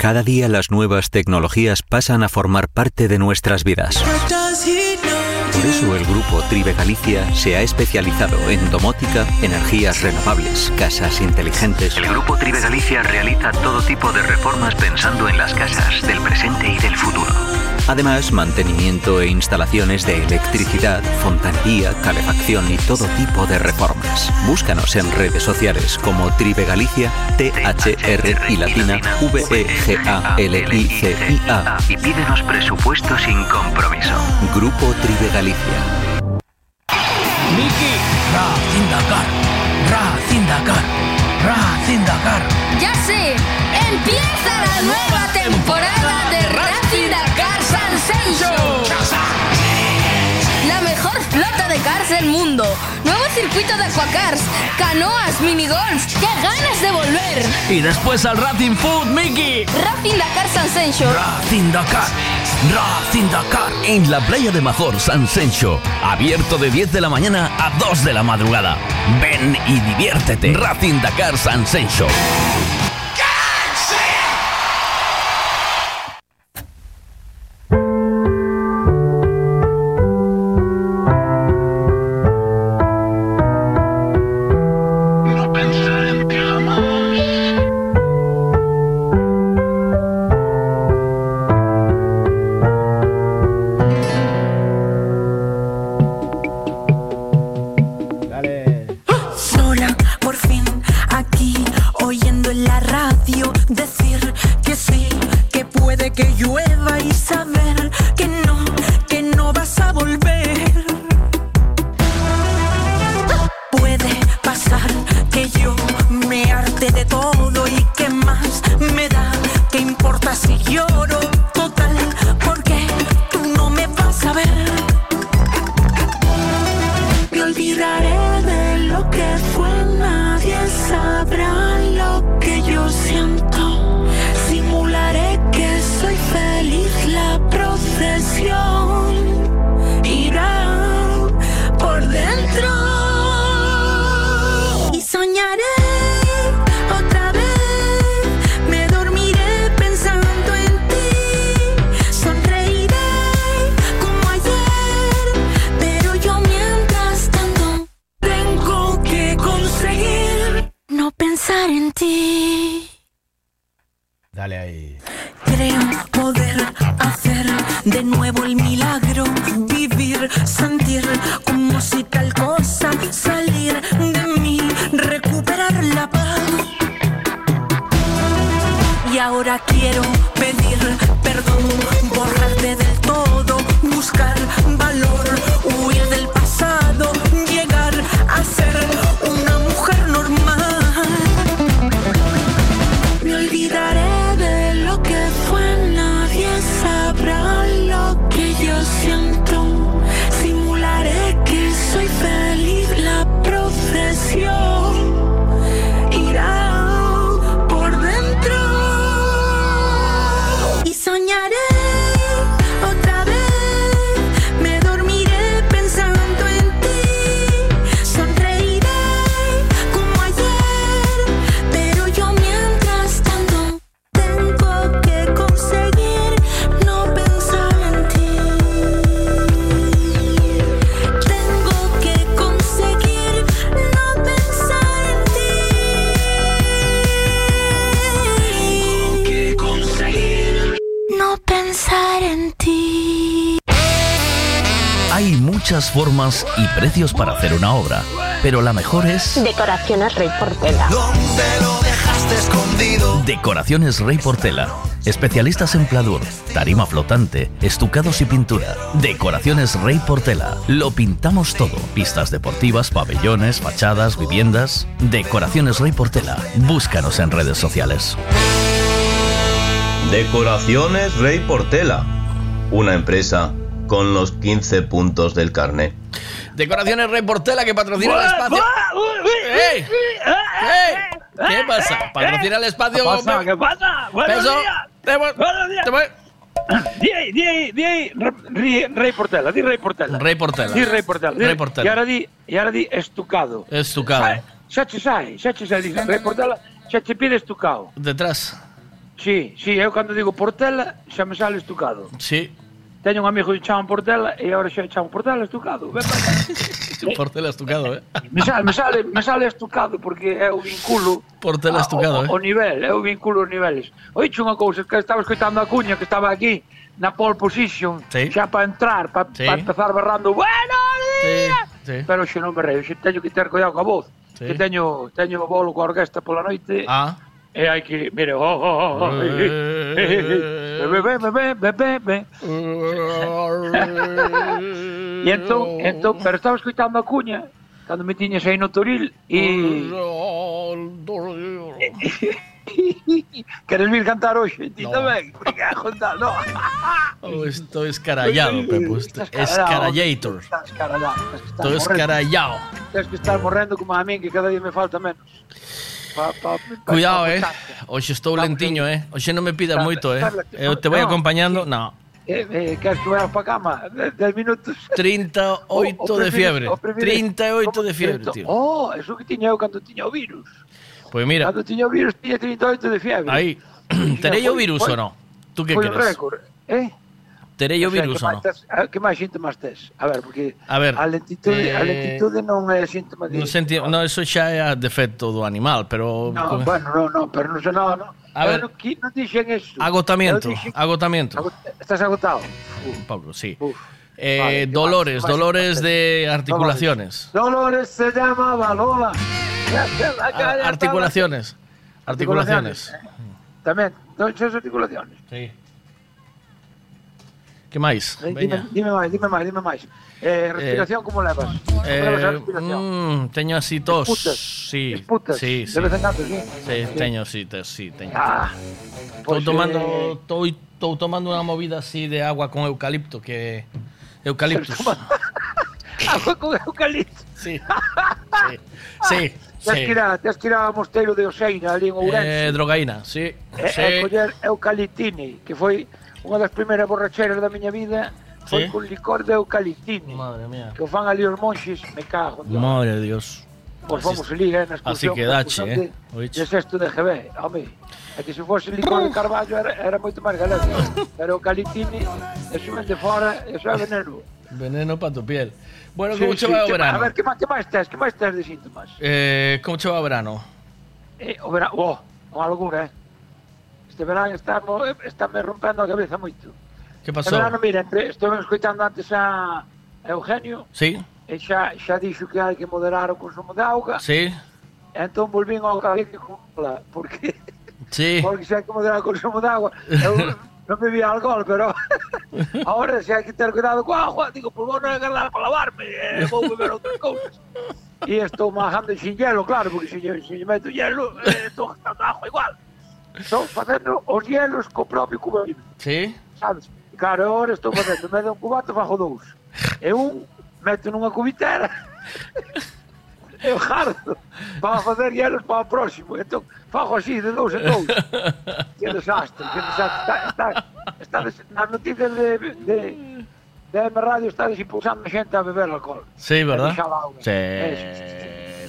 Cada día las nuevas tecnologías pasan a formar parte de nuestras vidas. Por eso el grupo Tribe Galicia se ha especializado en domótica, energías renovables, casas inteligentes. El grupo Tribe Galicia realiza todo tipo de reformas pensando en las casas del presente y del futuro. Además, mantenimiento e instalaciones de electricidad, fontanería, calefacción y todo tipo de reformas. Búscanos en redes sociales como Tribe Galicia, T-H-R y latina V-E-G-A-L-I-C-I-A y pídenos presupuesto sin compromiso. Grupo Tribe Galicia. Aquacars, canoas, minigolfs. ¡Qué ganas de volver! Y después al Racing Food, Mickey. Racing Dakar Sensation. Racing Dakar, Racing Dakar. En la playa de Major, San Sencho. Abierto de 10 de la mañana a 2 de la madrugada. Ven y diviértete. Racing Dakar San Sencho. Precios para hacer una obra, pero la mejor es Decoraciones Rey Portela. ¿Dónde lo dejaste escondido? Decoraciones Rey Portela. Especialistas en pladur, tarima flotante, estucados y pintura. Decoraciones Rey Portela. Lo pintamos todo. Pistas deportivas, pabellones, fachadas, viviendas. Decoraciones Rey Portela. Búscanos en redes sociales. Decoraciones Rey Portela, una empresa con los 15 puntos del carnet. Decoraciones Rey Portela que patrocina el espacio. ¡Ey! ¡Ey! ¿Qué pasa? Patrocina el espacio. ¿Qué pasa? ¿Qué pasa? Buenos días. Te voy- te voy- (coughs) Di ahí, di ahí, di ahí, Rey, Rey Portela, di Rey Portela. Rey Portela. Di Rey Portela. Rey Portela. Y ahora di, y ahora di estucado. Estucado. Xa che sai, xa che sai, dice Rey Portela, xa che pide estucado. Detrás. Sí, sí, eu cando digo Portela xa me sale estucado. Sí. Teño un amigo que chama Portela e agora xa chama Portela estucado. Ven para (laughs) Portela estucado, eh? (laughs) Me sale, me sale, me sale estucado porque é o vinculo Portela estucado, a, o, eh? O nivel, eu vinculo os niveles. Oiche unha cousa, que estaba escoitando a cuña que estaba aquí na pole position, sí. xa para entrar, para sí. pa empezar berrando, bueno, sí. sí. pero xe non me reo, xe teño que ter cuidado coa voz, sí. que teño, teño bolo coa orquesta pola noite, ah E hai que, mire, oh, oh, oh, E entón, entón, pero estaba escutando a cuña cando me tiñes (laughs) aí no Toril e... Queres vir cantar hoxe? Ti no. tamén? a junta, no. Oh, estou escarallado, Pepo. Escarallator. Estou escarallado. Tens que estar morrendo como a min, que cada día me falta menos. Pa, pa, pa, Cuidado, eh. Hoxe estou lentiño, eh. Hoxe non me pidas moito, eh. Eu te voy no, acompañando. No. Eh, eh, queres que vayas para cama? 10 minutos. 38 O- o de fiebre. o prefires- 38 de fiebre, tío. Oh, eso que tiña eu cando tiña o virus. Pois mira, Cando tiña o virus tiña 38 de fiebre. aí. (clears throat) Terei o virus ou non? Tú que Foi un crees? récord, eh? Terei o O sea, virus que ou non? a- Que máis síntomas tes? A ver, porque A ver, a lentitude, a eh, lentitude non é síntoma de... Non senti, no, eso xa é a defecto do animal, pero No, bueno, no, no, pero non sei nada, no. A ver. Non, qui- non dixen agotamiento, dixen- agotamiento. Agot- Estás agotado? Un pouco, sí. Uf. Eh, Vale, ¿qué dolores, más? ¿Qué más? dolores de articulaciones. Dolores se llamaba Lola. Ah, (laughs) articulaciones. Articulaciones. Tamén, dolores articulaciones. Sí. Que máis? Eh, dime, dime máis, dime máis, dime máis. Eh, eh, respiración, eh, como levas? Como eh, levas a respiración? Mm, teño así tos. Disputas? Sí, Disputas? sí, sí. De vez en cando, sí? Sí, teño sí, tos, sí, teño. Ah, estou pues, tomando, eh... Tô, tô tomando unha movida así de agua con eucalipto, que... Eucaliptus. (laughs) agua con eucalipto? Sí. (laughs) sí. sí. Tes sí. que ir a, que ir ao mosteiro de Oseira, ali en Ourense. Eh, drogaína, sí. E, sí. e coller eucaliptini, que foi unha das primeiras borracheras da miña vida, foi Sí. con licor de eucaliptini. Madre mía. Que o fan ali os monxes, me cago Dios. Madre de Dios. Pois Así- fomos eh, na así excursión. que na dache, eh, De, de sexto de GB, home. É que se fose licor de carballo era, era moito máis galego. (laughs) Pero o calitini, eso de fora, eso é veneno. Veneno para tu piel. Bueno, Sí, como che sí, va o que- verano? A ver, que máis, que máis tes? Que máis tes de síntomas? Eh, como che va o verano? Eh, o verano, oh, unha locura, eh. Este verano está, mo- está me rompendo a cabeza moito. Que pasou? verano, mira, entre, estou escoitando antes a Eugenio, Sí, e xa, xa dixo que hai que moderar o consumo de auga, sí, entón volvín ao cabeza con cola, porque, (laughs) sí. porque xa hai que moderar o consumo de agua. Eu (laughs) non bebía alcohol, pero (laughs) ahora xa hai que ter cuidado coa agua, digo, por vou non agarrar para lavarme, eh, vou beber outras cousas. E estou majando sin hielo, claro, porque se lle, se lle meto hielo, eh, estou gastando agua igual. Estou facendo os hielos co propio cubatín. Sí? Sabes? Claro, agora estou facendo, me un cubato, fajo dous. E un meto nunha cubitera. (laughs) Eu jardo para facer hielos para o próximo. Entón, fajo así de dous en dous. Que desastre, que desastre. Está, está, está des... nas noticias de, de, de M Radio está desimpulsando xente a beber alcohol. Sí, verdad? Eh, sí. sí, sí, sí.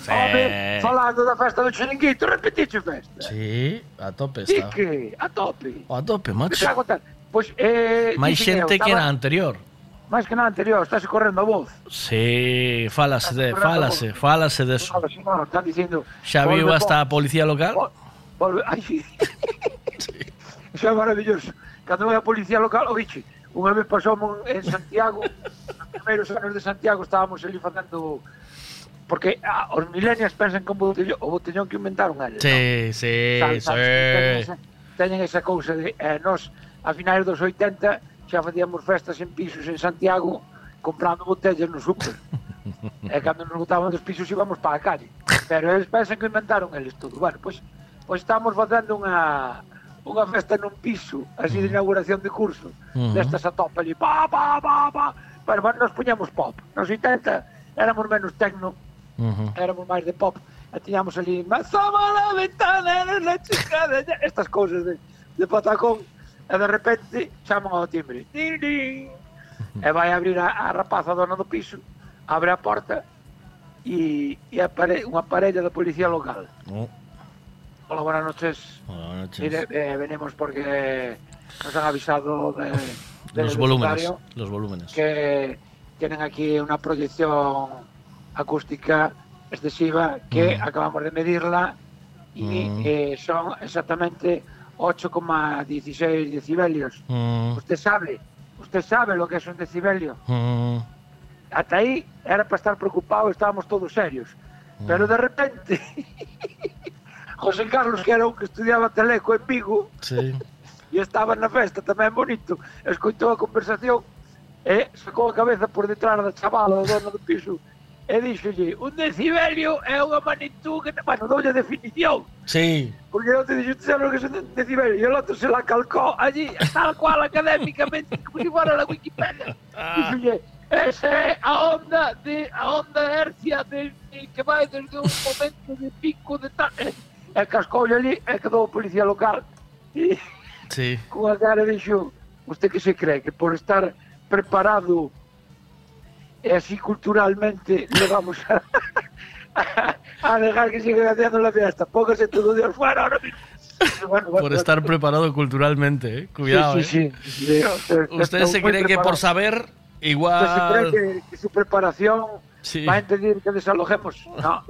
Home, falando da festa do Chiringuito, repetite festa. Sí, a tope está. Dique, a tope. O a tope, macho. Te contar. Pois, eh, máis xente que na anterior. Máis que na anterior, estás correndo a voz. Sí, falase, de, falase, falase de eso. Claro, están dicindo... Xa viu hasta (laughs) a policía local? Oh, Volve, ai, sí. Xa é maravilloso. Cando vai a policía local, o biche, unha vez pasamos en Santiago, nos primeiros anos de Santiago estábamos ali facendo porque ah, os milenios pensan como botellón, o botellón que inventaron eles, sí, non? Sí, sabes, sabes, sí. Teñen esa, teñen esa cousa de eh, nos a finais dos 80 xa facíamos festas en pisos en Santiago comprando botellas no super. (laughs) e cando nos botaban dos pisos íbamos para a calle. Pero eles pensan que inventaron eles todo. Bueno, pois, pois estamos facendo unha unha festa nun piso, así de inauguración de curso, uh -huh. destas a tope ali, pa, pa, pa, pa, pero bueno, nos puñamos pop. Nos 80 éramos menos tecno, Uh -huh. Éramos máis de pop e tiñamos ali Mazaba la ventana na chica de... Estas cousas de, de patacón e de repente chaman ao timbre din, din. E vai abrir a, a rapaza dona do piso abre a porta e, e apare, unha parella da policía local oh. Hola, buenas noches. Buenas noches. Mire, eh, venimos porque nos han avisado de, de los volúmenes, los volúmenes que tienen aquí una proyección acústica excesiva que mm. acabamos de medirla e mm. eh, son exactamente 8,16 decibelios. Mm. Usted sabe, usted sabe lo que es un decibelio. Mm. Ata aí era para estar preocupado, estábamos todos serios. Mm. Pero de repente, (laughs) José Carlos, que era un que estudiaba teleco en Vigo, sí. e estaba na festa tamén bonito, escoitou a conversación eh, e sacou a cabeza por detrás da chavala, do dono do piso, e díxolle, un decibelio é unha magnitud que... Te... Bueno, doulle definición. Sí. Porque eu te dixo, tú sabes que é un decibelio. E o outro se la calcó allí, ah tal cual académicamente, como se fora la Wikipedia. Ah. Díxolle, esa é a onda de a onda hercia de, de, que vai desde un momento de pico de tal... E, e cascoulle ali, e quedou o policía local. E, sí. Con a cara dixo, usted que se cree que por estar preparado así culturalmente le vamos a, (laughs) a, dejar que siga haciendo la fiesta. Póngase todo Dios fuera ahora mismo. Bueno, bueno, por estar preparado culturalmente, ¿eh? cuidado. Sí, sí, sí. sí. Usted, usted se cree que por saber igual. Usted se cree que, que su preparación va a impedir que desalojemos. No.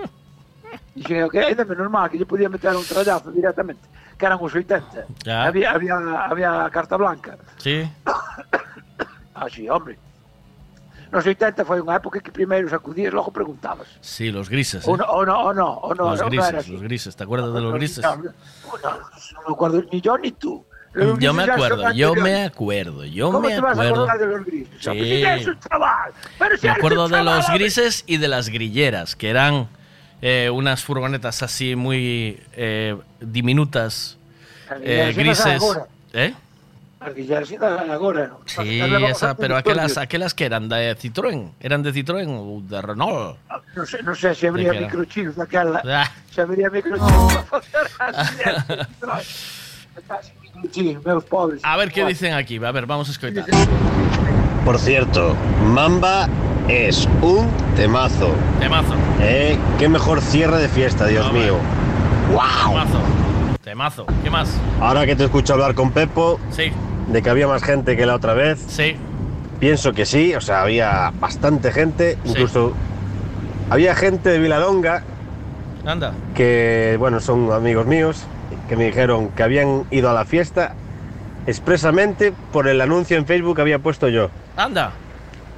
Y dije, ok, es menos mal que yo podía meter un trallazo directamente, que eran os 80. Ya. Había, había, había carta blanca. Sí. (coughs) ah, sí, hombre. Nos 80 foi unha época que primeiro sacudías, logo preguntabas. Sí, los grises. ¿eh? O, no, o no, o no, o no. Los grises, no los grises. ¿Te acuerdas de los grises? No, no, no me acuerdo ni yo ni tú. Los yo me acuerdo, yo me acuerdo, yo ¿Cómo me te vas acuerdo. A acordar de los grises? Sí. Si eres un chaval, pero si me eres acuerdo de los grises y de las grilleras, que eran eh, unas furgonetas así muy eh, diminutas, eh, grises. ¿Eh? Das agora, ¿no? Sí, esa, a pero aquelas, aquelas que eran de Citroën, eran de Citroën o de Renault. Non sei, non sei se habría microchips daquela. Ah. Se habría microchips (laughs) para facer así. Sí, meus pobres. A ver qué dicen aquí, a ver, vamos a escuchar. Por cierto, Mamba es un temazo. Temazo. Eh, qué mejor cierre de fiesta, Dios mío. ¡Wow! Temazo. Temazo. ¿Qué más? Ahora que te escucho hablar con Pepo, Sí, de que había más gente que la otra vez, sí. pienso que sí, o sea, había bastante gente, incluso había gente de Viladonga Anda. que, bueno, son amigos míos, que me dijeron que habían ido a la fiesta expresamente por el anuncio en Facebook que había puesto yo. Anda.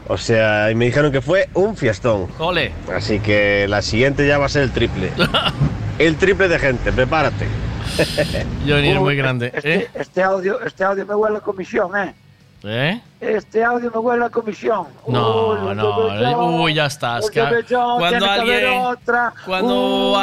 O sea, y me dijeron que fue un fiestón. Ole. Así que la siguiente ya va a ser el triple. (laughs) el triple de gente, prepárate. (laughs) Johnny es muy grande. Este, ¿Eh? este audio, este audio me huele a comisión, ¿eh? ¿Eh? Este audio me huele a comisión. No, Uy, no, yo, uy, ya estás. que- yo, cuando (laughs) que alguien, otra. cuando,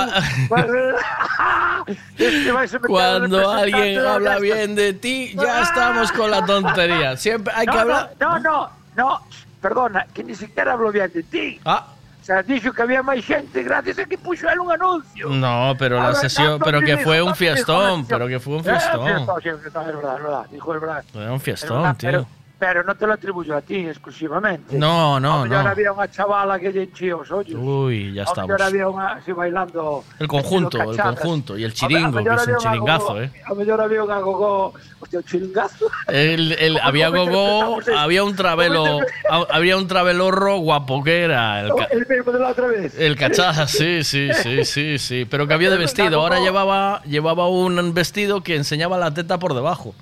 este al cuando alguien habla bien de ti, ya estamos con la tontería. Siempre hay que no, hablar. No, no, no, no, perdona, que ni siquiera hablo bien de ti. Ah. Sea, dixo que había máis xente gracias a que puxo él un anuncio. No, pero A la ver, sesión, pero que fue un la fiestón, pero que fue un Eh, fiestón. sí, es verdad, es verdad, dijo es verdad. Fue un Es fiestón, verdad, tío. Pero, pero no te lo atribuyo a ti exclusivamente. No, no, no. había unha chavala que lle enchía os ollos. Uy, ya estamos. había unha así bailando. El conjunto, el conjunto. Y el A- a chiringo, que es un chiringazo, gogó- ¿eh? A mellor había unha gogó. Hostia, un chiringazo. El, el- (laughs) había ¿Cómo gogo, eso? había un travelo, ha- había un travelorro guapo que era el, El mismo de la otra vez. el cachaza, sí, sí, sí, sí, sí, pero que había de vestido. Ahora llevaba, llevaba un vestido que enseñaba la teta por debajo,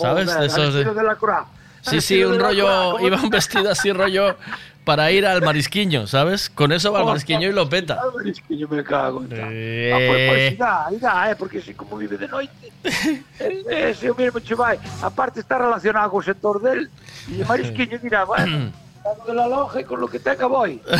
¿sabes? Joder, De esos de- de la Croix. Sí, sí, un rollo, Croix, ¿cómo iba un vestido así rollo para ir al marisquiño, ¿sabes? Con eso va al marisquiño y lo peta. Al marisquiño me cago. Eh. Ah, pues, pues aí dá, eh, porque así como vive de noite. (laughs) ese o mesmo che vai. Aparte está relacionado co sector del e o marisquiño dirá, bueno, (clears throat) de la lonja e con lo que tenga voy. (laughs)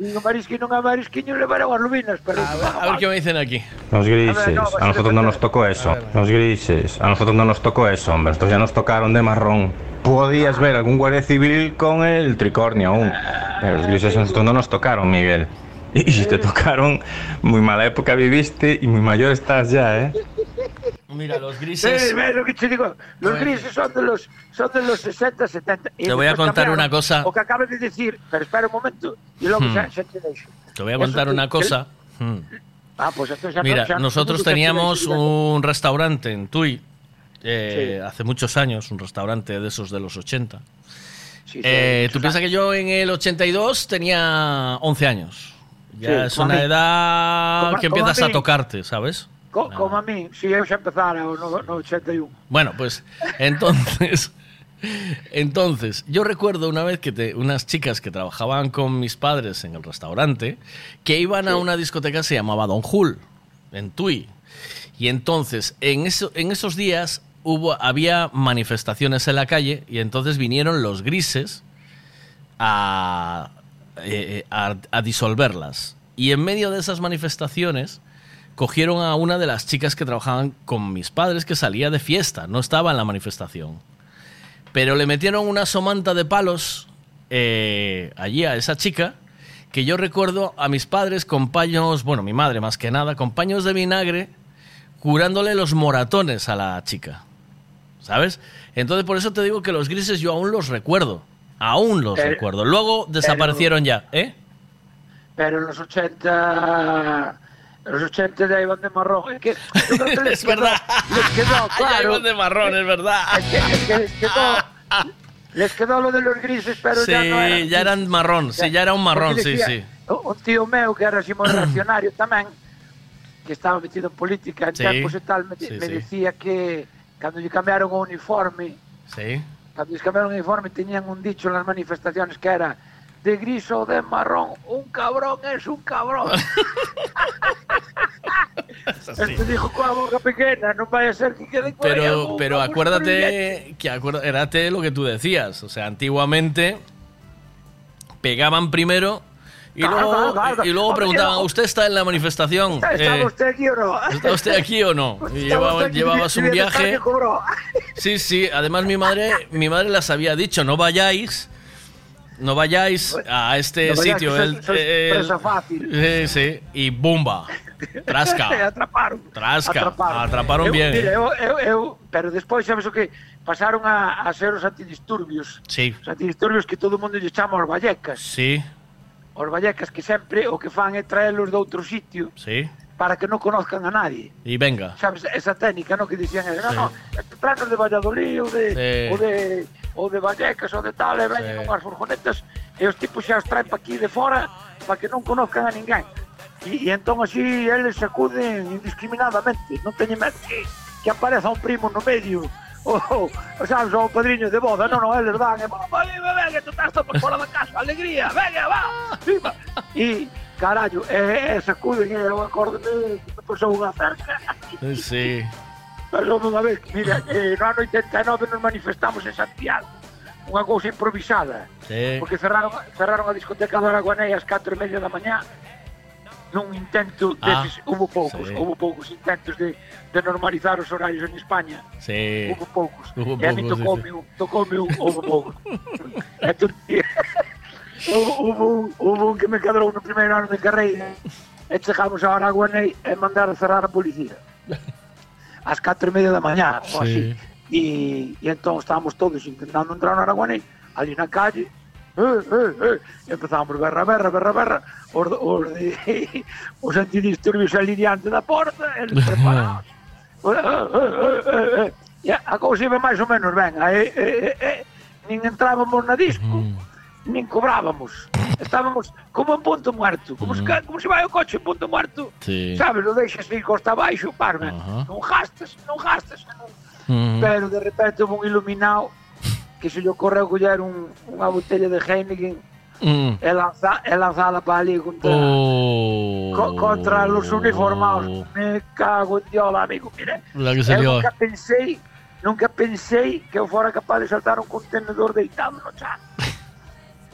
E o marisquiño non é marisquiño levaron as lubinas, pero... A ver qué me dicen aquí. Los grises, A ver, no, a nosotros no nos tocó eso. Los grises, a nosotros no nos tocó eso, hombre. Nosotros ya nos tocaron de marrón. Podías ver algún guardia civil con el tricornio aún. Pero los grises a nosotros no nos tocaron, Miguel. Y si te tocaron, muy mala época viviste y muy mayor estás ya, ¿eh? Mira, los Sí, grises. ves lo que te digo. Los grises son de los, son de los 60, 70. y Te voy a contar cambiaron una cosa. O que acabas de decir, pero espera un momento, y luego Hmm. se, se te voy a Eso contar que- una que- cosa. Hmm. Ah, pues entonces Mira, ya no- nosotros teníamos un restaurante en Tui eh, hace muchos años, un restaurante de esos de los 80. Eh, Tú piensas que yo en el 82 tenía 11 años. Ya es una edad que empiezas a, tocarte, ¿sabes? Como a mí, si yo ya empezara en el 81. Bueno, pues entonces... Entonces, yo recuerdo una vez que unas chicas que trabajaban con mis padres en el restaurante que iban a una discoteca que se llamaba Don Jul, en Tui. Y entonces, en, eso, en esos días hubo, había manifestaciones en la calle y entonces vinieron los grises a, eh, a, a disolverlas. Y en medio de esas manifestaciones cogieron a una de las chicas que trabajaban con mis padres que salía de fiesta, no estaba en la manifestación. Pero le metieron una somanta de palos eh, allí a esa chica que yo recuerdo a mis padres con paños, bueno, mi madre más que nada, con paños de vinagre curándole los moratones a la chica. ¿Sabes? Entonces por eso te digo que los grises yo aún los recuerdo. Aún los recuerdo. Luego desaparecieron ya, ¿eh? Pero en los 80 los 80 ya iban de marrón. Es, que, (laughs) es verdad. Les quedó, (laughs) claro. Ya iban de marrón, es verdad. Es que, les, quedó, (laughs) les quedó lo de los grises, pero sí, ya no eran. ya eran marrón, sí, ya era un marrón, sí, sí. Un tío mío que era así (clears throat) muy reaccionario también, que estaba metido en política en sí, tiempos y tal, me, sí, me decía que cuando le cambiaron un uniforme, sí. cuando les cambiaron un uniforme tenían un dicho en las manifestaciones que era de gris o de marrón. Un cabrón es un cabrón. (laughs) Esto dijo con la boca pequeña, no vaya a ser que quede Pero, pero acuérdate que acuérdate lo que tú decías. O sea, antiguamente pegaban primero y luego, y luego preguntaban, ¿usted está en la manifestación? ¿Está eh, usted aquí o no? ¿Está usted aquí o no? (laughs) Y llevaba, llevabas un viaje. Sí, sí, además mi madre, mi madre las había dicho, no vayáis no vayáis a este sitio. el, fácil. Sí, sí, y ¡bumba! Trasca. (laughs) atraparon. Trasca. Atraparon, atraparon bien. Mira, eu, eu, eu, pero despois, sabes o que? Pasaron a, a ser os antidisturbios. Sí. Os antidisturbios que todo o mundo lle chama os vallecas. Sí. Os vallecas que sempre o que fan é traelos de outro sitio. Sí para que non conozcan a nadie. E venga. Sabes, esa técnica, no? Que dicían, no, sí. no, tranos de Valladolid ou de, sí. ou de ou de Vallecas ou de tal, e veñen sí. unhas furgonetas e os tipos xa os traen pa aquí de fora para que non conozcan a ninguén. E, e entón así eles acuden indiscriminadamente, non teñen medo que, que apareza un primo no medio ou, ou sabes, ou un padriño de boda, non, non, eles dan, e, venga, venga, tú estás por fora da casa, alegría, venga, va, viva. E, carallo, e, e sacuden, e eu acordo que me pasou unha cerca. Sí pasou unha vez, mira, eh, no ano 89 nos manifestamos en Santiago unha cousa improvisada sí. porque cerraron, cerraron a discoteca do Araguanei ás 4 e media da mañá nun intento ah, deses, hubo poucos, sí. hubo poucos intentos de, de normalizar os horarios en España. Sí. Hubo poucos. Hubo e a mí tocoume, sí, sí. tocoume un, hubo poucos. entón, hubo, hubo, hubo un que me cadrou no primeiro ano de carreira e chegamos a Araguanei e mandar a cerrar a policía. (laughs) ás 4 e media da mañá, sí. ou así. E, e entón estábamos todos intentando entrar no Araguanés, ali na calle, eh, eh, eh, empezábamos berra, berra, berra, berra, os, os, de, os antidisturbios ali diante da porta, eles preparados. eh, eh, eh, eh, eh. E a cousa iba máis ou menos ben, eh, eh, eh, eh. nin entrábamos na disco, mm nin cobrábamos estábamos como en punto muerto, como, mm. se, como se vai o coche en punto muerto. Sí. Sabes, lo deixas ir costa abaixo, parme. Uh -huh. Non gastas, non gastas. Non. Uh -huh. Pero de repente un iluminado que se lle ocorreu coller un, unha botella de Heineken mm. e, lanza, e lanzada para ali contra, oh. co, contra los uniformados. Me cago en Dios, amigo. Mire, La que eu nunca pensei, nunca pensei que eu fora capaz de saltar un contenedor deitado no chat.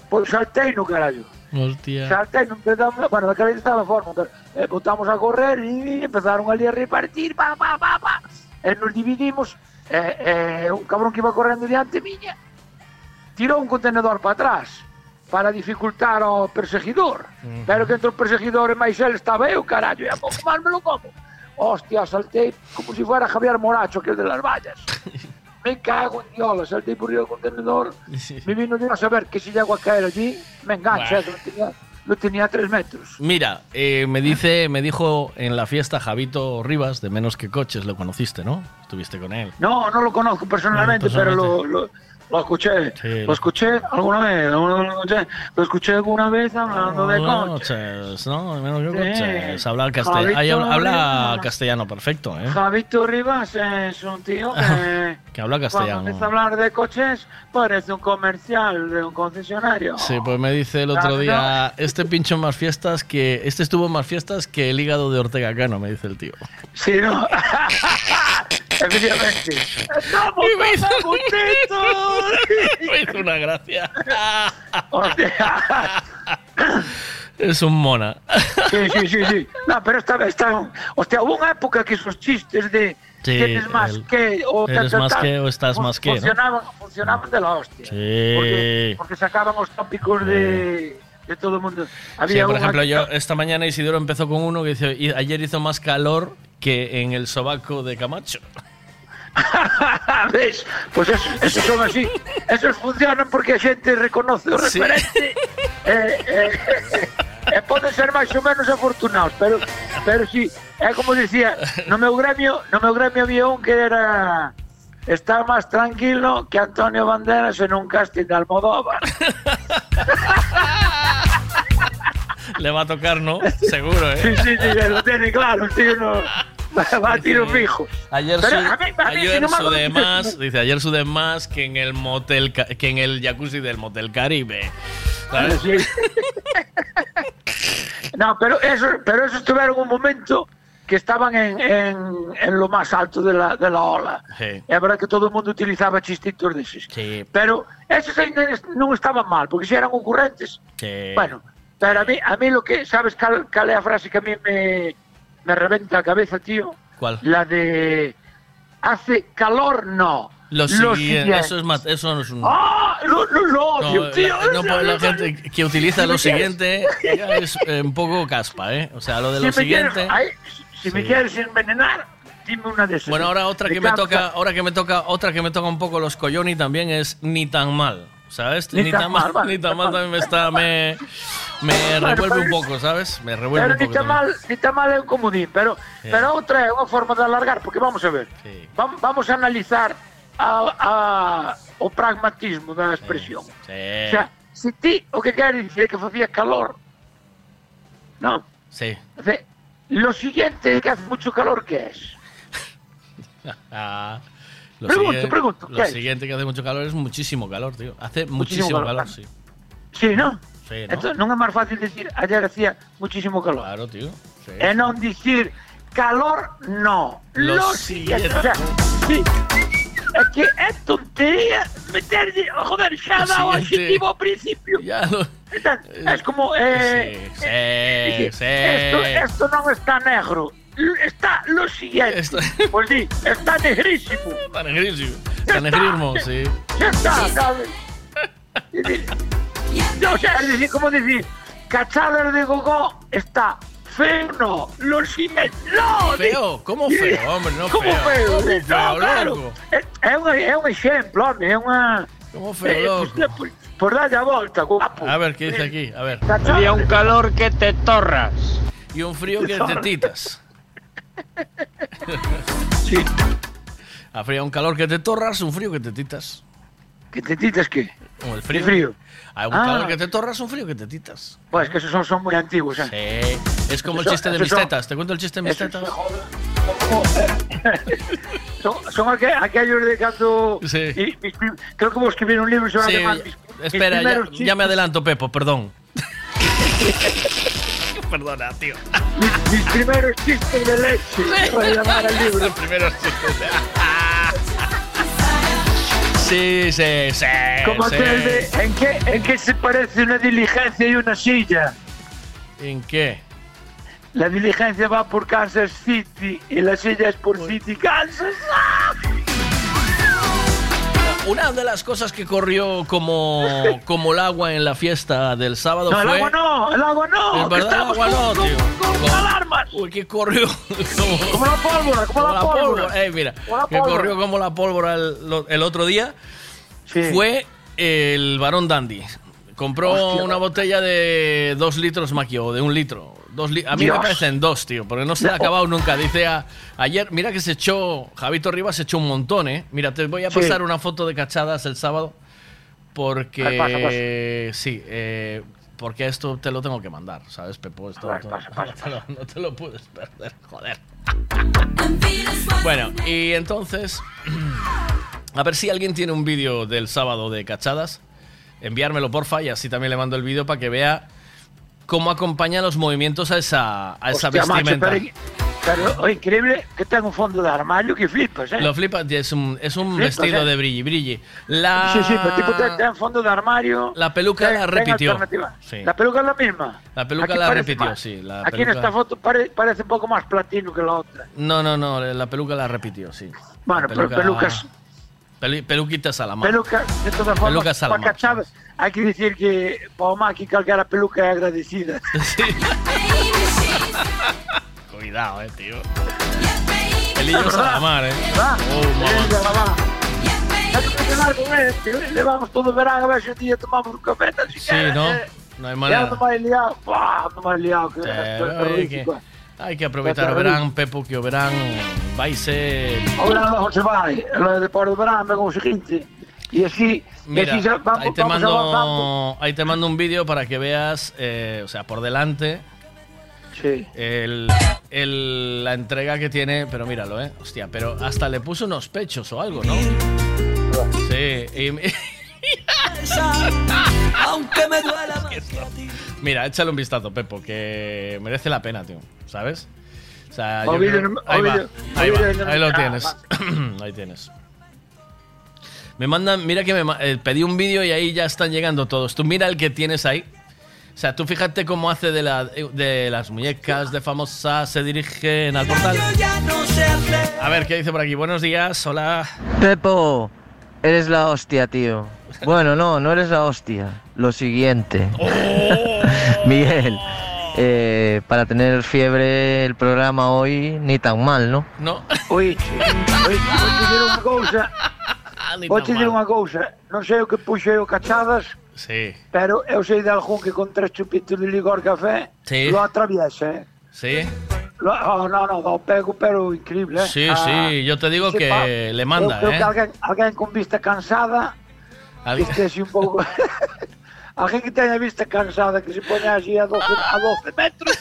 Pois saltei no carallo. Hostia. Saltei, non empezamos, bueno, daquela estaba forma, eh, botamos a correr e empezaron ali a repartir, pa, pa, pa, pa. E nos dividimos, eh, eh, un cabrón que iba correndo diante miña, tirou un contenedor para atrás para dificultar ao perseguidor. Uh -huh. Pero que entre o perseguidor e máis el estaba eu, carallo, e a pouco mal me lo como. Hostia, saltei como si fuera Javier Moracho, que é de las vallas. (laughs) me cago en Dios, salté por el contenedor, sí. me vino de a saber que si llego a caer allí, me engancha, bueno. tenía, lo tenía a tres metros. Mira, eh, me dice, me dijo en la fiesta Javito Rivas, de Menos que Coches, lo conociste, ¿no? Estuviste con él. No, no lo conozco personalmente, pero lo, lo, lo escuché. Lo escuché alguna vez, lo escuché, alguna vez hablando de coches. No, menos coches. Habla, castell castellano perfecto, ¿eh? Javito Rivas es un tío que, (laughs) que habla castellano. Cuando empieza a hablar de coches, parece un comercial de un concesionario. Sí, pues me dice el otro día, (laughs) este pincho más fiestas que, este estuvo más fiestas que el hígado de Ortega Cano, me dice el tío. Sí, ¿no? (laughs) Efectivamente. ¡Estamos me hizo- contentos! (laughs) me hizo una gracia. Es un mona. Sí, sí, sí, sí. No, pero esta vez está... Hostia, hubo una época que esos chistes de Sí, tienes más el- que o eres más que o estás más que, ¿no? Funcionaban, funcionaban de la hostia. Sí. Porque, porque sacábamos tópicos de, de todo el mundo. Sí, Había por una- ejemplo, yo esta mañana Isidoro empezó con uno que dice, "Y ayer hizo más calor que en el sobaco de Camacho. (laughs) ¿Ves? Pues eso, esos son así. Esos funcionan porque a xente reconoce o Sí. referente. (laughs) Eh, eh, eh, poden ser máis ou menos afortunados, pero pero sí, é como dicía, no meu gremio, no meu gremio había un que era está máis tranquilo que Antonio Banderas en un casting de Almodóvar. (laughs) Le va a tocar, ¿no? Seguro, ¿eh? Sí, sí, sí, lo tiene claro, tío, no, va a tiro fijo. Ayer, su- a mí- a mí, ayer sudé no- más, dice, ayer sudé más que en el motel, que en el jacuzzi del motel Caribe. ¿Sabes? Sí. No, pero eso, pero eso estuvieron un momento que estaban en, en, en lo más alto de la, de la ola. Sí. É verdad que todo o mundo utilizaba chistitos deses. Sí. Pero esos ainda non estaban mal, porque se eran ocurrentes. Sí. Bueno, pero a mí, a mí lo que, ¿sabes cal, cal é a frase que a mí me, me reventa a cabeza, tío? ¿Cuál? La de... Hace calor, no. Lo siguiente, eso es más, eso no es un... ¡Ah! Lo, lo, lo No, odio, tío. la, no, pues la gente que utiliza lo me quieres- siguiente (laughs) es eh, un poco caspa, ¿eh? O sea, lo de Si lo me quieres- siguiente... ay, si me Sí. quieres envenenar, dime una de esas. Bueno, ahora otra que me toca, ahora que me toca, otra que me toca un poco los coyoni también es ni tan mal, ¿sabes? Ni tan mal, vale, ni tan mal también me está, me, me (laughs) revuelve un pero- poco, ¿sabes? Me revuelve Pero un ni poco. tan también. mal, ni tan mal é un comodín, pero, Sí. pero outra é unha forma de alargar, porque vamos a ver, vam- vamos a analizar a, a, o pragmatismo da expresión. Sí. O sea, si ti o que queres dicir é que facía calor, no, Sí. o sea, lo siguiente que hace mucho calor, ¿qué es? (laughs) Ah, lo Pregunto, siguiente, pregunto, Lo ¿qué es? siguiente que hace mucho calor es muchísimo calor, tío. Hace muchísimo, Muchísimo calor, calor. sí. Sí, ¿no? Sí, ¿no? Entón, non é máis fácil decir ayer hacía muchísimo calor. Claro, tío. Sí. E non dicir calor, no. Lo Lo, siguiente. siguiente. O sea, sí. É que é tontería meterlle, joder, xa Lo dá o siguiente. adjetivo ao principio. Ya lo... Es como, eh, Sí, eh, sí. esto, esto non está negro. Está lo siguiente. (laughs) Pues di, está negrísimo. (laughs) Está negrísimo. Está negrismo, sí. Ya está, ¿sabes? No, o sea, es decir, como decir, cachadas de gogo está feo, no, lo siguiente, no. Feo, ¿cómo feo, hombre? No ¿Cómo feo. feo? ¿Cómo No, feo, claro. loco? É, un, é un exemplo, home, é unha... ¿Cómo feo, eh, loco? Pues, por, darlle a volta, guapo. A ver, ¿qué dice aquí? A ver. Había un calor que te torras. Y un frío que te titas. Sí. Habría un calor que te torras, un frío que te titas. ¿Que te titas qué? Como el frío. ¿Qué frío? Hay un Ah. calor que te torras, un frío que te titas. Pues que esos son, son muy antiguos, ¿eh? Sí. Es como el chiste de mis son- tetas. ¿Te cuento el chiste de mis tetas? (laughs) Son, son aqu aquellos de cuando... Sí. y mis prim- creo que vos escribir un libro sobre Sí, además mis, mis espera, ya, ya me adelanto, Pepo, perdón. (laughs) (laughs) Perdona, tío. mis, mis primeros chistes de leche, (laughs) para llamar al libro. Los primeros chistes. (laughs) Sí, sí, sí. Como sí. aquel de, ¿en qué, ¿en qué se parece una diligencia y una silla? ¿En qué? La diligencia va por Kansas City y la silla es por City, Kansas. Una de las cosas que corrió como, como el agua en la fiesta del sábado No, el fue. agua no, el agua no. Es verdad, el agua no, con- tío. con- con alarmas. Uy, que corrió. Como, Como la pólvora, como, la pólvora. Eh, mira, que corrió como la pólvora el otro día. Fue el varón Dandy. compró una botella de dos litros maquio, de un litro. Dos a mí me parecen dos, tío, porque no se ha acabado nunca. Dice ayer, mira que se echó, Javito Rivas se echó un montón, ¿eh? Mira, te voy a pasar una foto de cachadas el sábado, porque... Sí, eh, porque esto te lo tengo que mandar, ¿sabes, Pepo? Esto, no te lo puedes perder, joder. (laughs) Bueno, y entonces, (clears throat) a ver si alguien tiene un vídeo del sábado de cachadas, enviármelo porfa y así también le mando el vídeo para que vea cómo acompaña los movimientos a esa, a esa vestimenta. pero, increíble que tenga un fondo de armario que flipas, ¿eh? Lo flipas, es un, es un vestido ¿eh? de brilli, brilli. La... Sí, sí, pero tipo un fondo de armario. La peluca la repitió. La peluca es la misma. La peluca la repitió, sí. La Aquí en esta foto parece un poco más platino que la otra. No, no, no, la peluca la repitió, sí. Bueno, pero pelucas peluquitas a la mano. Peluca, de todas formas, pelucas a la mano. Hay que decir que para que calcar peluca es agradecida. (laughs) Cuidado, eh, tío. Pelillos a la mar, eh. Oh, Le vamos todo verano a ver si un día tomamos un café. Sí, ¿no? Eh. No hay manera. Ya no me he liado. No me he liado. Que, que, Hai que aproveitar o verán, Pepo, que o verán vai ser... O verán logo se vai, depois do verán vengo o E así, Mira, así vamos, ahí te mando, ahí te mando un vídeo para que veas, eh, o sea, por delante, sí. el, el, la entrega que tiene, pero míralo, eh, hostia, pero hasta le puso unos pechos o algo, ¿no? Sí, y, (laughs) Aunque me duela más Mira, échale un vistazo, Pepo, que merece la pena, tío. ¿Sabes? O sea, yo ahí, va, ahí, va, ahí lo tienes. (clears throat) ahí tienes. Me mandan, mira que me eh, pedí un vídeo y ahí ya están llegando todos. Tú mira el que tienes ahí. O sea, tú fíjate cómo hace de, la, de las muñecas de famosa, se dirigen al portal. A ver, ¿qué dice por aquí? Buenos días, hola. Pepo, eres la hostia, tío. Bueno, no, no eres la hostia. Lo siguiente. (laughs) Oh. (laughs) Miguel, eh, para tener fiebre el programa hoy ni tan mal, ¿no? No. Oye, oye, vou te dir cousa. Vou te dir unha cousa. Non sei o que puxei o cachadas, Sí. pero eu sei de algún que con tres chupitos de licor café Sí. lo atraviesa, eh. Sí. Lo, oh, no, no, do pego, pero increíble, eh. Sí, Ah, sí, yo te digo sí, que pa, le manda, eu creo ¿eh? que alguén, alguén con vista cansada Alguén- Este un pouco... (laughs) alguén que teña vista cansada, que se pone así a 12, a 12 metros,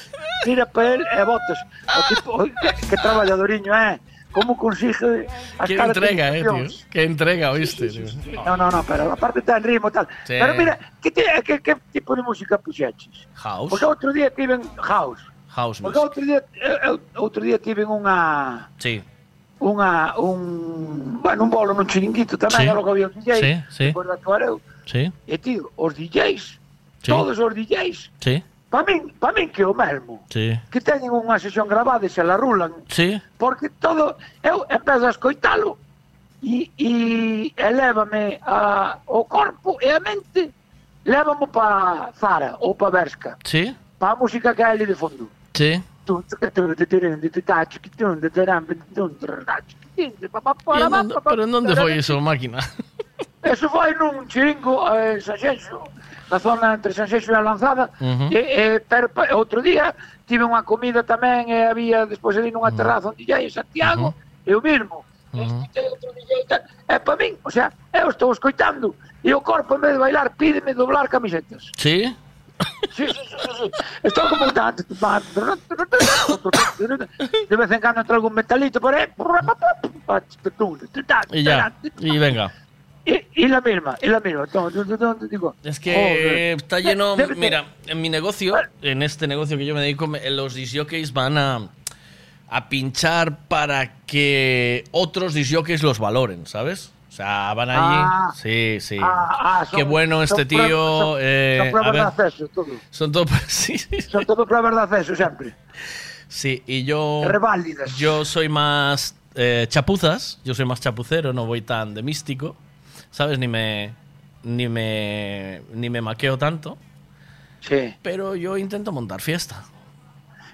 mira para él e botas. O tipo, que, que traballadoriño, eh? Como consigue Qué entrega, eh, tío. Qué entrega, ¿oíste? tío? No, no, no, pero aparte ten ritmo e tal. Sí. Pero mira, que, te, que, que tipo de música puxeches? House. Porque outro día tiven house. House Porque music. outro día, eu, outro día tiven unha Sí. unha un, bueno, un bolo nun chiringuito tamén, Sí. sí. logo había un DJ, Sí, sí. depois de actuar eu. Sí. E tío, os DJs, Sí. todos os DJs, Sí. Pa min, pa min que o mesmo. Sí. Que teñen unha sesión gravada e se la rulan. Sí. Porque todo... Eu empezo a escoitalo e, e elévame a, o corpo e a mente lévamo pa Zara ou pa Berska. Sí. Pa a música que hai ali de fondo. Sí. Pero en onde foi iso, máquina? Eso foi nun chiringo eh, Sanxenxo na zona entre Sanxexo e a Lanzada, uh -huh. e, e pero, outro día tive unha comida tamén e había despois ali nunha terraza onde DJ en Santiago, uh -huh. eu mesmo, uh -huh. outro DJ e tal, é para min, o sea, eu estou escoitando, e o corpo en vez de bailar pídeme doblar camisetas. Sí? Sí, sí, sí, sí. Estou como tanto. De vez en cando entra algún metalito por aí. E ya, e venga. Y, y la misma, y la misma. Es que joder. está lleno. Debe Mira, en mi negocio, en este negocio que yo me dedico, los disjockeys van a, a pinchar para que otros disjockeys los valoren, ¿sabes? O sea, van allí. Ah. sí, sí. Ah, ah, Qué son- bueno este son pruebas- tío. son- eh, son pruebas de acceso, todo. son todo. Sí, (laughs) sí. Son todo pruebas de acceso siempre. Sí, y yo. Reválidas. Yo soy más eh, chapuzas, yo soy más chapucero, no voy tan de místico, ¿sabes? Ni me. Ni me. Ni me maqueo tanto. Sí. Pero yo intento montar fiesta.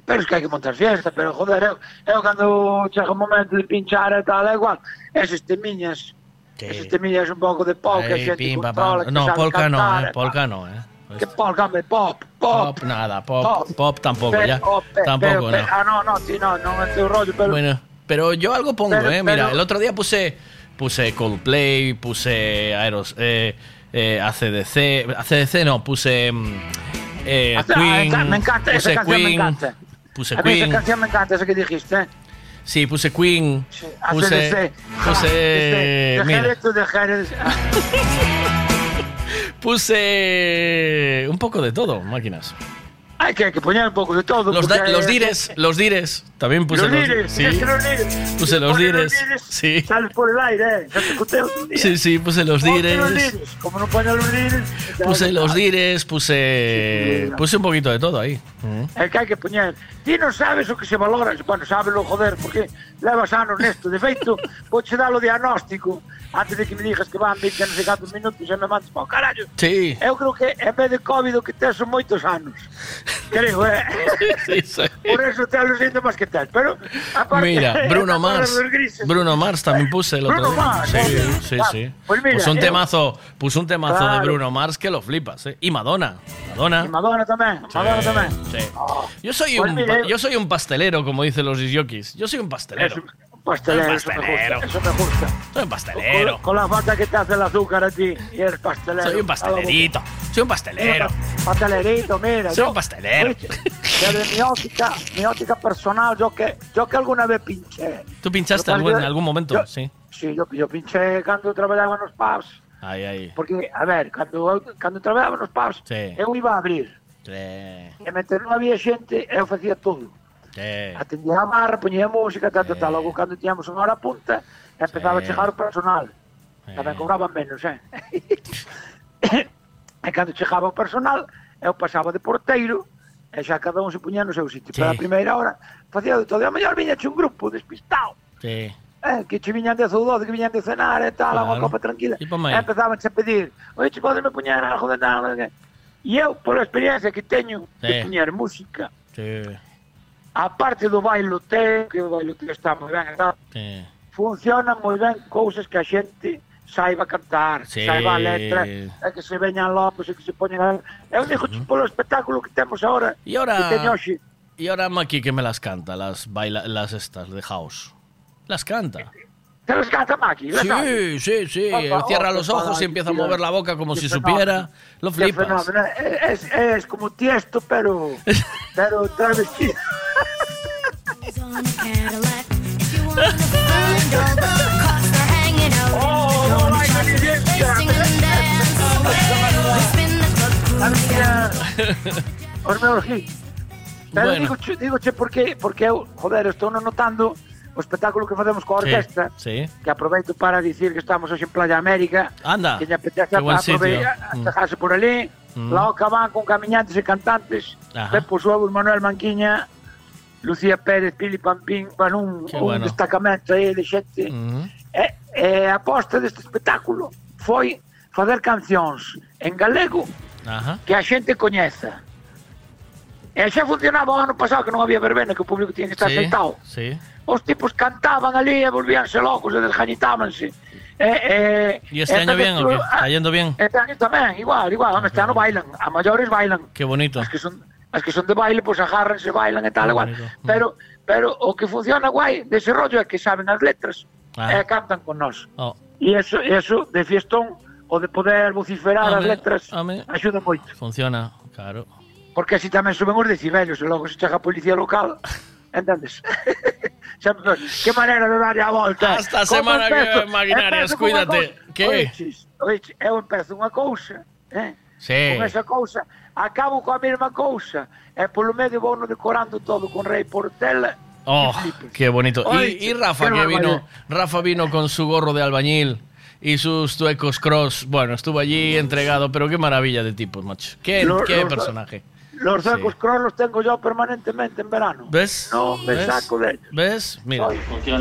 Pero es que hai que montar fiesta, pero joder, eu, eu cando chega o momento de pinchar e tal, é igual. Eses temiñas, eses temiñas un pouco de polka, Ay, xente pim, controla, que No, sabe polka no, cantar, eh, e tal. polka no, eh. Que pop, cambio, pop, pop. Pop, nada, pop, pop, tampoco, Pe- ya. oh, pe- tampoco, pe- pe- no. Ah, no, no, sí, no, no es tu rollo, pero... Bueno, pero yo algo pongo, Pero- eh. Mira, pero- el otro día puse puse Coldplay, puse Aeros, eh, eh, ACDC, ACDC no, puse mm, eh, Ah, Queen, me encanta, esa puse me Queen, encanta. puse A mí esa canción me encanta, esa que dijiste. sí, puse Queen, puse, ACDC. puse, mira, el- ah, (laughs) puse un poco de todo, máquinas. Hay que, hay que poner un poco de todo. Los, da- los dires, los dires, también puse Los los, dires, sí, los dires. puse los dires, sí, Sales por el aire, ¿eh? Sí, sí, puse los Ponte los dires. dires. Como no pones los dires... Puse los dires, puse puse un poquito de todo ahí. É que hai que poñer. Ti non sabes o que se valora, bueno, sábelo, joder, porque levas anos nesto. De feito, vouche dar o diagnóstico antes de que me digas que van 20 non sei cantos minutos e me mandes para o carallo. Sí. Eu creo que en vez de COVID o que tes son moitos anos. Creo, eh? (laughs) Sí, sí. Por eso te los síntomas que tes. Pero, aparte, Mira, (laughs) Bruno Mars. de Bruno Mars también puse el otro Bruno día. Mars, Sí, joder. sí, Ah, sí. pues mira, puso un eu- temazo, puso un temazo de Claro. Bruno Mars que lo flipas, ¿eh? Y Madonna. Madonna. E Madonna tamén, Madonna tamén. Sí. Yo soy Pues un mira, yo soy un pastelero, como dicen los disjockeys. Yo soy un pastelero. Un pastelero, Un eso me pastelero. gusta. Eso me gusta. Soy un pastelero. Con, con la falta que te hace el azúcar a ti y eres pastelero. Soy un pastelerito. Soy un pastelero. Pastelerito, mira. Soy un pastelero. Desde mi óptica, mi óptica personal, yo que, yo que alguna vez pinché. ¿Tú pinchaste algo en algún momento? yo- Sí. Sí, yo, yo pinché cuando trabajaba nos pubs. Ahí, ahí. Porque, a ver, cuando, cuando trabajaba nos pubs, Sí. eu iba a abrir. Sí. E mentre non había xente, eu facía todo. Sí. Atendía a barra, poñía música, tal, tal, tal. Logo, cando tiñamos unha hora punta, empezaba sí. a chegar o personal. Sí. Tamén cobraban menos, eh? (laughs) e cando chegaba o personal, eu pasaba de porteiro, e xa cada un se puñía no seu sitio. Sí. Pero a primeira hora, facía de todo. E a mellor viña un grupo despistado. Sí eh, que che viñan de zoudode, que viñan de cenar e tal, claro. unha copa tranquila. E empezaban a pedir, oi, che podeme puñar algo de tal. E eu, pola experiencia que teño, sí. de puñar música, sí. A parte do bailoteo, que o bailoteo está moi ben, está, eh. funcionan moi ben cousas que a xente saiba cantar, sí. saiba a letra, é que se veñan locos, e que se poñen a... Eu digo uh -huh. polo espectáculo que temos agora, e ahora... que teño hoxe. E ahora Maki que me las canta, las baila, las estas de house. Las canta. Canta Maki, las Sí, sí, sí. Opa, Cierra opa, los ojos y empieza a mover la boca como si fenómeno. supiera. Lo flipas. Es, es como tiesto, pero, (laughs) pero travestido. Os meus hits. Pero Bueno. digo, digo che, porque, porque eu, joder, estou notando o espectáculo que facemos coa Sí, orquesta, sí. que aproveito para dicir que estamos hoxe en Playa América, Anda. que lle apetece Qué buen aproveitar, sitio. Mm. por ali, Mm. lá o van con caminantes e cantantes, Ajá. Pepo Manuel Manquiña, Lucía Pérez, Pili Pampín, bueno, un, Qué un bueno. destacamento aí de xente. Mm. E, e a aposta deste espectáculo foi fazer cancións en galego Ajá. que a xente coñeza. E xa funcionaba o ano pasado que non había verbena, que o público tiña que estar Sí, sentado. sí. Os tipos cantaban ali e volvíanse locos e desgañitábanse. E, e, ¿Y este año bien o qué? ¿Está yendo bien? Este año tamén, igual, igual. Este ano bailan, a maiores bailan. Qué bonito. As que son as que son de baile, pues, agárrense, bailan e tal, Qué igual. bonito. Mm. Pero, pero o que funciona guai dese rollo é que saben as letras Ah. e cantan con nós. Oh. E eso, eso de fiestón, o de poder vociferar as Home, letras, home. axuda moito. Funciona, claro. Porque así tamén suben os decibelios e logo se chega a policía local. (laughs) Entendes? (laughs) Que maneira de darlle a volta. Hasta semana que Maquinarias, cuídate. Que? Oiches, oiches, eu empezo unha cousa, eh? Sí. Con esa cousa, acabo coa mesma cousa, e polo medio vou no decorando todo con Rei Portela. Oh, qué bonito. Ay, Y, y Rafa, qué que vino. Rafa vino con su gorro de albañil y sus tuecos cross. Bueno, estuvo allí entregado, pero qué maravilla de tipos, macho. Qué, Los- qué los- personaje. Los Sí. sacos cross los tengo yo permanentemente en verano. ¿Ves? No me ¿Ves? saco de ellos. ¿Ves? Mira.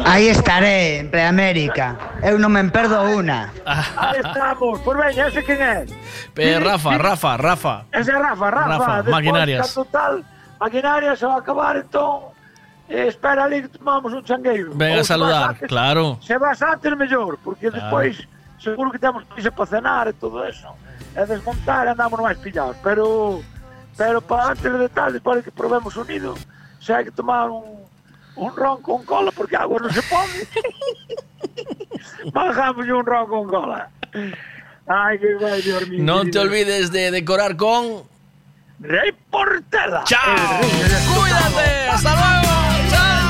Aí estaré, en Preamérica. Eu non me perdo unha. Ahí estamos, por veña, ese quen é? Eh, Rafa, Rafa, Rafa. Ese é Rafa, Rafa. Rafa, Despois, Maquinarias. Cando tal, maquinaria se va a acabar, entón, eh, espera ali que tomamos un changueiro. Venga a saludar, antes- claro. Se vas antes, mellor, porque Claro. despois seguro que temos prisa para cenar e todo eso. e desmontar andamos máis pillados, pero pero para antes de tal, despois de que probemos unido, se hai que tomar un, un ron con cola porque a agua non se pode. (laughs) Bajamos un ron con cola. Ay, qué guay, Dios mío. No te olvides de decorar con Rey Portela. ¡Chao! ¡Cuídate! ¡Hasta luego! ¡Chao!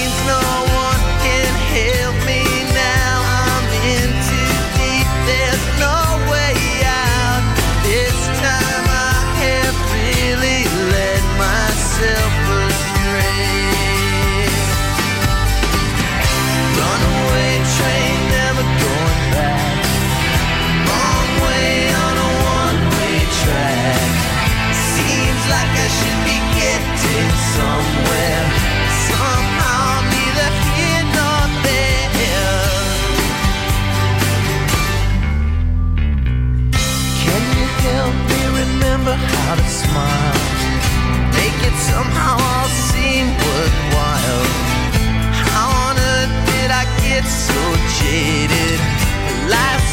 how to smile? Make it somehow all seem worthwhile. How on earth did I get so jaded? Life's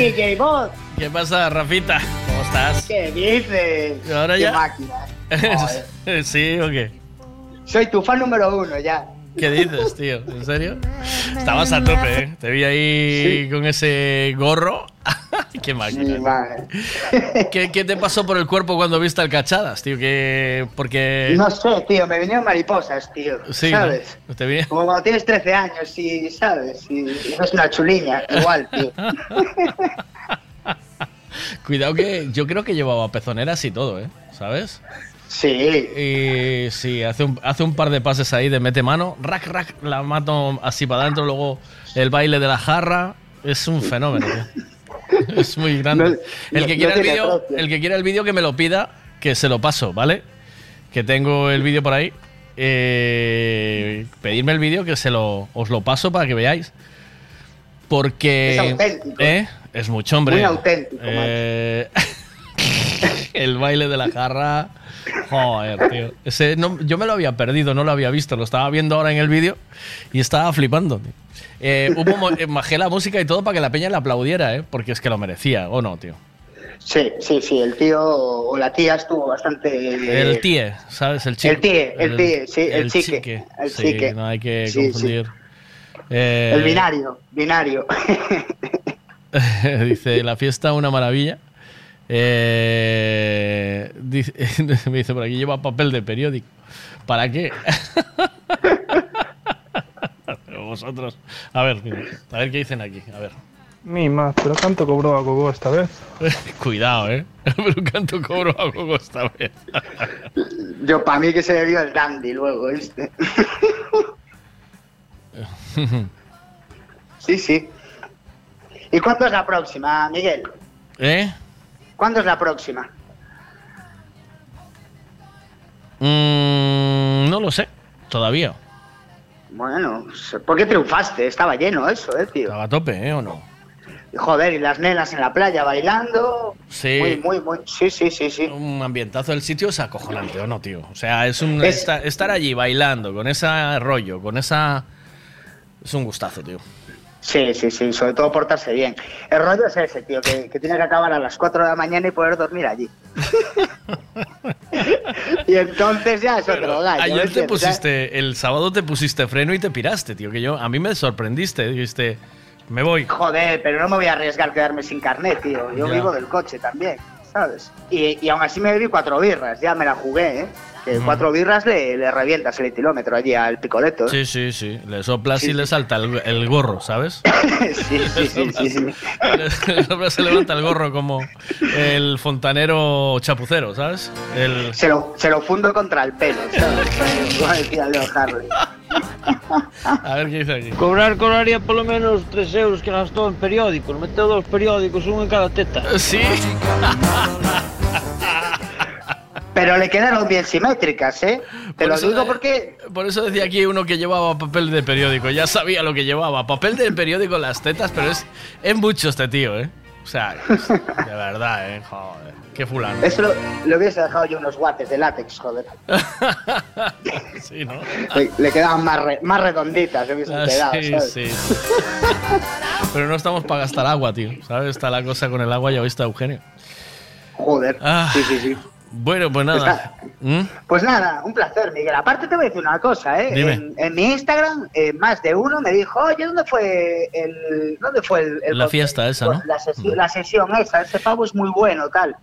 DJ Bot, ¿Qué pasa, Rafita? ¿Cómo estás? ¿qué dices? ¿Ahora Qué ya? máquina. (laughs) ¿Sí o qué? Soy tu fan número uno ya. ¿Qué dices, tío? ¿En serio? (laughs) Estabas a tope, ¿eh? Te vi ahí con ese gorro. (laughs) Qué máquina. Sí. (laughs) ¿Qué, qué te pasó por el cuerpo cuando viste al cachadas, tío? Que porque No sé, tío, me vinieron mariposas, tío. sí, ¿no? ¿Sabes? Te vi- Como cuando tienes 13 años y, ¿sabes? Y, y no es una chuliña, igual, tío. (laughs) Cuidado que yo creo que llevaba pezoneras y todo, ¿eh? ¿Sabes? Sí. Y sí, hace un, hace un par de pases ahí de mete mano, rack, rack, la mato así para adentro, luego el baile de la jarra. Es un fenómeno, tío. (laughs) Es muy grande. No- el, que no quiera el precio. el que quiera el vídeo que me lo pida, que se lo paso, ¿vale? Que tengo el vídeo por ahí. Eh, pedirme el vídeo que se lo, os lo paso para que veáis. Porque. Es auténtico. ¿Eh? Es mucho, hombre. Muy auténtico, Eh, (laughs) el baile de la jarra. Joder, tío. Ese no- yo me lo había perdido, no lo había visto. Lo estaba viendo ahora en el vídeo y estaba flipando. tío. Eh, hubo eh, bajé la música y todo para que la peña le aplaudiera, ¿eh? Porque es que lo merecía, ¿o no, tío? Sí, sí, sí, el tío o la tía estuvo bastante... El tíe, ¿sabes? El chico. El tíe, el tíe, sí, el chique, chique. el Sí, chique. no hay que Sí, sí. confundir. Eh, El binario, binario. (laughs) dice, la fiesta una maravilla. Eh, dice- me (laughs) dice por aquí, lleva papel de periódico. ¿Para qué? (laughs) Vosotros. A ver, a ver qué dicen aquí. A ver. Mi más, pero canto cobró a Gogo esta vez. (laughs) Cuidado, ¿eh? (laughs) Pero canto cobró a Gogo esta vez. (laughs) Yo, para mí que se debió el dandy luego, este. sí, sí. ¿Y cuándo es la próxima, Miguel? ¿Eh? ¿Cuándo es la próxima? Mm, no lo sé, todavía. Bueno, ¿por qué triunfaste? Estaba lleno eso, eh, tío. Estaba a tope, ¿eh? ¿O no? Joder, y las nenas en la playa bailando. Sí. Muy, muy, muy. Sí, sí, sí, sí. Un ambientazo del sitio es acojonante, ¿o no, tío? O sea, es un. Estar, estar allí bailando, con ese rollo, con esa. Es un gustazo, tío. Sí, sí, sí, sobre todo portarse bien. El rollo es ese, tío, que, que tiene que acabar a las 4 de la mañana y poder dormir allí. (laughs) y entonces ya es otro gallo. Ayer te pusiste, el sábado te pusiste freno y te piraste, tío, que yo, a mí me sorprendiste, dijiste, me voy. Joder, pero no me voy a arriesgar a quedarme sin carnet, tío. Yo Ya. vivo del coche también, ¿sabes? Y, y aún así me bebí cuatro birras, ya me la jugué, ¿eh? Que cuatro birras le, le revientas el kilómetro allí al picoleto. ¿eh? Sí, sí, sí, le soplas y le salta el, el gorro, ¿sabes? (laughs) sí, sí, sí, sí, sí. (laughs) Le soplas, se levanta el gorro como el fontanero chapucero, ¿sabes? El... Se lo, se lo fundo contra el pelo, ¿sabes? (laughs) Como decía Leo Harley. A ver qué dice aquí. Cobrar cobraría por lo menos 3 euros que gastó en periódicos. Meteu dos periódicos, uno en cada teta. Sí. Pero le quedaron bien simétricas, ¿eh? Te Por lo eso digo porque Por eso decía aquí uno que llevaba papel de periódico, ya sabía lo que llevaba. Papel de periódico en las tetas, pero es, es mucho este tío, ¿eh? O sea, es- de verdad, ¿eh? Joder, qué fulano. eso lo, le hubiese dejado yo unos guantes de látex, joder. (laughs) Sí, ¿no? Le, le quedaban más, re- más redonditas, le hubiesen Ah, quedado, sí, ¿sabes? sí. Pero no estamos para gastar agua, tío. ¿Sabes? Está la cosa con el agua, ya viste, Eugenio. Joder. Ah, Sí, sí, sí. Bueno, pues nada. ¿Mm? Pues nada, un placer, Miguel. Aparte te voy a decir una cosa, ¿eh? Dime. En, en mi Instagram, eh, más de uno me dijo, oye, ¿dónde fue el, ¿dónde fue el, el La fiesta esa, ¿no? La, sesión, la sesión esa, ese pavo es muy bueno, tal.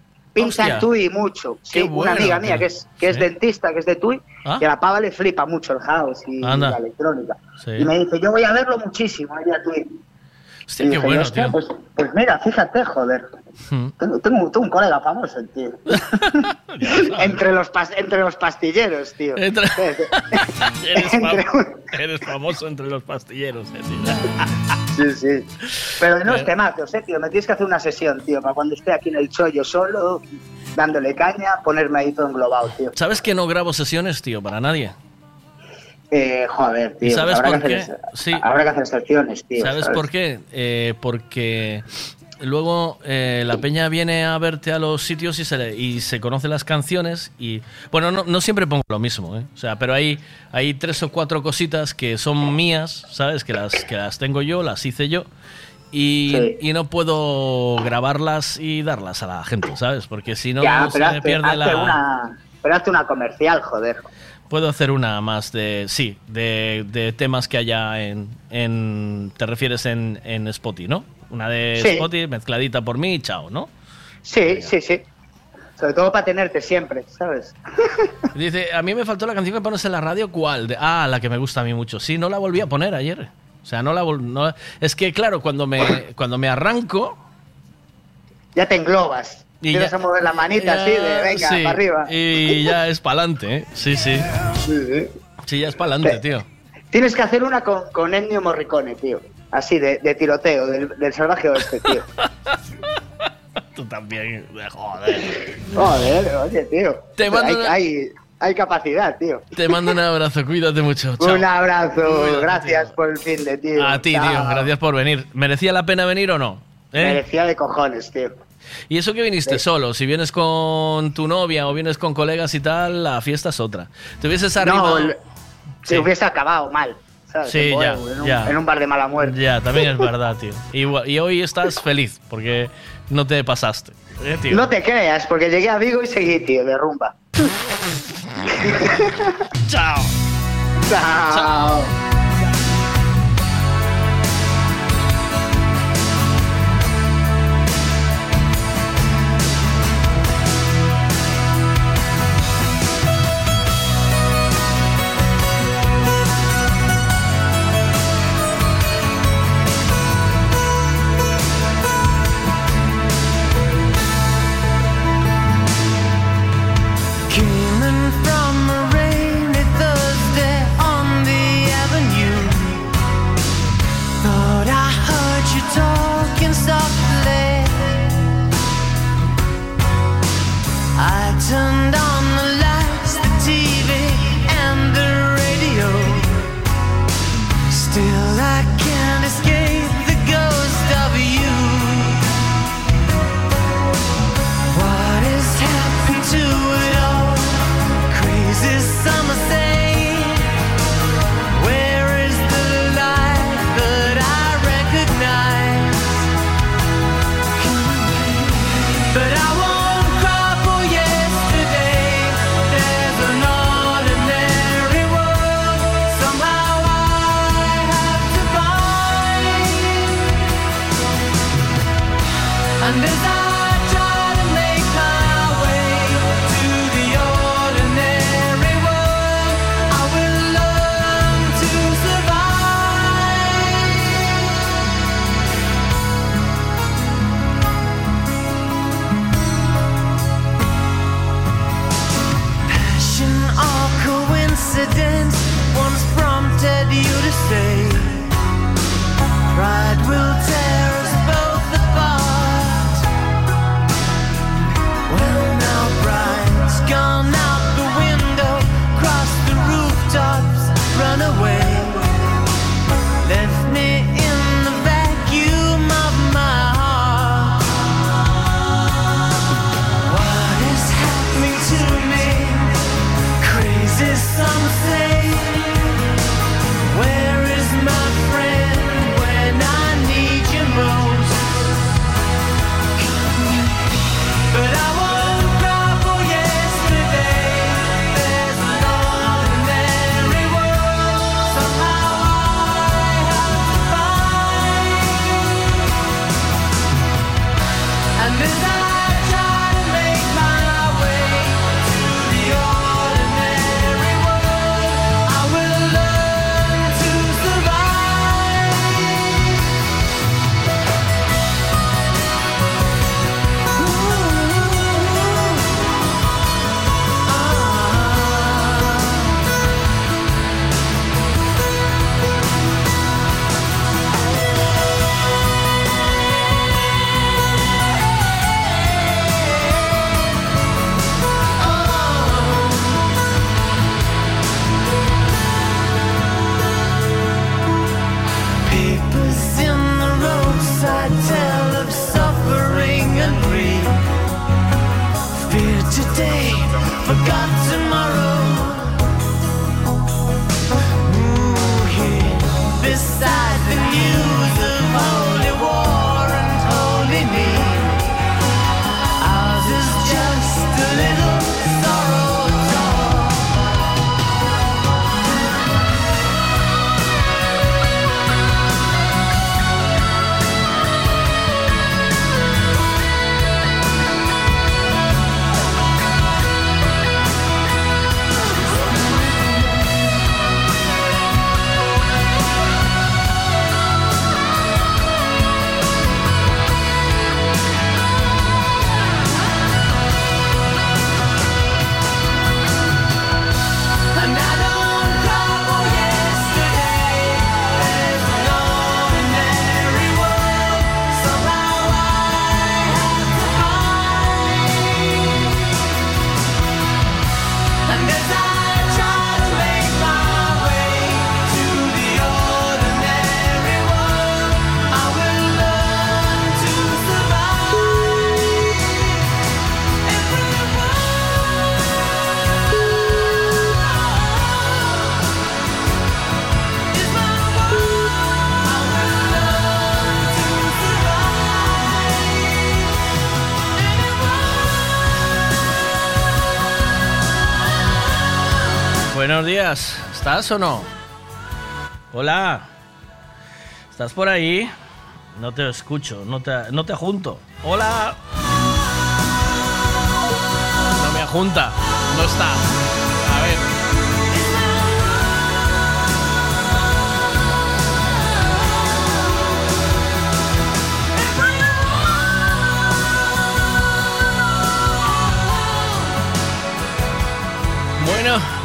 Hostia. en Tui mucho. Sí, bueno, una amiga mía que es, que es dentista, que es de Tui, ¿Ah? y a la pava le flipa mucho el house y Anda. la electrónica. Sí. Y me dice, yo voy a verlo muchísimo allá a Tui. Hostia, Y qué dije, bueno, "Hostia, tío. Pues, pues mira, fíjate, joder. Mm. Tengo, tengo, tengo un colega famoso, tío. (laughs) entre, los pas- entre los pastilleros, tío. Entre- (laughs) Eres, Entre eres famoso entre los pastilleros, eh, tío. (laughs) Sí, sí. Pero no es temazos, eh, tío. Me tienes que hacer una sesión, tío, para cuando esté aquí en el chollo solo, dándole caña, ponerme ahí todo englobado, tío. ¿Sabes que no grabo sesiones, tío? Para nadie. Eh, joder, tío. ¿Y sabes habrá por que qué? hacer- Sí. Habrá que hacer secciones, tío. ¿Sabes por qué? Eh, porque luego eh, la peña viene a verte a los sitios y se, le- y se conoce las canciones y... Bueno, no, no siempre pongo lo mismo, ¿eh? O sea, pero hay, hay tres o cuatro cositas que son mías, ¿sabes? Que las, que las tengo yo, las hice yo. Y, Sí. y no puedo grabarlas y darlas a la gente, ¿sabes? Porque si no ya, se me hazte, pierde hazte la... una, pero hazte una comercial, joder. Puedo hacer una más de, sí, de, de temas que haya en, en te refieres en, en Spotify, ¿no? Una de Sí. Spotify mezcladita por mí y chao, ¿no? Sí, sí, sí. Sobre todo para tenerte siempre, ¿sabes? (laughs) Dice, a mí me faltó la canción que pones en la radio, ¿cuál? De- ah, la que me gusta a mí mucho. Sí, no la volví a poner ayer. O sea, no la no- Es que, claro, cuando me, cuando me arranco... Ya te englobas. Y ya- a mover la manita así de venga, Sí, para arriba. Y ya es pa'lante, ¿eh? Sí, sí. Sí, ya es pa'lante, tío. Tienes que hacer una con, con Ennio Morricone, tío. Así, de, de tiroteo, del, del salvaje oeste, tío. (laughs) Tú también, joder. Joder, oye, tío. Te mando hay, una- hay, hay capacidad, tío. Te mando un abrazo, cuídate mucho. (laughs) Chao. Un abrazo, Cuídate, gracias por el fin de tío. A ti, tío, gracias por venir. ¿Merecía la pena venir o no? ¿Eh? Merecía de cojones, tío. Y eso que viniste solo, si vienes con tu novia o vienes con colegas y tal, la fiesta es otra. Te hubieses arriba. No, se Sí. hubiese acabado mal. ¿sabes? Sí, ya, en, un, ya. en un bar de mala muerte. Ya, también es verdad, tío. Y, y hoy estás feliz porque no te pasaste. ¿eh, tío? No te creas, porque llegué a Vigo y seguí, tío, de rumba. (laughs) Chao. Chao. Días. ¿Estás o no? Hola. ¿Estás por ahí? No te escucho, no te, no te junto. Hola. No me junta, no está.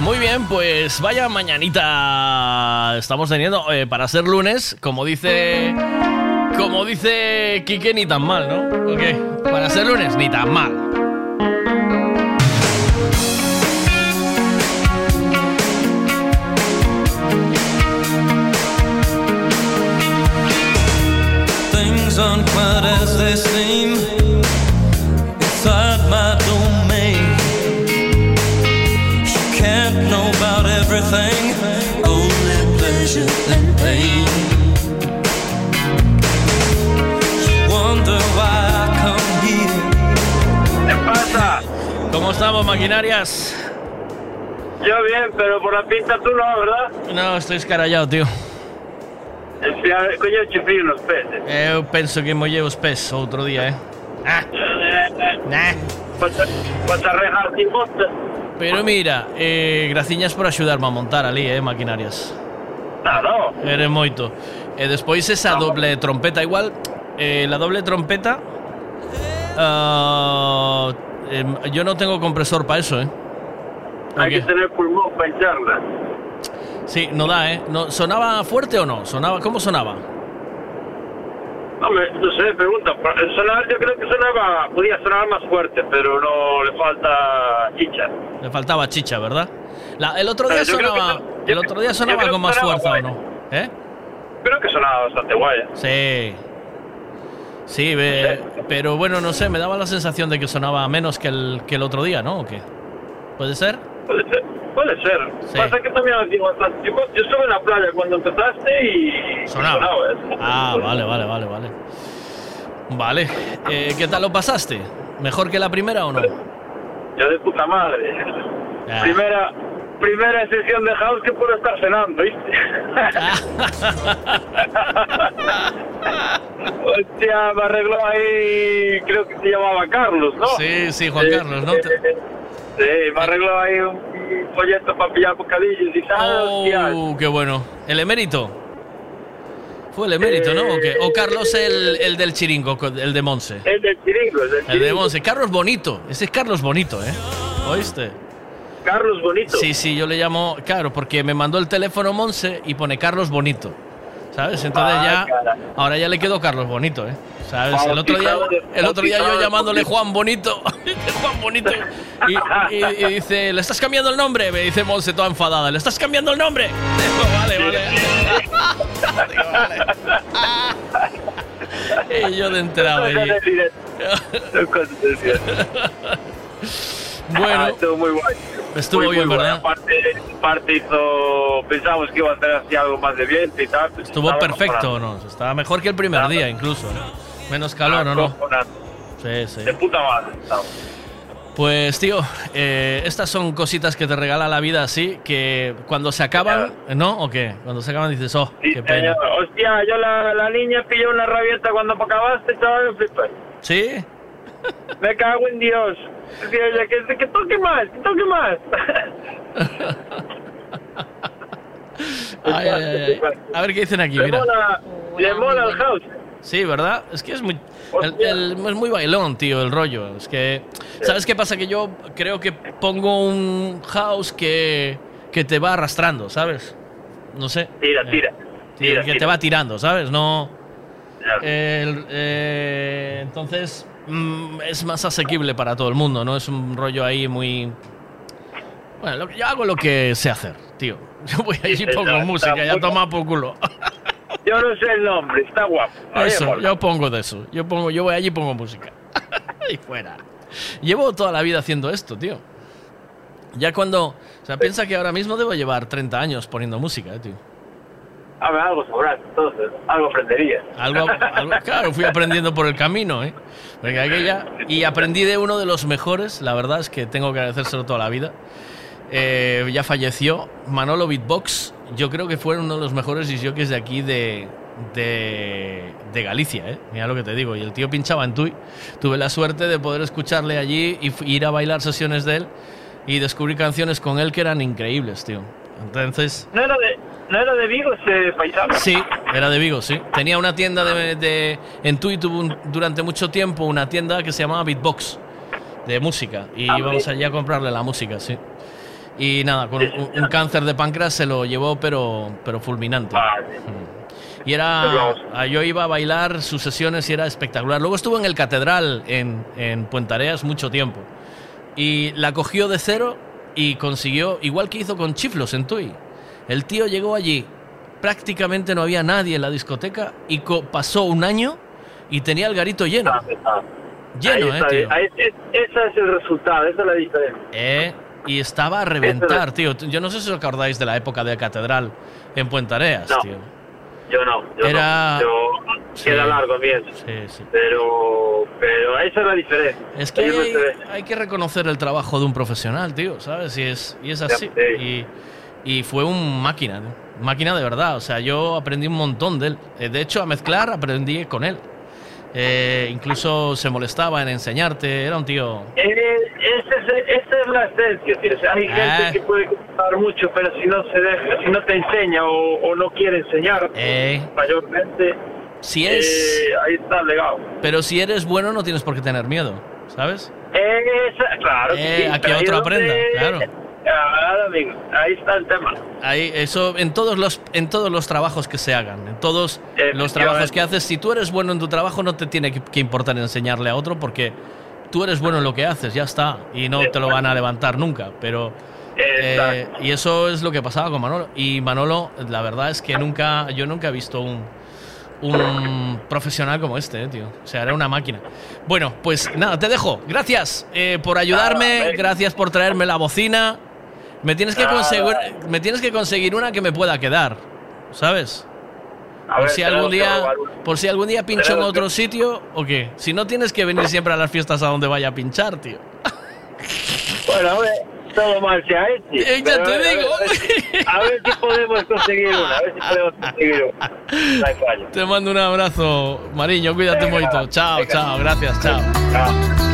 Muy bien, pues vaya mañanita estamos teniendo eh, para ser lunes, como dice como dice Quique, ni tan mal, ¿no? Ok, para ser lunes, ni tan mal. Things everything, only pleasure and pain. Wonder why I come here. ¿Qué pasa? ¿Cómo estamos, maquinarias? Yo bien, pero por la pinta tú no, ¿verdad? No, estoy escarallado, tío. Coño, chifrí unos peces. Eu penso que mollei os pés outro día, eh. Vas a rejar sin monta. Pero mira, eh, graciñas por axudarme a montar ali, eh, maquinarias. Nada. Eres moito. E despois esa doble trompeta igual, eh, la doble trompeta ah, em, yo no tengo compresor para eso, eh. Hay que tener pulmón para hincharla. Sí, no da, ¿eh? No, ¿Sonaba fuerte o no? ¿Sonaba, ¿Cómo sonaba? Hombre, no sé, pregunta. Sonar, yo creo que sonaba, podía sonar más fuerte, pero no le falta chicha. Le faltaba chicha, ¿verdad? La- el otro día sonaba, no. el otro día sonaba con más fuerza, ¿o guay. no? ¿Eh? Creo que sonaba bastante guay. Sí. Sí, ve- pero bueno, no sé, me daba la sensación de que sonaba menos que el, que el otro día, ¿no? ¿O qué? ¿Puede ser? Puede ser. Puede ser. Sí. Pasa que también bastante. Yo, yo estuve en la playa cuando empezaste y. Sonaba. ¿eh? Ah, vale, vale, vale, vale. Vale. Eh, ¿Qué tal lo pasaste? ¿Mejor que la primera o no? Yo de puta madre. Ah. Primera. Primera sesión de house que puedo estar cenando, ¿viste? (laughs) Hostia, me arregló ahí, creo que se llamaba Carlos, ¿no? Sí, sí, Juan Carlos, ¿no? Sí, me arregló ahí un folleto para pillar bocadillos y tal. Uh, qué bueno. ¿El emérito? Fue el emérito, ¿no? ¿O, qué? ¿O Carlos el, el del chiringo, el de Monse? El del chiringo, el del El de. Monse. Carlos Bonito. Ese es Carlos Bonito, ¿eh? ¿Oíste? Carlos Bonito. Sí, sí, yo le llamo, claro, porque me mandó el teléfono Monse y pone Carlos Bonito. ¿Sabes? Entonces Ah, ya, cara. ahora ya le quedó Carlos Bonito, ¿eh? ¿Sabes? El otro día, el otro día yo llamándole. Juan Bonito, (laughs) Juan Bonito, y, y- y dice, ¿le estás cambiando el nombre? Me dice Monse toda enfadada, ¿le estás cambiando el nombre? (laughs) Vale, vale. Digo, (laughs) vale. Y yo de enterado allí. Bueno. Ah, estuvo muy guay. Estuvo Muy, bien, muy. ¿verdad? Aparte, aparte hizo, pensamos que iba a tener así algo más de viento y tal. pues Estuvo perfecto. ¿no? Estaba mejor que el primer día, incluso. ¿no? Menos calor, ¿o no? Sí, sí. De puta madre. estaba. Pues, tío, eh, estas son cositas que te regala la vida así, que cuando se acaban, ¿no? ¿O qué? Cuando se acaban dices, oh, qué pena. Señor, Hostia, yo la, la niña pilló una rabieta cuando acabaste, chaval, flipé. ¿Sí? Me cago en Dios. Decía ella, que, que toque más, que toque más. Ay, ay, ay. A ver qué dicen aquí, Le mira. mola, le mola el house. Sí, ¿verdad? Es que es muy, el- el- es muy bailón, tío, el rollo. Es que, ¿sabes qué pasa? Que yo creo que pongo un house que, que te va arrastrando, ¿sabes? No sé. Tira, Eh, tira. Sí, Tira, que te tira. va tirando, ¿sabes? No. El- eh, entonces, mm, es más asequible para todo el mundo, ¿no? Es un rollo ahí muy. Bueno, lo yo hago lo que sé hacer, tío. (laughs) Yo voy allí y pongo Está- música, está ya toma por culo. (laughs) Yo no sé el nombre, está guapo. Eso, yo pongo de eso. Yo pongo, yo voy allí y pongo música. (laughs) y fuera. Llevo toda la vida haciendo esto, tío. Ya cuando. O sea, piensa que ahora mismo debo llevar 30 años poniendo música, eh, tío. A ver, algo sobras, entonces, algo aprendería. Algo, algo- claro, fui aprendiendo por el camino, ¿eh? Aquella, y aprendí de uno de los mejores, la verdad es que tengo que agradecérselo toda la vida. Eh, ya falleció, Manolo Beatbox, yo creo que fue uno de los mejores disjockeys de aquí de, de, de Galicia, ¿eh? Mira lo que te digo, y el tío pinchaba en Tui. Tuve la suerte de poder escucharle allí y ir a bailar sesiones de él y descubrir canciones con él que eran increíbles, tío. Entonces, ¿No era de, no era de Vigo ese paisano? Sí, era de Vigo, sí. Tenía una tienda de, de- en Tui tuvo durante mucho tiempo una tienda que se llamaba Beatbox de música y Ah, íbamos sí. allí a comprarle la música, sí. Y nada, con un, un cáncer de páncreas se lo llevó, pero, pero fulminante. Mm. Y era. ah, Yo iba a bailar sus sesiones y era espectacular. Luego estuvo en el Catedral en, en Puentareas mucho tiempo. Y la cogió de cero y consiguió, igual que hizo con Chiflos en Tui. El tío llegó allí, prácticamente no había nadie en la discoteca y co- pasó un año y tenía el garito lleno. Lleno, Ahí eh, está, tío. ahí- es- ese es el resultado, esa es la diferencia. Eh, y estaba a reventar, tío. Yo no sé si os acordáis de la época de Catedral en Puentareas, No. tío. Yo no, yo Era- no. Yo, Sí. queda largo bien. Sí, sí. Pero, pero esa es la diferencia. Es que hay, hay que reconocer el trabajo de un profesional, tío, ¿sabes? Y es, y es así. Y, y fue un máquina, ¿no? máquina de verdad. O sea, yo aprendí un montón de él. Eh, De hecho, a mezclar aprendí con él. Eh, incluso se molestaba en enseñarte. Era un tío. Eh, esa, es, esa es la esencia, tío. O sea, hay Ah. gente que puede gustar mucho, pero si no se deja, si no te enseña o, o no quiere enseñar, Eh. mayormente, Si es. eh, ahí está el legado. Pero si eres bueno, no tienes por qué tener miedo, ¿sabes? Esa- claro. que Eh, sí, a que otro donde- aprenda, claro. Amigo, ahí está el tema. Ahí, eso en todos los en todos los trabajos que se hagan, en todos los trabajos que haces, si tú eres bueno en tu trabajo no te tiene que, que importar enseñarle a otro porque tú eres bueno en lo que haces, ya está, y no te lo van a levantar nunca, pero eh, y eso es lo que pasaba con Manolo y Manolo, la verdad es que nunca yo nunca he visto un un profesional como este, eh, tío. O sea, era una máquina. Bueno, pues nada, te dejo. Gracias eh, por ayudarme, gracias por traerme la bocina. Me tienes que conseguir, me tienes que conseguir una que me pueda quedar, ¿sabes? A Por ver, si algún día, por si algún día pincho en otro que- sitio o qué. Si no tienes que venir siempre a las fiestas a donde vaya a pinchar, tío. Bueno, a ver, todo mal se ha hecho. Eh, ya te a ver, digo. A ver, si- a ver si podemos conseguir una, a ver si podemos conseguir una. No hay fallo. Te mando un abrazo, Mariño, cuídate mucho. Chao, venga. chao, gracias, chao. Walking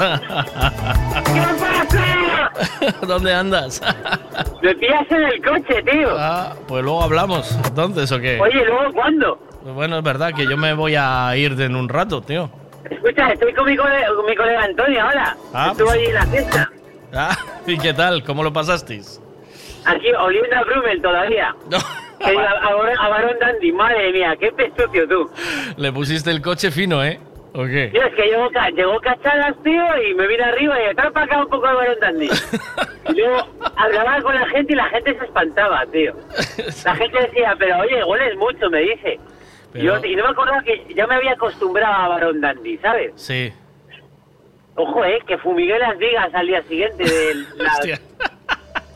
¿Qué (laughs) pasa? ¿Dónde andas? (laughs) Me pillas en el coche, tío. Ah, pues luego hablamos, entonces, ¿o qué? Oye, ¿luego cuándo? Bueno, es verdad que yo me voy a ir de en un rato, tío. Escucha, estoy con mi, cole- con mi colega Antonio ahora. Ah, Estuvo pues- allí en la fiesta. (laughs) Ah, ¿y qué tal? ¿Cómo lo pasasteis? Aquí, oliendo a Brummel todavía. Diga, a, a Barón Dandy, madre mía, qué pestucio tú. Le pusiste el coche fino, ¿eh? ¿O qué? Tío, es que llegó, llegó Cachadas, tío, y me vine arriba y trae para acá un poco de Barón Dandy. (laughs) Y luego hablaba con la gente y la gente se espantaba, tío. La gente decía, pero oye, hueles mucho, me dice. Pero- Yo, y no me acordaba que ya me había acostumbrado a Barón Dandy, ¿sabes? Sí. Ojo, eh, que fumigué las vigas al día siguiente de (laughs)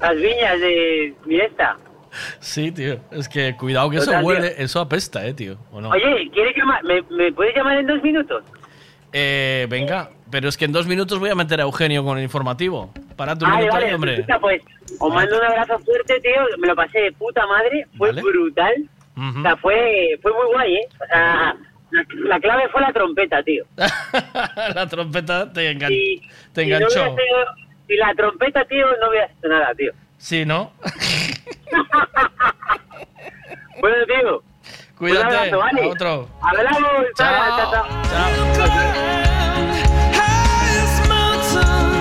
las viñas de mi esta. Sí, tío. Es que cuidado que eso Total, tío. huele, eso apesta, eh, tío. ¿O no? Oye, ¿quieres llamar? ¿Me, ¿Me puedes llamar en dos minutos? Eh, venga, pero es que en dos minutos voy a meter a Eugenio con el informativo. Para tu Vale, vale, hombre. pues, os mando un abrazo fuerte, tío. Me lo pasé de puta madre. Fue Vale. brutal. O sea, fue, fue muy guay, ¿eh? O sea, la, la clave fue la trompeta, tío. (laughs) la trompeta te, engan- te si no enganchó. sido- si la trompeta, tío, no hubiera hecho nada, tío. Sí, ¿no? (laughs) Bueno, tío. Cuídate, un abrazo, ¿vale? a otro. Hablamos. Chao. chao, chao.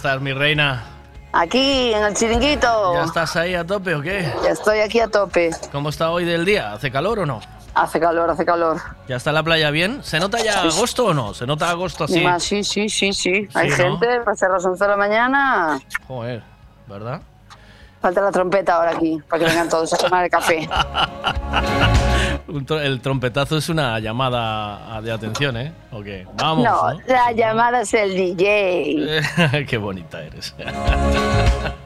Estás, mi reina? Aquí en el chiringuito. ¿Ya estás ahí a tope o qué? Ya estoy aquí a tope. ¿Cómo está hoy del día? ¿Hace calor o no? Hace calor, hace calor. ¿Ya está la playa bien? ¿Se nota ya agosto o no? ¿Se nota agosto así? Más, sí, sí, sí, sí. Hay ¿no? gente, para ser las 11 de la mañana. Joder, ¿verdad? Falta la trompeta ahora aquí, para que vengan todos a tomar el café. (laughs) El trompetazo es una llamada de atención, ¿eh? ¿O qué? Vamos, no, ¿no? la llamada es el DJ. (laughs) Qué bonita eres. (laughs)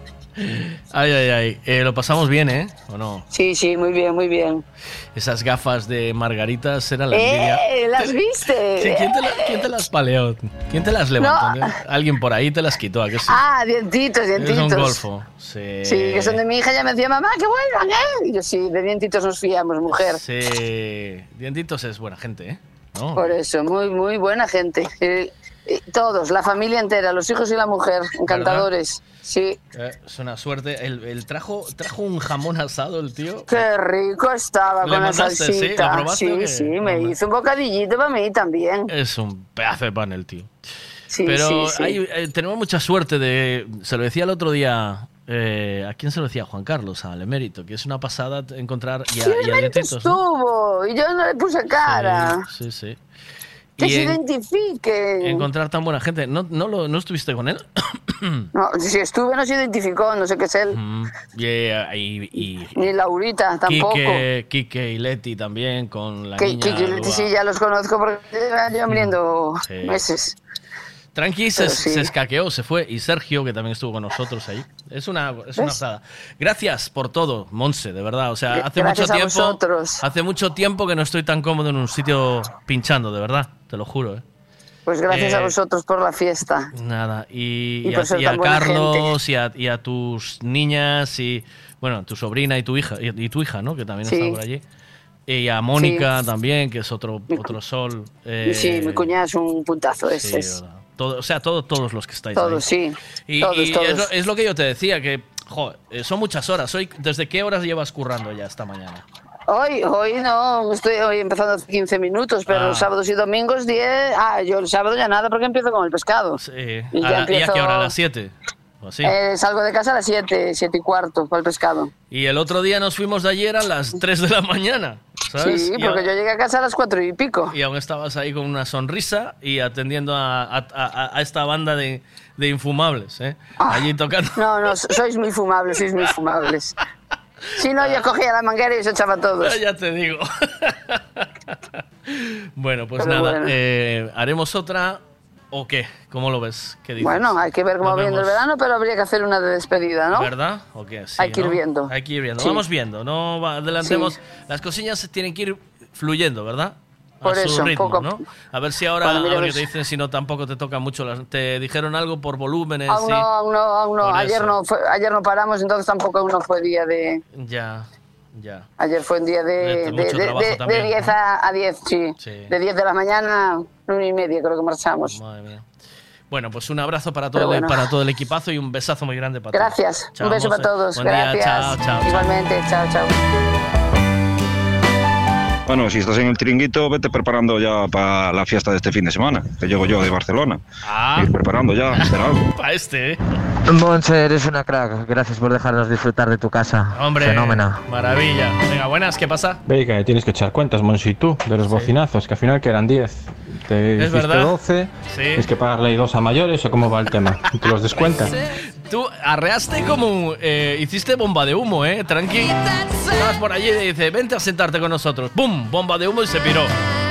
ay, ay, ay. Eh, lo pasamos bien, ¿eh? ¿O no? Sí, sí, muy bien, muy bien. Esas gafas de margaritas eran la. ¡Eh! ¿Las viste? Sí, ¿quién, te la- quién te las paleó? ¿Quién te las levantó? No. Alguien por ahí te las quitó, ¿a que sí? Ah, dientitos, es un dientitos. golfo. Sí. Sí, que son de mi hija, ya me decía, mamá, que vuelvan, ¿eh? Y yo, sí, de dientitos nos fiamos, mujer. Sí. Dientitos es buena gente, ¿eh? ¿No? Por eso, muy, muy buena gente. Eh, eh, todos, la familia entera, los hijos y la mujer, encantadores. Sí. Eh, es una suerte. El, el trajo, trajo un jamón asado el tío. Qué rico estaba ¿Le con la mandaste, sí? ¿Lo salsita. Sí, qué? sí, me hizo un bocadillito para mí también. Es un pedazo de pan el tío. Sí, Pero sí, sí. hay- eh, tenemos mucha suerte de... Se lo decía el otro día... eh, ¿A quién se lo decía? Juan Carlos, al emérito, que es una pasada encontrar... Y a, Sí, y a mérito dientitos, ¿no? estuvo y yo no le puse cara. Sí, sí, sí. Que Y se en- identifique. encontrar tan buena gente. ¿No, no, lo, ¿no estuviste con él? (coughs) No, si estuve no se identificó, no sé qué es él. y, eh, y- y Ni Laurita tampoco. Quique, Quique y Leti también con la Que, niña. que- que- Lua. sí, ya los conozco porque llevan viniendo Sí. meses. Tranqui se, Pero sí. se escaqueó, se fue. Y Sergio, que también estuvo con nosotros ahí. Es una, es una ¿Ves? pasada. Gracias por todo, Monse, de verdad. O sea, hace Gracias mucho tiempo. vosotros. Hace mucho tiempo que no estoy tan cómodo en un sitio pinchando, de verdad. Te lo juro, ¿eh? Pues gracias Eh, a vosotros por la fiesta. Nada, y, Y y por a, y Carlos y a, y a tus niñas y, bueno, tu sobrina y tu hija, y, tu hija, ¿no? Que también Sí. está por allí. Y a Mónica también, que es otro, otro sol. eh, sí, mi cuñada es un puntazo. Sí, es- verdad. Todo- o sea, todo- todos los que estáis ahí. todos, sí. Y, todos, y todos. Es, lo, es lo que yo te decía, que jo, eh, son muchas horas. Hoy, ¿Desde qué horas llevas currando ya esta mañana? Hoy, hoy no, estoy hoy empezando hace 15 minutos, pero Ah. los sábados y domingos 10. Ah, yo el sábado ya nada porque empiezo con el pescado. Sí. Y ¿A, ya la- ¿y a empiezo- qué hora? ¿A las 7? ¿O así? Eh, salgo de casa a las 7, 7 y cuarto para el pescado. Y el otro día nos fuimos de ayer a las 3 de la mañana, ¿sabes? Sí, porque a- yo llegué a casa a las 4 y pico. Y aún estabas ahí con una sonrisa y atendiendo a, a- a- a esta banda de, de infumables, ¿eh? Allí tocando. No, no, sois muy fumables, sois muy fumables. Si no, yo cogía la manguera y os echaba a todos. (laughs) ya te digo. (laughs) bueno, pues Pero nada, bueno. eh, ¿haremos otra o qué? ¿Cómo lo ves? ¿Qué dices? Bueno, hay que ver cómo Nos va viendo el vemos. verano, pero habría que hacer una de despedida, ¿no? ¿Verdad? ¿O qué? Sí, Hay que ir ¿no? viendo. Hay que ir viendo. Sí. Vamos viendo, no va- adelantemos. Las cosillas tienen que ir fluyendo, ¿verdad? A Por su eso, ritmo, poco a- ¿no? A ver si ahora, Cuando miremos- qué te dicen, si no tampoco te toca mucho. las- te dijeron algo por volúmenes. Aún no, aún no, aún no. Por Ayer eso. no, fue- ayer no paramos, entonces tampoco aún no fue día de... Ya, ya. Ayer fue un día de, De de, de- trabajo de- también, de 10 ¿no? a, a 10, sí. Sí. De 10 de la mañana a 1 y media creo que marchamos. Madre mía. Bueno, pues un abrazo para todo, el, bueno. para todo el equipazo y un besazo muy grande para todos. Gracias, un beso para todos. Buen día, Gracias. chao, chao, chao. Igualmente, chao, chao. Bueno, si estás en el chiringuito, vete preparando ya para la fiesta de este fin de semana, que llego yo de Barcelona. Ah. Ir preparando ya, hacer algo. (laughs) Para este, ¿eh? Monse, eres una crack. Gracias por dejarnos disfrutar de tu casa. Hombre, Fenómeno. maravilla. Venga, buenas, ¿qué pasa? Ve que tienes que echar cuentas, Monsi, y tú, de los bocinazos, que al final que eran 10. Te Es hiciste verdad. 12, Sí. tienes que pagarle dos a mayores, o cómo va el tema. ¿Y (laughs) ¿Te los descuentas? Tú arreaste como. eh, hiciste bomba de humo, ¿eh? Tranqui. Estabas por allí y dice: Vente a sentarte con nosotros. ¡Pum! Bomba de humo y se piró.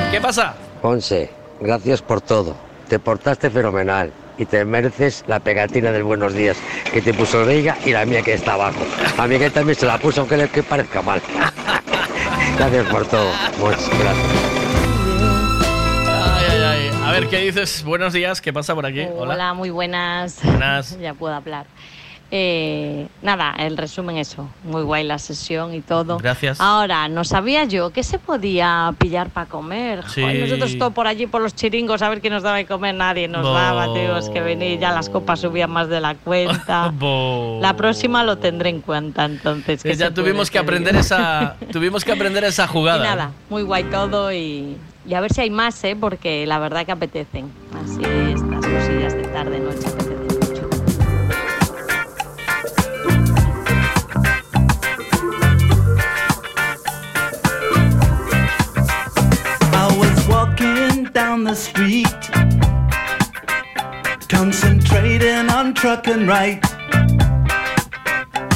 ¿Qué pasa? Once, gracias por todo. Te portaste fenomenal y te mereces la pegatina del buenos días que te puso Veiga y la mía que está abajo. A Miguel también se la puso aunque le que parezca mal. (laughs) gracias por todo, Monse, gracias. A ver, ¿qué dices? Buenos días, ¿qué pasa por aquí? Hola. Hola, muy buenas. Buenas. (laughs) ya puedo hablar. Eh, nada, el resumen eso. Muy guay la sesión y todo. Gracias. Ahora, no sabía yo que se podía pillar para comer. Sí. Joder, nosotros todo por allí, por los chiringos, a ver qué nos daba de comer. Nadie nos Bo. daba, tío. Es que venir ya las copas subían más de la (laughs) cuenta. Bo. La próxima lo tendré en cuenta, entonces. Eh, ¿qué ya tuvimos que aprender esa. tuvimos que aprender esa (laughs) jugada. Y nada, muy guay todo y, y a ver si hay más, ¿eh? porque la verdad que apetecen. Así estas cosillas de tarde, noche apetecen down the street, concentrating on truck and right.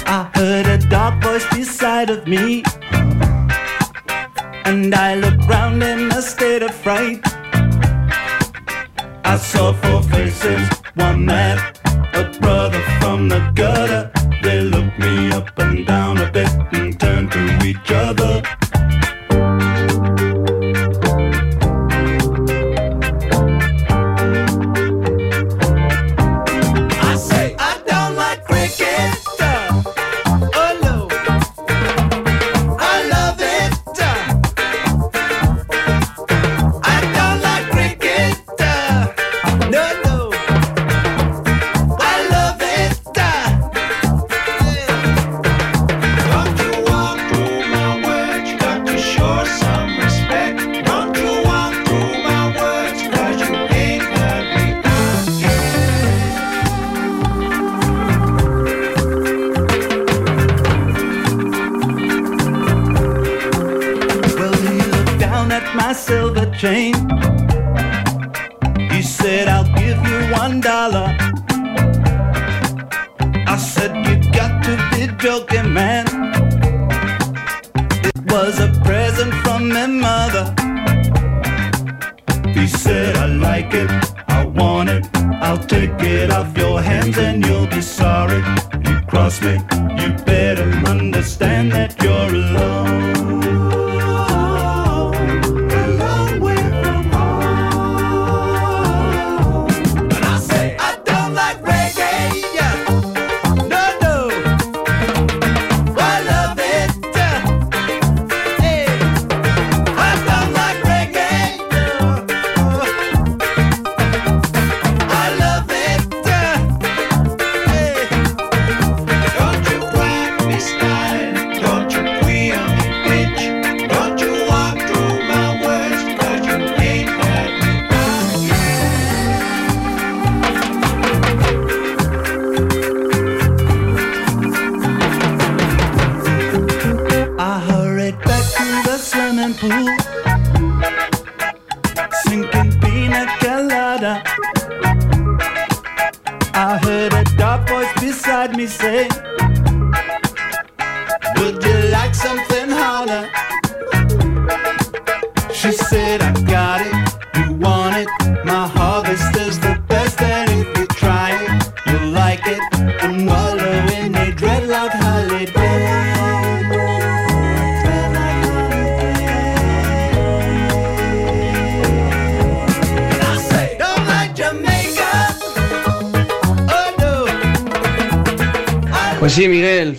I heard a dark voice beside of me, and I looked round in a state of fright. I saw four faces, one man, a brother from the gutter. They looked me up and down a bit and turned to each other.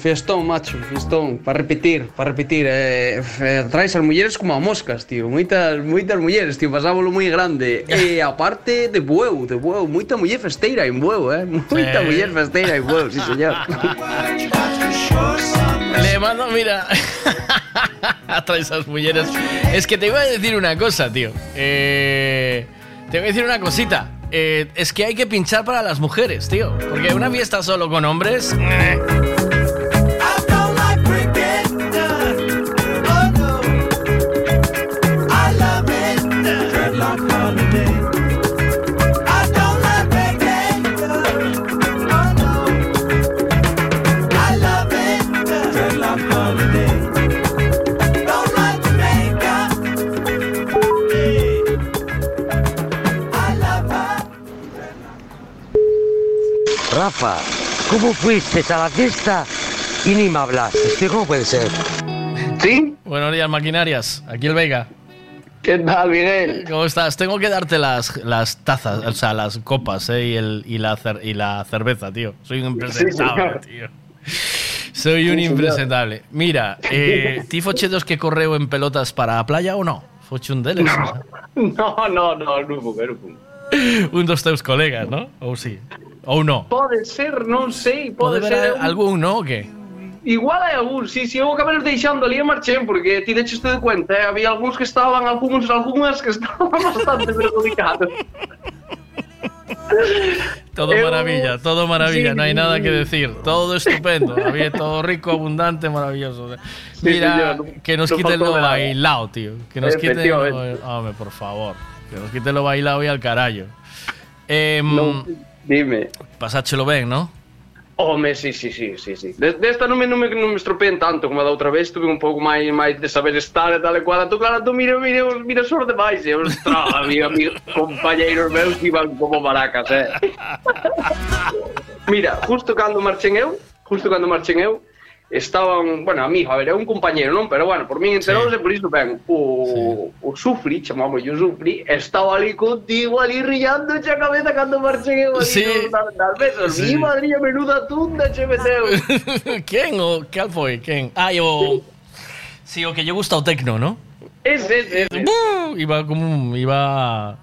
Fiestón, macho, fiestón, para repetir, para repetir, eh, eh, traes as mulleres como a moscas, tío, moitas, moitas mulleres, tío, pasábolo moi grande, (laughs) e aparte de bueu, de bueu, moita muller festeira en bueu, eh, moita Sí. muller festeira en bueu, sí señor. (laughs) Le mando, mira. (laughs) Trae esas mulleres. Es que te iba a decir una cosa, tío. Eh, te voy a decir una cosita. Eh, es que hay que pinchar para las mujeres, tío. Porque una fiesta solo con hombres. ¿Cómo fuiste a la fiesta y ni me hablaste? ¿Cómo puede ser? ¿Sí? Buenos días, maquinarias. Aquí el Vega. ¿Qué tal, Miguel? ¿Cómo estás? Tengo que darte las, las tazas, o sea, las copas eh, y, el, y, la cer- y la cerveza, tío. Soy un impresentable, tío. Soy un Sí, impresentable. Mira, (laughs) eh, ti fochedos que correo en pelotas para a playa ou no? Foche un deles. No, (laughs) no, no, non vou, non vou. un dos teus colegas, ¿no? Ou sí. Ou no. Pode ser, non sei, Pode pode, haber ser. algún, no? O que? Igual hai algún, sí, sí, eu acabei deixando ali e marchen, porque ti deches de cuenta, eh? había algúns que estaban, algúns, algúnas que estaban (laughs) bastante perjudicados. Todo Eu- maravilla, todo maravilla, Sí, no hay nada que decir. Todo estupendo, había todo rico, abundante, maravilloso. Sí, Mira, señor, que nos no quiten lo bailado, tío. Que nos quiten lo... Hombre, por favor. Que nos quiten lo bailado y al carajo. Em, Dime. Pasáchelo ben, ¿no? Home, sí, sí, sí, sí, sí. Desta non me, non me, non me estropeen tanto como a da outra vez, tuve un pouco máis máis de saber estar e tal e cual. Tú, claro, entón tú mira, mira, mira os demais, e eh? ostra, (laughs) amigo, amigos, compañeiros meus iban como maracas, eh. (laughs) mira, justo cando marchen eu, justo cando marchen eu, estaban, bueno, amigo, a ver, é un compañeiro, non? Pero bueno, por min enterouse, por iso ben, o, o Sufri, chamamos o Sufri, estaba ali contigo, ali rillando a cabeza cando marchen eu, ali Sí. nas, nas mesas. Sí. Mi madre, menuda tunda che meteu. (laughs) Quen o cal foi? Quen? Ah, o Si, o que lle gusta o tecno, ¿no? Ese, ese, ese. Uh, iba como un- iba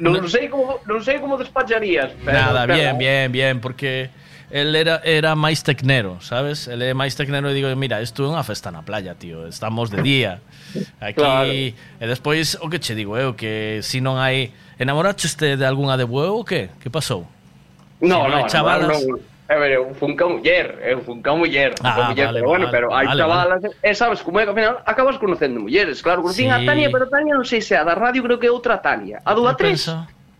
Non sei como, non sei como despacharías, pero... Nada, pero- bien, bien, bien, porque el era, era máis tecnero, sabes? Ele é máis tecnero e digo, mira, isto é unha festa na playa, tío. Estamos de día aquí. Claro. E despois, o que che digo, eh, eu, que si non hai... Enamoraste de algunha de bueu ou que? Que pasou? No, si non, no, chavalas... no, no. A ver, eu fun ca muller, eu fun ca muller, fun ah, muller, vale, pero bueno, vale, pero hai vale, chavalas, vale. e sabes como é que ao final acabas conocendo mulleres, claro, conocín sí. a Tania, pero Tania non sei se a da radio creo que é outra Tania, a do A3,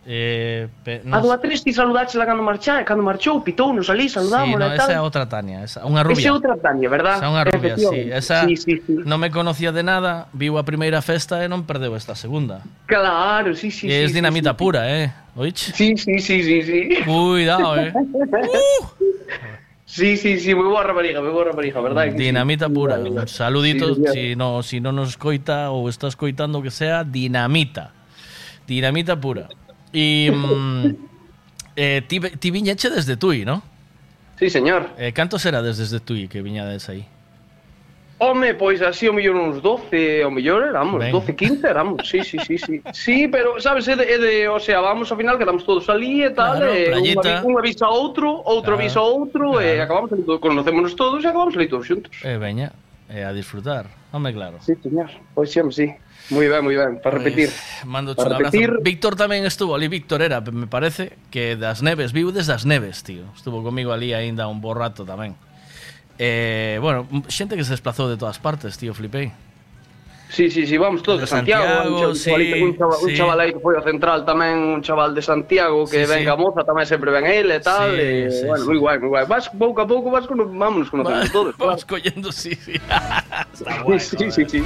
Eh, pe, nos... A do Atresti saludáchela cando marcha, cando marchou, pitounos ali, saludámola sí, no, esa tal. é outra Tania, esa, unha rubia. Esa é outra Tania, verdad? Esa é unha rubia, sí. Esa sí, sí, sí. non me conocía de nada, viu a primeira festa e non perdeu esta segunda. Claro, sí, sí, e sí. É dinamita sí, pura, eh? Oich? Sí, sí, sí, sí, sí. Cuidado, eh. uh! Sí, sí, sí, moi boa rapariga, moi boa rapariga, verdad? Dinamita sí, pura. Un saludito, sí, si no, si non nos coita ou está escoitando que sea, dinamita. Dinamita pura. E mm, eh, ti, ti viñeche desde Tui, non? Sí, señor. Eh, canto será desde Tui que viñades aí? Home, pois así o mellor uns 12, o mellor éramos, ben. 12, 15 éramos, sí, sí, sí, sí. Sí, pero, sabes, é de, é de o sea, vamos ao final, quedamos todos ali e tal, claro, e unha, un avisa a outro, outro claro, avisa a outro, claro. e acabamos ali, conocémonos todos e acabamos ali todos xuntos. E eh, veña, eh, a disfrutar, home, claro. Sí, señor, pois sí, home, sí. Moi ben, moi ben, para repetir. Pues, mando para un repetir. abrazo. Víctor tamén estuvo ali, Víctor era, me parece, que das neves, viu desde as neves, tío. Estuvo comigo ali aínda un bo rato tamén. Eh, bueno, xente que se desplazou de todas partes, tío, flipei. Sí, sí, sí, vamos todos de, Santiago, Santiago, un, sí, un, chaval, un sí. chaval aí que foi ao central tamén, un chaval de Santiago que Sí, ven sí. a moza tamén sempre ven ele e tal, Sí, e, sí, bueno, sí. moi guai, moi guai. Vas pouco a pouco vas con, vámonos conocendo todos. (laughs) Vamos collendo, sí, sí. (laughs) Está (laughs) guai, sí, sí, sí.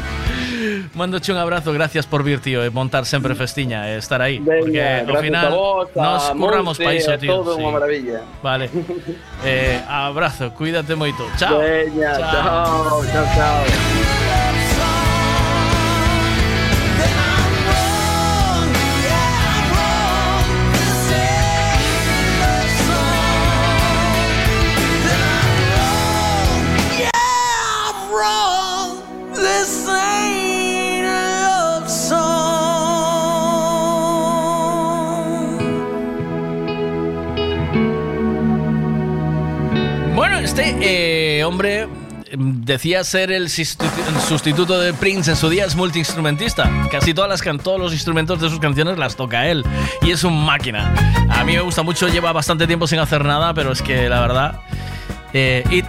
Mandoche un abrazo, gracias por vir, tío, e montar sempre festiña e estar aí. porque ao final vos, nos curramos pa iso, tío. todo, unha maravilla. Vale. eh, abrazo, cuídate moito. Chao. Veña, chao, chao, chao. Yeah, decía ser el sustituto de Prince en su día, es multiinstrumentista. Casi todas las todos los instrumentos de sus canciones las toca él y es un máquina. A mí me gusta mucho, lleva bastante tiempo sin hacer nada, pero es que la verdad, eh, It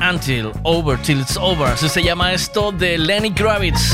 Until Over, Till It's Over, así se llama esto de Lenny Kravitz.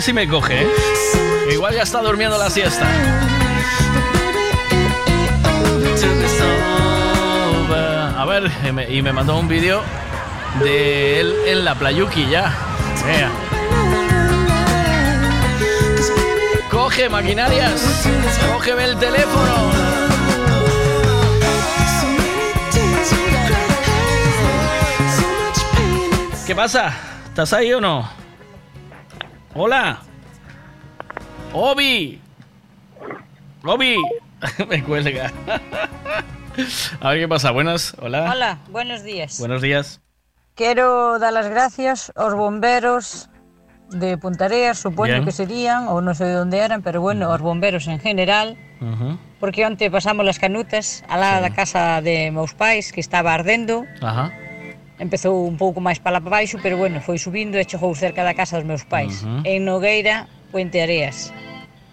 Si me coge, ¿eh? Igual ya está durmiendo la siesta. A ver, y me, mandó un vídeo de él en la playuki ya. Coge maquinarias, cógeme el teléfono. ¿Qué pasa? ¿Estás ahí o no? Hola. Obi. Obi. (laughs) Me cuelga. (laughs) A ver qué pasa. Buenas. Hola. Hola, buenos días. Buenos días. Quero dar as gracias aos bomberos de Puntareas, supoño Bien. que serían, ou non sei de onde eran, pero bueno, aos bomberos en general, porque onte pasamos as canutas alá da casa de meus pais, que estaba ardendo, Ajá. Empezou un pouco máis para baixo, pero bueno, foi subindo e chegou cerca da casa dos meus pais. Uh -huh. En Nogueira, Puente Areas.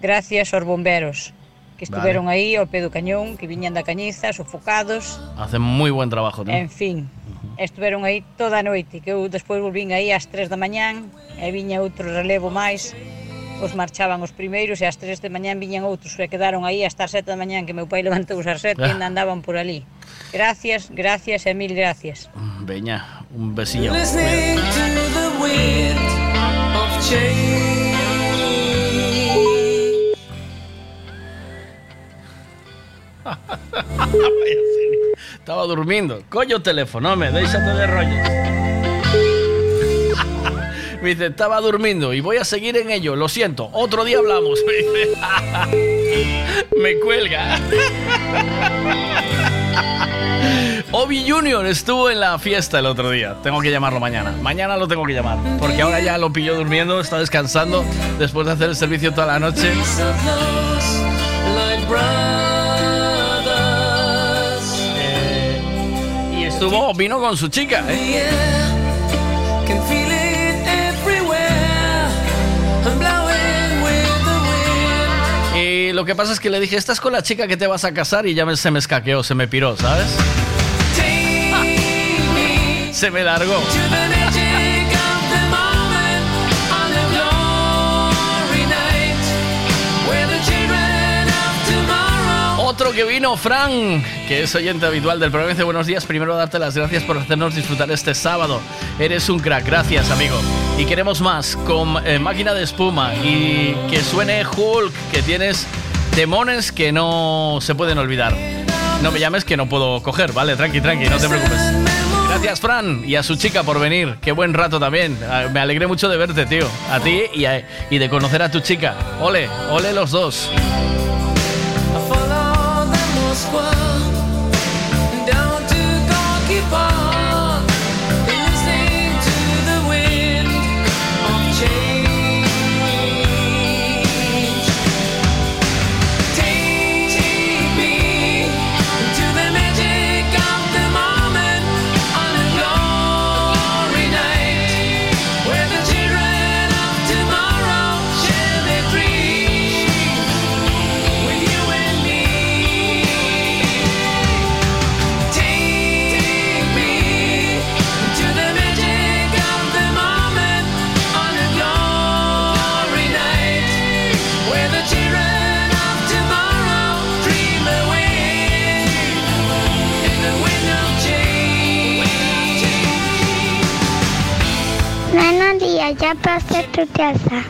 Gracias aos bomberos que estiveron vale. aí ao pé do cañón, que viñan da cañiza, sofocados. Hacen moi buen trabajo, ¿no? En fin, estiveron aí toda a noite, que eu despois volvín aí ás 3 da mañán, e viña outro relevo máis, os marchaban os primeiros e ás 3 de mañán viñan outros que quedaron aí hasta as 7 da mañán que meu pai (laughs) levantou ás 7 ah. e ainda ah. andaban por ali. Gracias, gracias e mil gracias. Veña, un besiño. Listening to the wind of change (laughs) Estaba durmiendo. Coño teléfono, me deixate de rollos. Dice, estaba durmiendo y voy a seguir en ello. Lo siento, otro día hablamos. (laughs) Me cuelga. (laughs) Obi Junior estuvo en la fiesta el otro día. Tengo que llamarlo mañana. Mañana lo tengo que llamar. Porque ahora ya lo pilló durmiendo, está descansando después de hacer el servicio toda la noche. Brothers. Y estuvo, vino con su chica, ¿eh? Lo que pasa es que le dije, estás con la chica que te vas a casar y ya me- se me escaqueó, se me piró, ¿sabes? (laughs) Se me largó. Otro que vino, Fran, que es oyente habitual del programa. Dice, buenos días, primero darte las gracias por hacernos disfrutar este sábado. Eres un crack, gracias amigo. Y queremos más, con eh, máquina de espuma y que suene Hulk, que tienes demones que no se pueden olvidar. No me llames que no puedo coger, ¿vale? Tranqui, tranqui, no te preocupes. Gracias, Fran, y a su chica por venir. Qué buen rato también. Ah, Me alegré mucho de verte, tío. A ti y, a- y de conocer a tu chica. Ole, ole los dos. Ya pasé tu casa.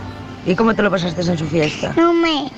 ¿Y cómo te lo pasaste en su fiesta? No me.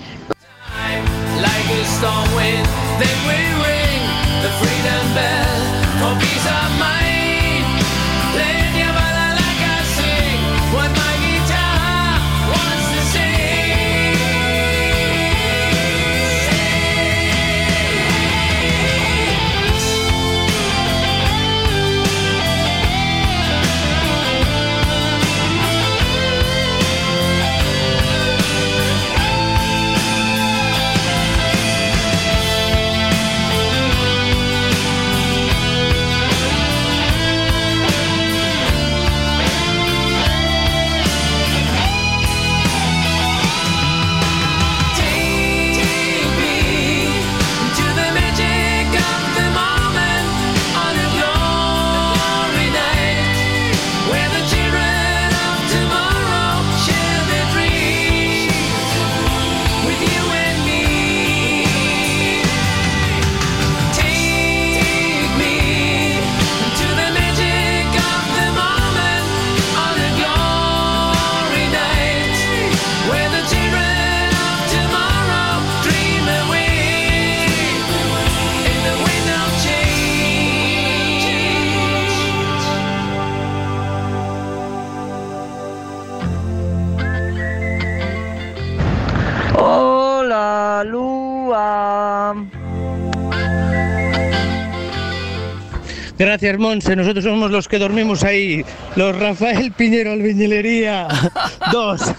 Gracias, Monse. Nosotros somos los que dormimos ahí. Los Rafael Piñero Albañilería. (laughs) Dos.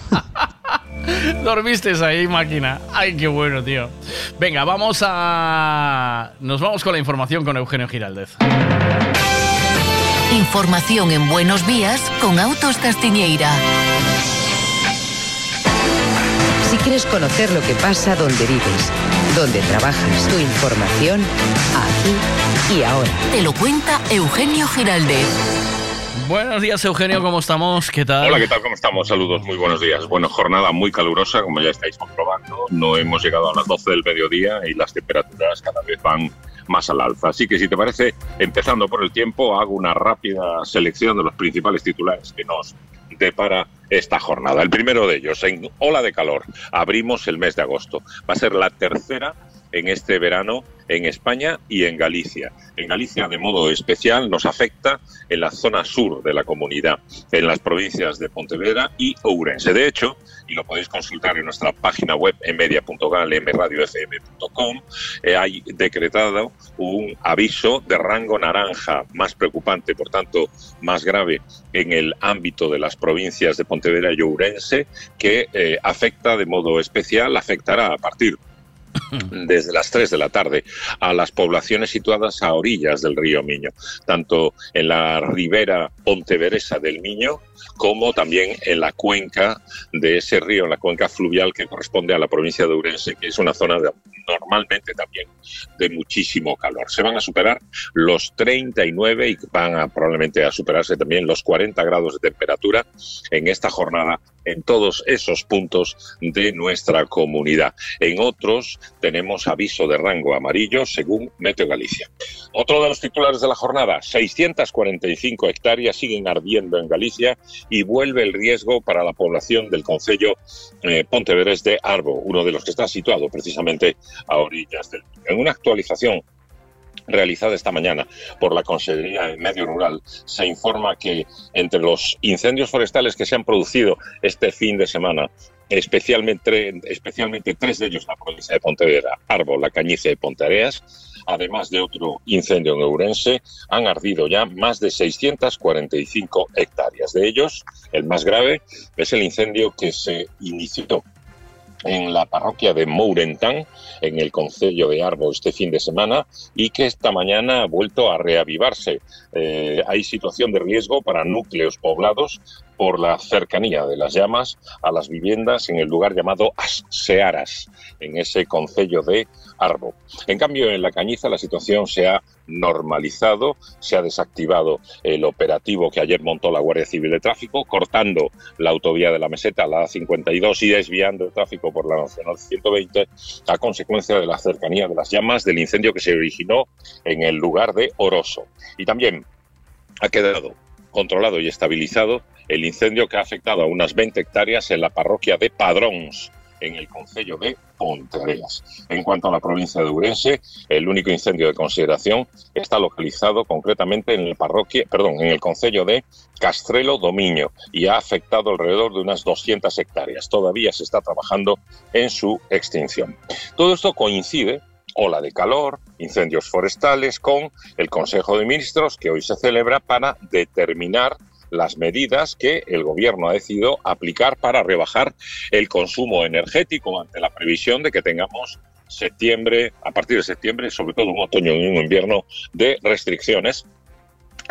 Dormiste ahí, máquina. Ay, qué bueno, tío. Venga, vamos a. Nos vamos con la información con Eugenio Giraldez. Información en Buenos Días con Autos Castiñeira. Si quieres conocer lo que pasa donde vives, donde trabajas, tu información, aquí y ahora. Te lo cuenta Eugenio Giraldez. Buenos días, Eugenio, ¿cómo estamos? ¿Qué tal? Hola, ¿qué tal? ¿Cómo estamos? Saludos, muy buenos días. Bueno, jornada muy calurosa, como ya estáis comprobando. No hemos llegado a las 12 del mediodía y las temperaturas cada vez van más al alza. Así que si te parece, empezando por el tiempo, hago una rápida selección de los principales titulares que nos depara esta jornada. El primero de ellos, en ola de calor, abrimos el mes de agosto. Va a ser la tercera en este verano en España y en Galicia. En Galicia, de modo especial, nos afecta en la zona sur de la comunidad, en las provincias de Pontevedra y Ourense. De hecho, y lo podéis consultar en nuestra página web en media.gal, mradiofm.com, eh, hay decretado un aviso de rango naranja más preocupante, por tanto, más grave en el ámbito de las provincias de Pontevedra y Ourense, que eh, afecta de modo especial, afectará a partir (clears throat) desde las 3 de la tarde a las poblaciones situadas a orillas del río Miño, tanto en la ribera ponteveresa del Miño como también en la cuenca de ese río, en la cuenca fluvial que corresponde a la provincia de Ourense, que es una zona normalmente también de muchísimo calor. Se van a superar los 39 y van a probablemente a superarse también los 40 grados de temperatura en esta jornada en todos esos puntos de nuestra comunidad. En otros tenemos aviso de rango amarillo según Meteo Galicia. Otro de los titulares de la jornada, 645 hectáreas siguen ardiendo en Galicia y vuelve el riesgo para la población del Concello eh, de Arbo, uno de los que está situado precisamente a orillas del. En una actualización realizada esta mañana por la Consejería de Medio Rural, se informa que entre los incendios forestales que se han producido este fin de semana, especialmente, especialmente tres de ellos la provincia de Pontevedra, Arbo, La Cañiza y Ponteareas, además de otro incendio en Ourense, han ardido ya más de 645 hectáreas. De ellos, el más grave es el incendio que se inició en la parroquia de Mourentán, en el concello de Arbo este fin de semana, y que esta mañana ha vuelto a reavivarse. Eh, hay situación de riesgo para núcleos poblados por la cercanía de las llamas a las viviendas en el lugar llamado As Searas, en ese concello de Arbo. En cambio, en la Cañiza la situación se ha normalizado, se ha desactivado el operativo que ayer montó la Guardia Civil de Tráfico, cortando la autovía de la Meseta, la A52, y desviando el tráfico por la Nacional 120 a consecuencia de la cercanía de las llamas del incendio que se originó en el lugar de Oroso. Y también ha quedado controlado y estabilizado el incendio que ha afectado a unas 20 hectáreas en la parroquia de Padrons, en el concello de Ponteareas. En cuanto a la provincia de Ourense, el único incendio de consideración está localizado concretamente en el parroquia, perdón, en el concello de Castrelo Domiño y ha afectado alrededor de unas 200 hectáreas. Todavía se está trabajando en su extinción. Todo esto coincide ola de calor, incendios forestales, con el Consejo de Ministros que hoy se celebra para determinar las medidas que el gobierno ha decidido aplicar para rebajar el consumo energético ante la previsión de que tengamos septiembre, a partir de septiembre, sobre todo un otoño y un invierno de restricciones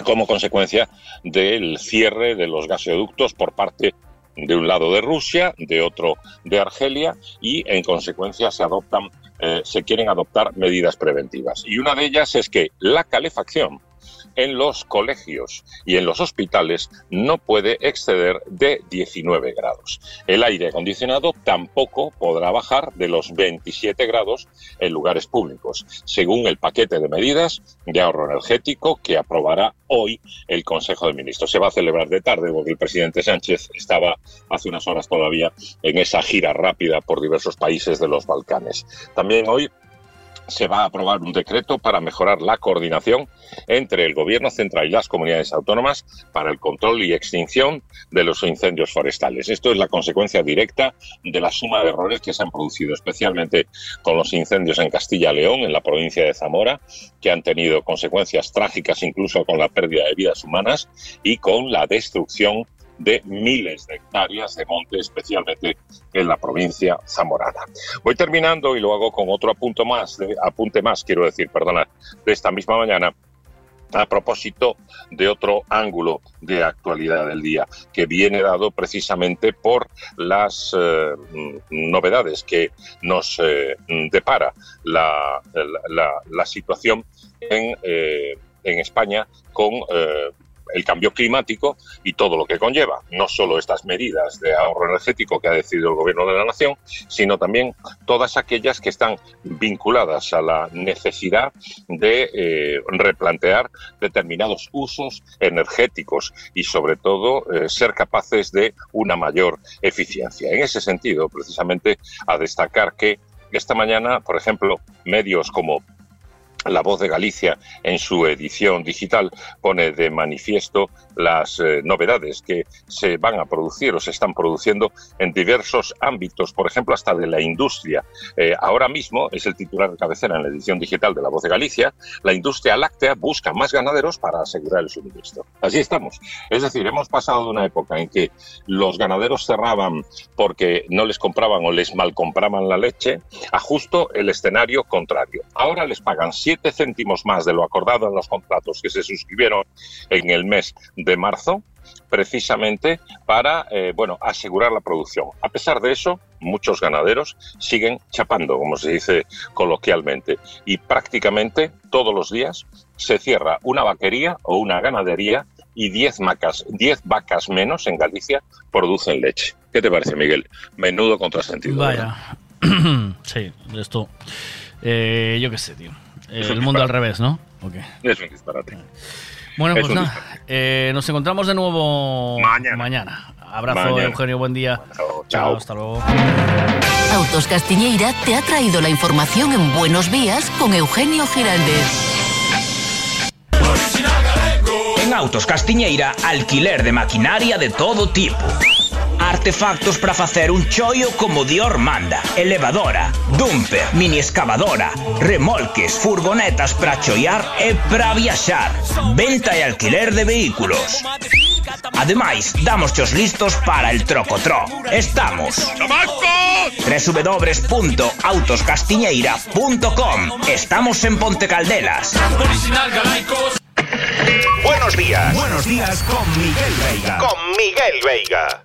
como consecuencia del cierre de los gasoductos por parte de un lado de Rusia, de otro de Argelia y en consecuencia se adoptan eh, se quieren adoptar medidas preventivas. Y una de ellas es que la calefacción en los colegios y en los hospitales no puede exceder de 19 grados. El aire acondicionado tampoco podrá bajar de los 27 grados en lugares públicos, según el paquete de medidas de ahorro energético que aprobará hoy el Consejo de Ministros. Se va a celebrar de tarde porque el presidente Sánchez estaba hace unas horas todavía en esa gira rápida por diversos países de los Balcanes. También hoy se va a aprobar un decreto para mejorar la coordinación entre el Gobierno central y las comunidades autónomas para el control y extinción de los incendios forestales. Esto es la consecuencia directa de la suma de errores que se han producido, especialmente con los incendios en Castilla-León, en la provincia de Zamora, que han tenido consecuencias trágicas incluso con la pérdida de vidas humanas y con la destrucción de miles de hectáreas de monte, especialmente en la provincia zamorana. Voy terminando y lo hago con otro apunte más, apunte más, quiero decir, perdona, de esta misma mañana a propósito de otro ángulo de actualidad del día, que viene dado precisamente por las eh, novedades que nos eh, depara la, la- situación en, eh, en España con el cambio climático y todo lo que conlleva. No solo estas medidas de ahorro energético que ha decidido el Gobierno de la Nación, sino también todas aquellas que están vinculadas a la necesidad de eh, replantear determinados usos energéticos y sobre todo eh, ser capaces de una mayor eficiencia. En ese sentido, precisamente, a destacar que esta mañana, por ejemplo, medios como la Voz de Galicia, en su edición digital, pone de manifiesto las eh, novedades que se van a producir o se están produciendo en diversos ámbitos, por ejemplo, hasta de la industria. Eh, ahora mismo, es el titular de cabecera en la edición digital de La Voz de Galicia, la industria láctea busca más ganaderos para asegurar el suministro. Así estamos. Es decir, hemos pasado de una época en que los ganaderos cerraban porque no les compraban o les mal compraban la leche, a justo el escenario contrario. Ahora les pagan 7 céntimos más de lo acordado en los contratos que se suscribieron en el mes de marzo, precisamente para eh, bueno, asegurar la producción. A pesar de eso, muchos ganaderos siguen chapando, como se dice coloquialmente, y prácticamente todos los días se cierra una vaquería o una ganadería y 10 vacas, 10 vacas menos en Galicia producen leche. ¿Qué te parece, Miguel? Menudo contrasentido. Vaya. (clears throat) sí, esto. eh, yo qué sé, tío. Eh, el mundo al revés, ¿no? Ok. Es un disparate. Bueno, Es pues nada. eh, nos encontramos de nuevo mañana. Abrazo, Mañana. Eugenio. Buen día. Chao. Hasta luego. Autos Castiñeira te ha traído la información en Buenos Días con Eugenio Giraldez. En Autos Castiñeira, alquiler de maquinaria de todo tipo. Artefactos para facer un chollo como Dior manda. Elevadora, dumper, mini excavadora, remolques, furgonetas para chollar e para viaxar. Venta e alquiler de vehículos. Ademais, damos os listos para el trocotró. Estamos www.autoscastiñeira.com Estamos en Ponte Caldelas. Buenos días. Buenos días con Miguel Veiga. Con Miguel Veiga.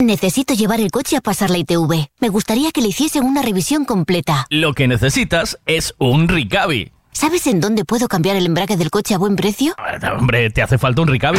Necesito llevar el coche a pasar la ITV. Me gustaría que le hiciesen una revisión completa. Lo que necesitas es un Ricavi. ¿Sabes en dónde puedo cambiar el embrague del coche a buen precio? Hombre, te hace falta un Ricavi.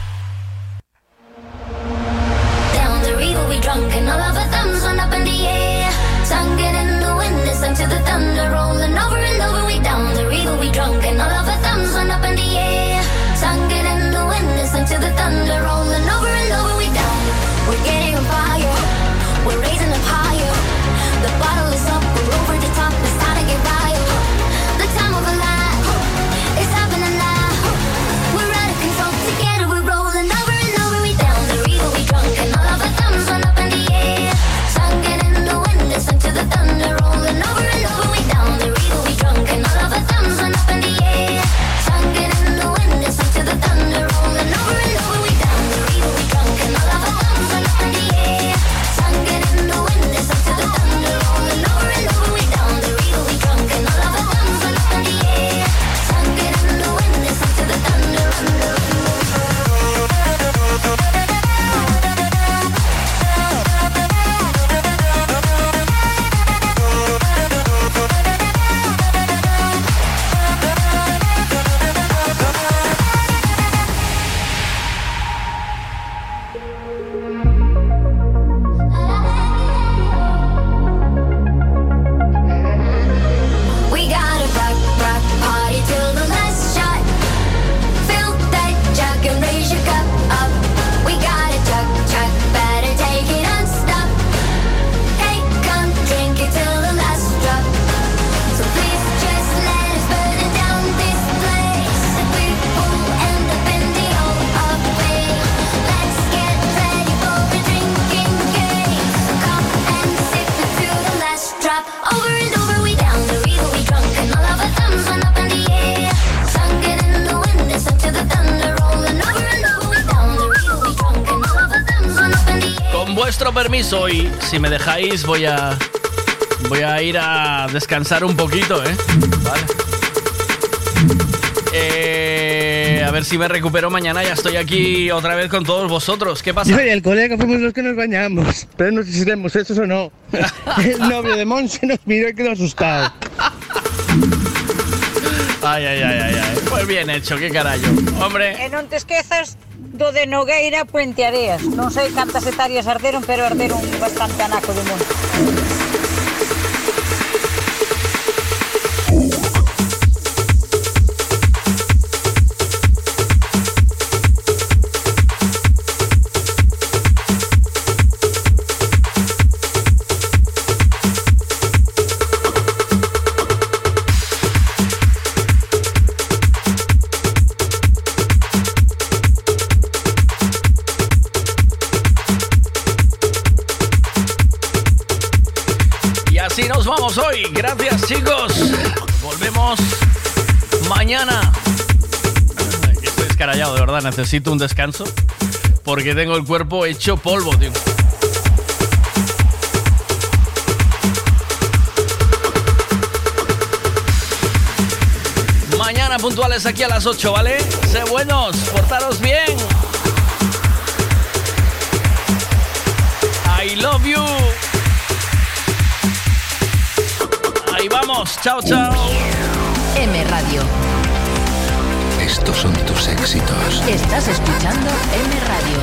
Vuestro permiso y si me dejáis voy a voy a ir a descansar un poquito, ¿eh? Vale. Eh, a ver si me recupero mañana. Ya estoy aquí otra vez con todos vosotros. ¿Qué pasa? Yo y el colega fuimos los que nos bañamos, pero no sé si seremos esos o no. (laughs) El novio de Monse nos miró y quedó asustado. Ay, ay, ay, ay, ay. Pues bien hecho, qué carajo. Hombre. E non te esquezas do de Nogueira Puente Areas. Non sei cantas hectáreas arderon, pero arderon bastante anaco de monte. Necesito un descanso porque tengo el cuerpo hecho polvo, tío. Mañana puntuales aquí a las 8, ¿vale? Sé buenos, portaros bien. I love you. Ahí vamos. Chao, chao. M Radio. Estos son tus éxitos. Estás escuchando M Radio.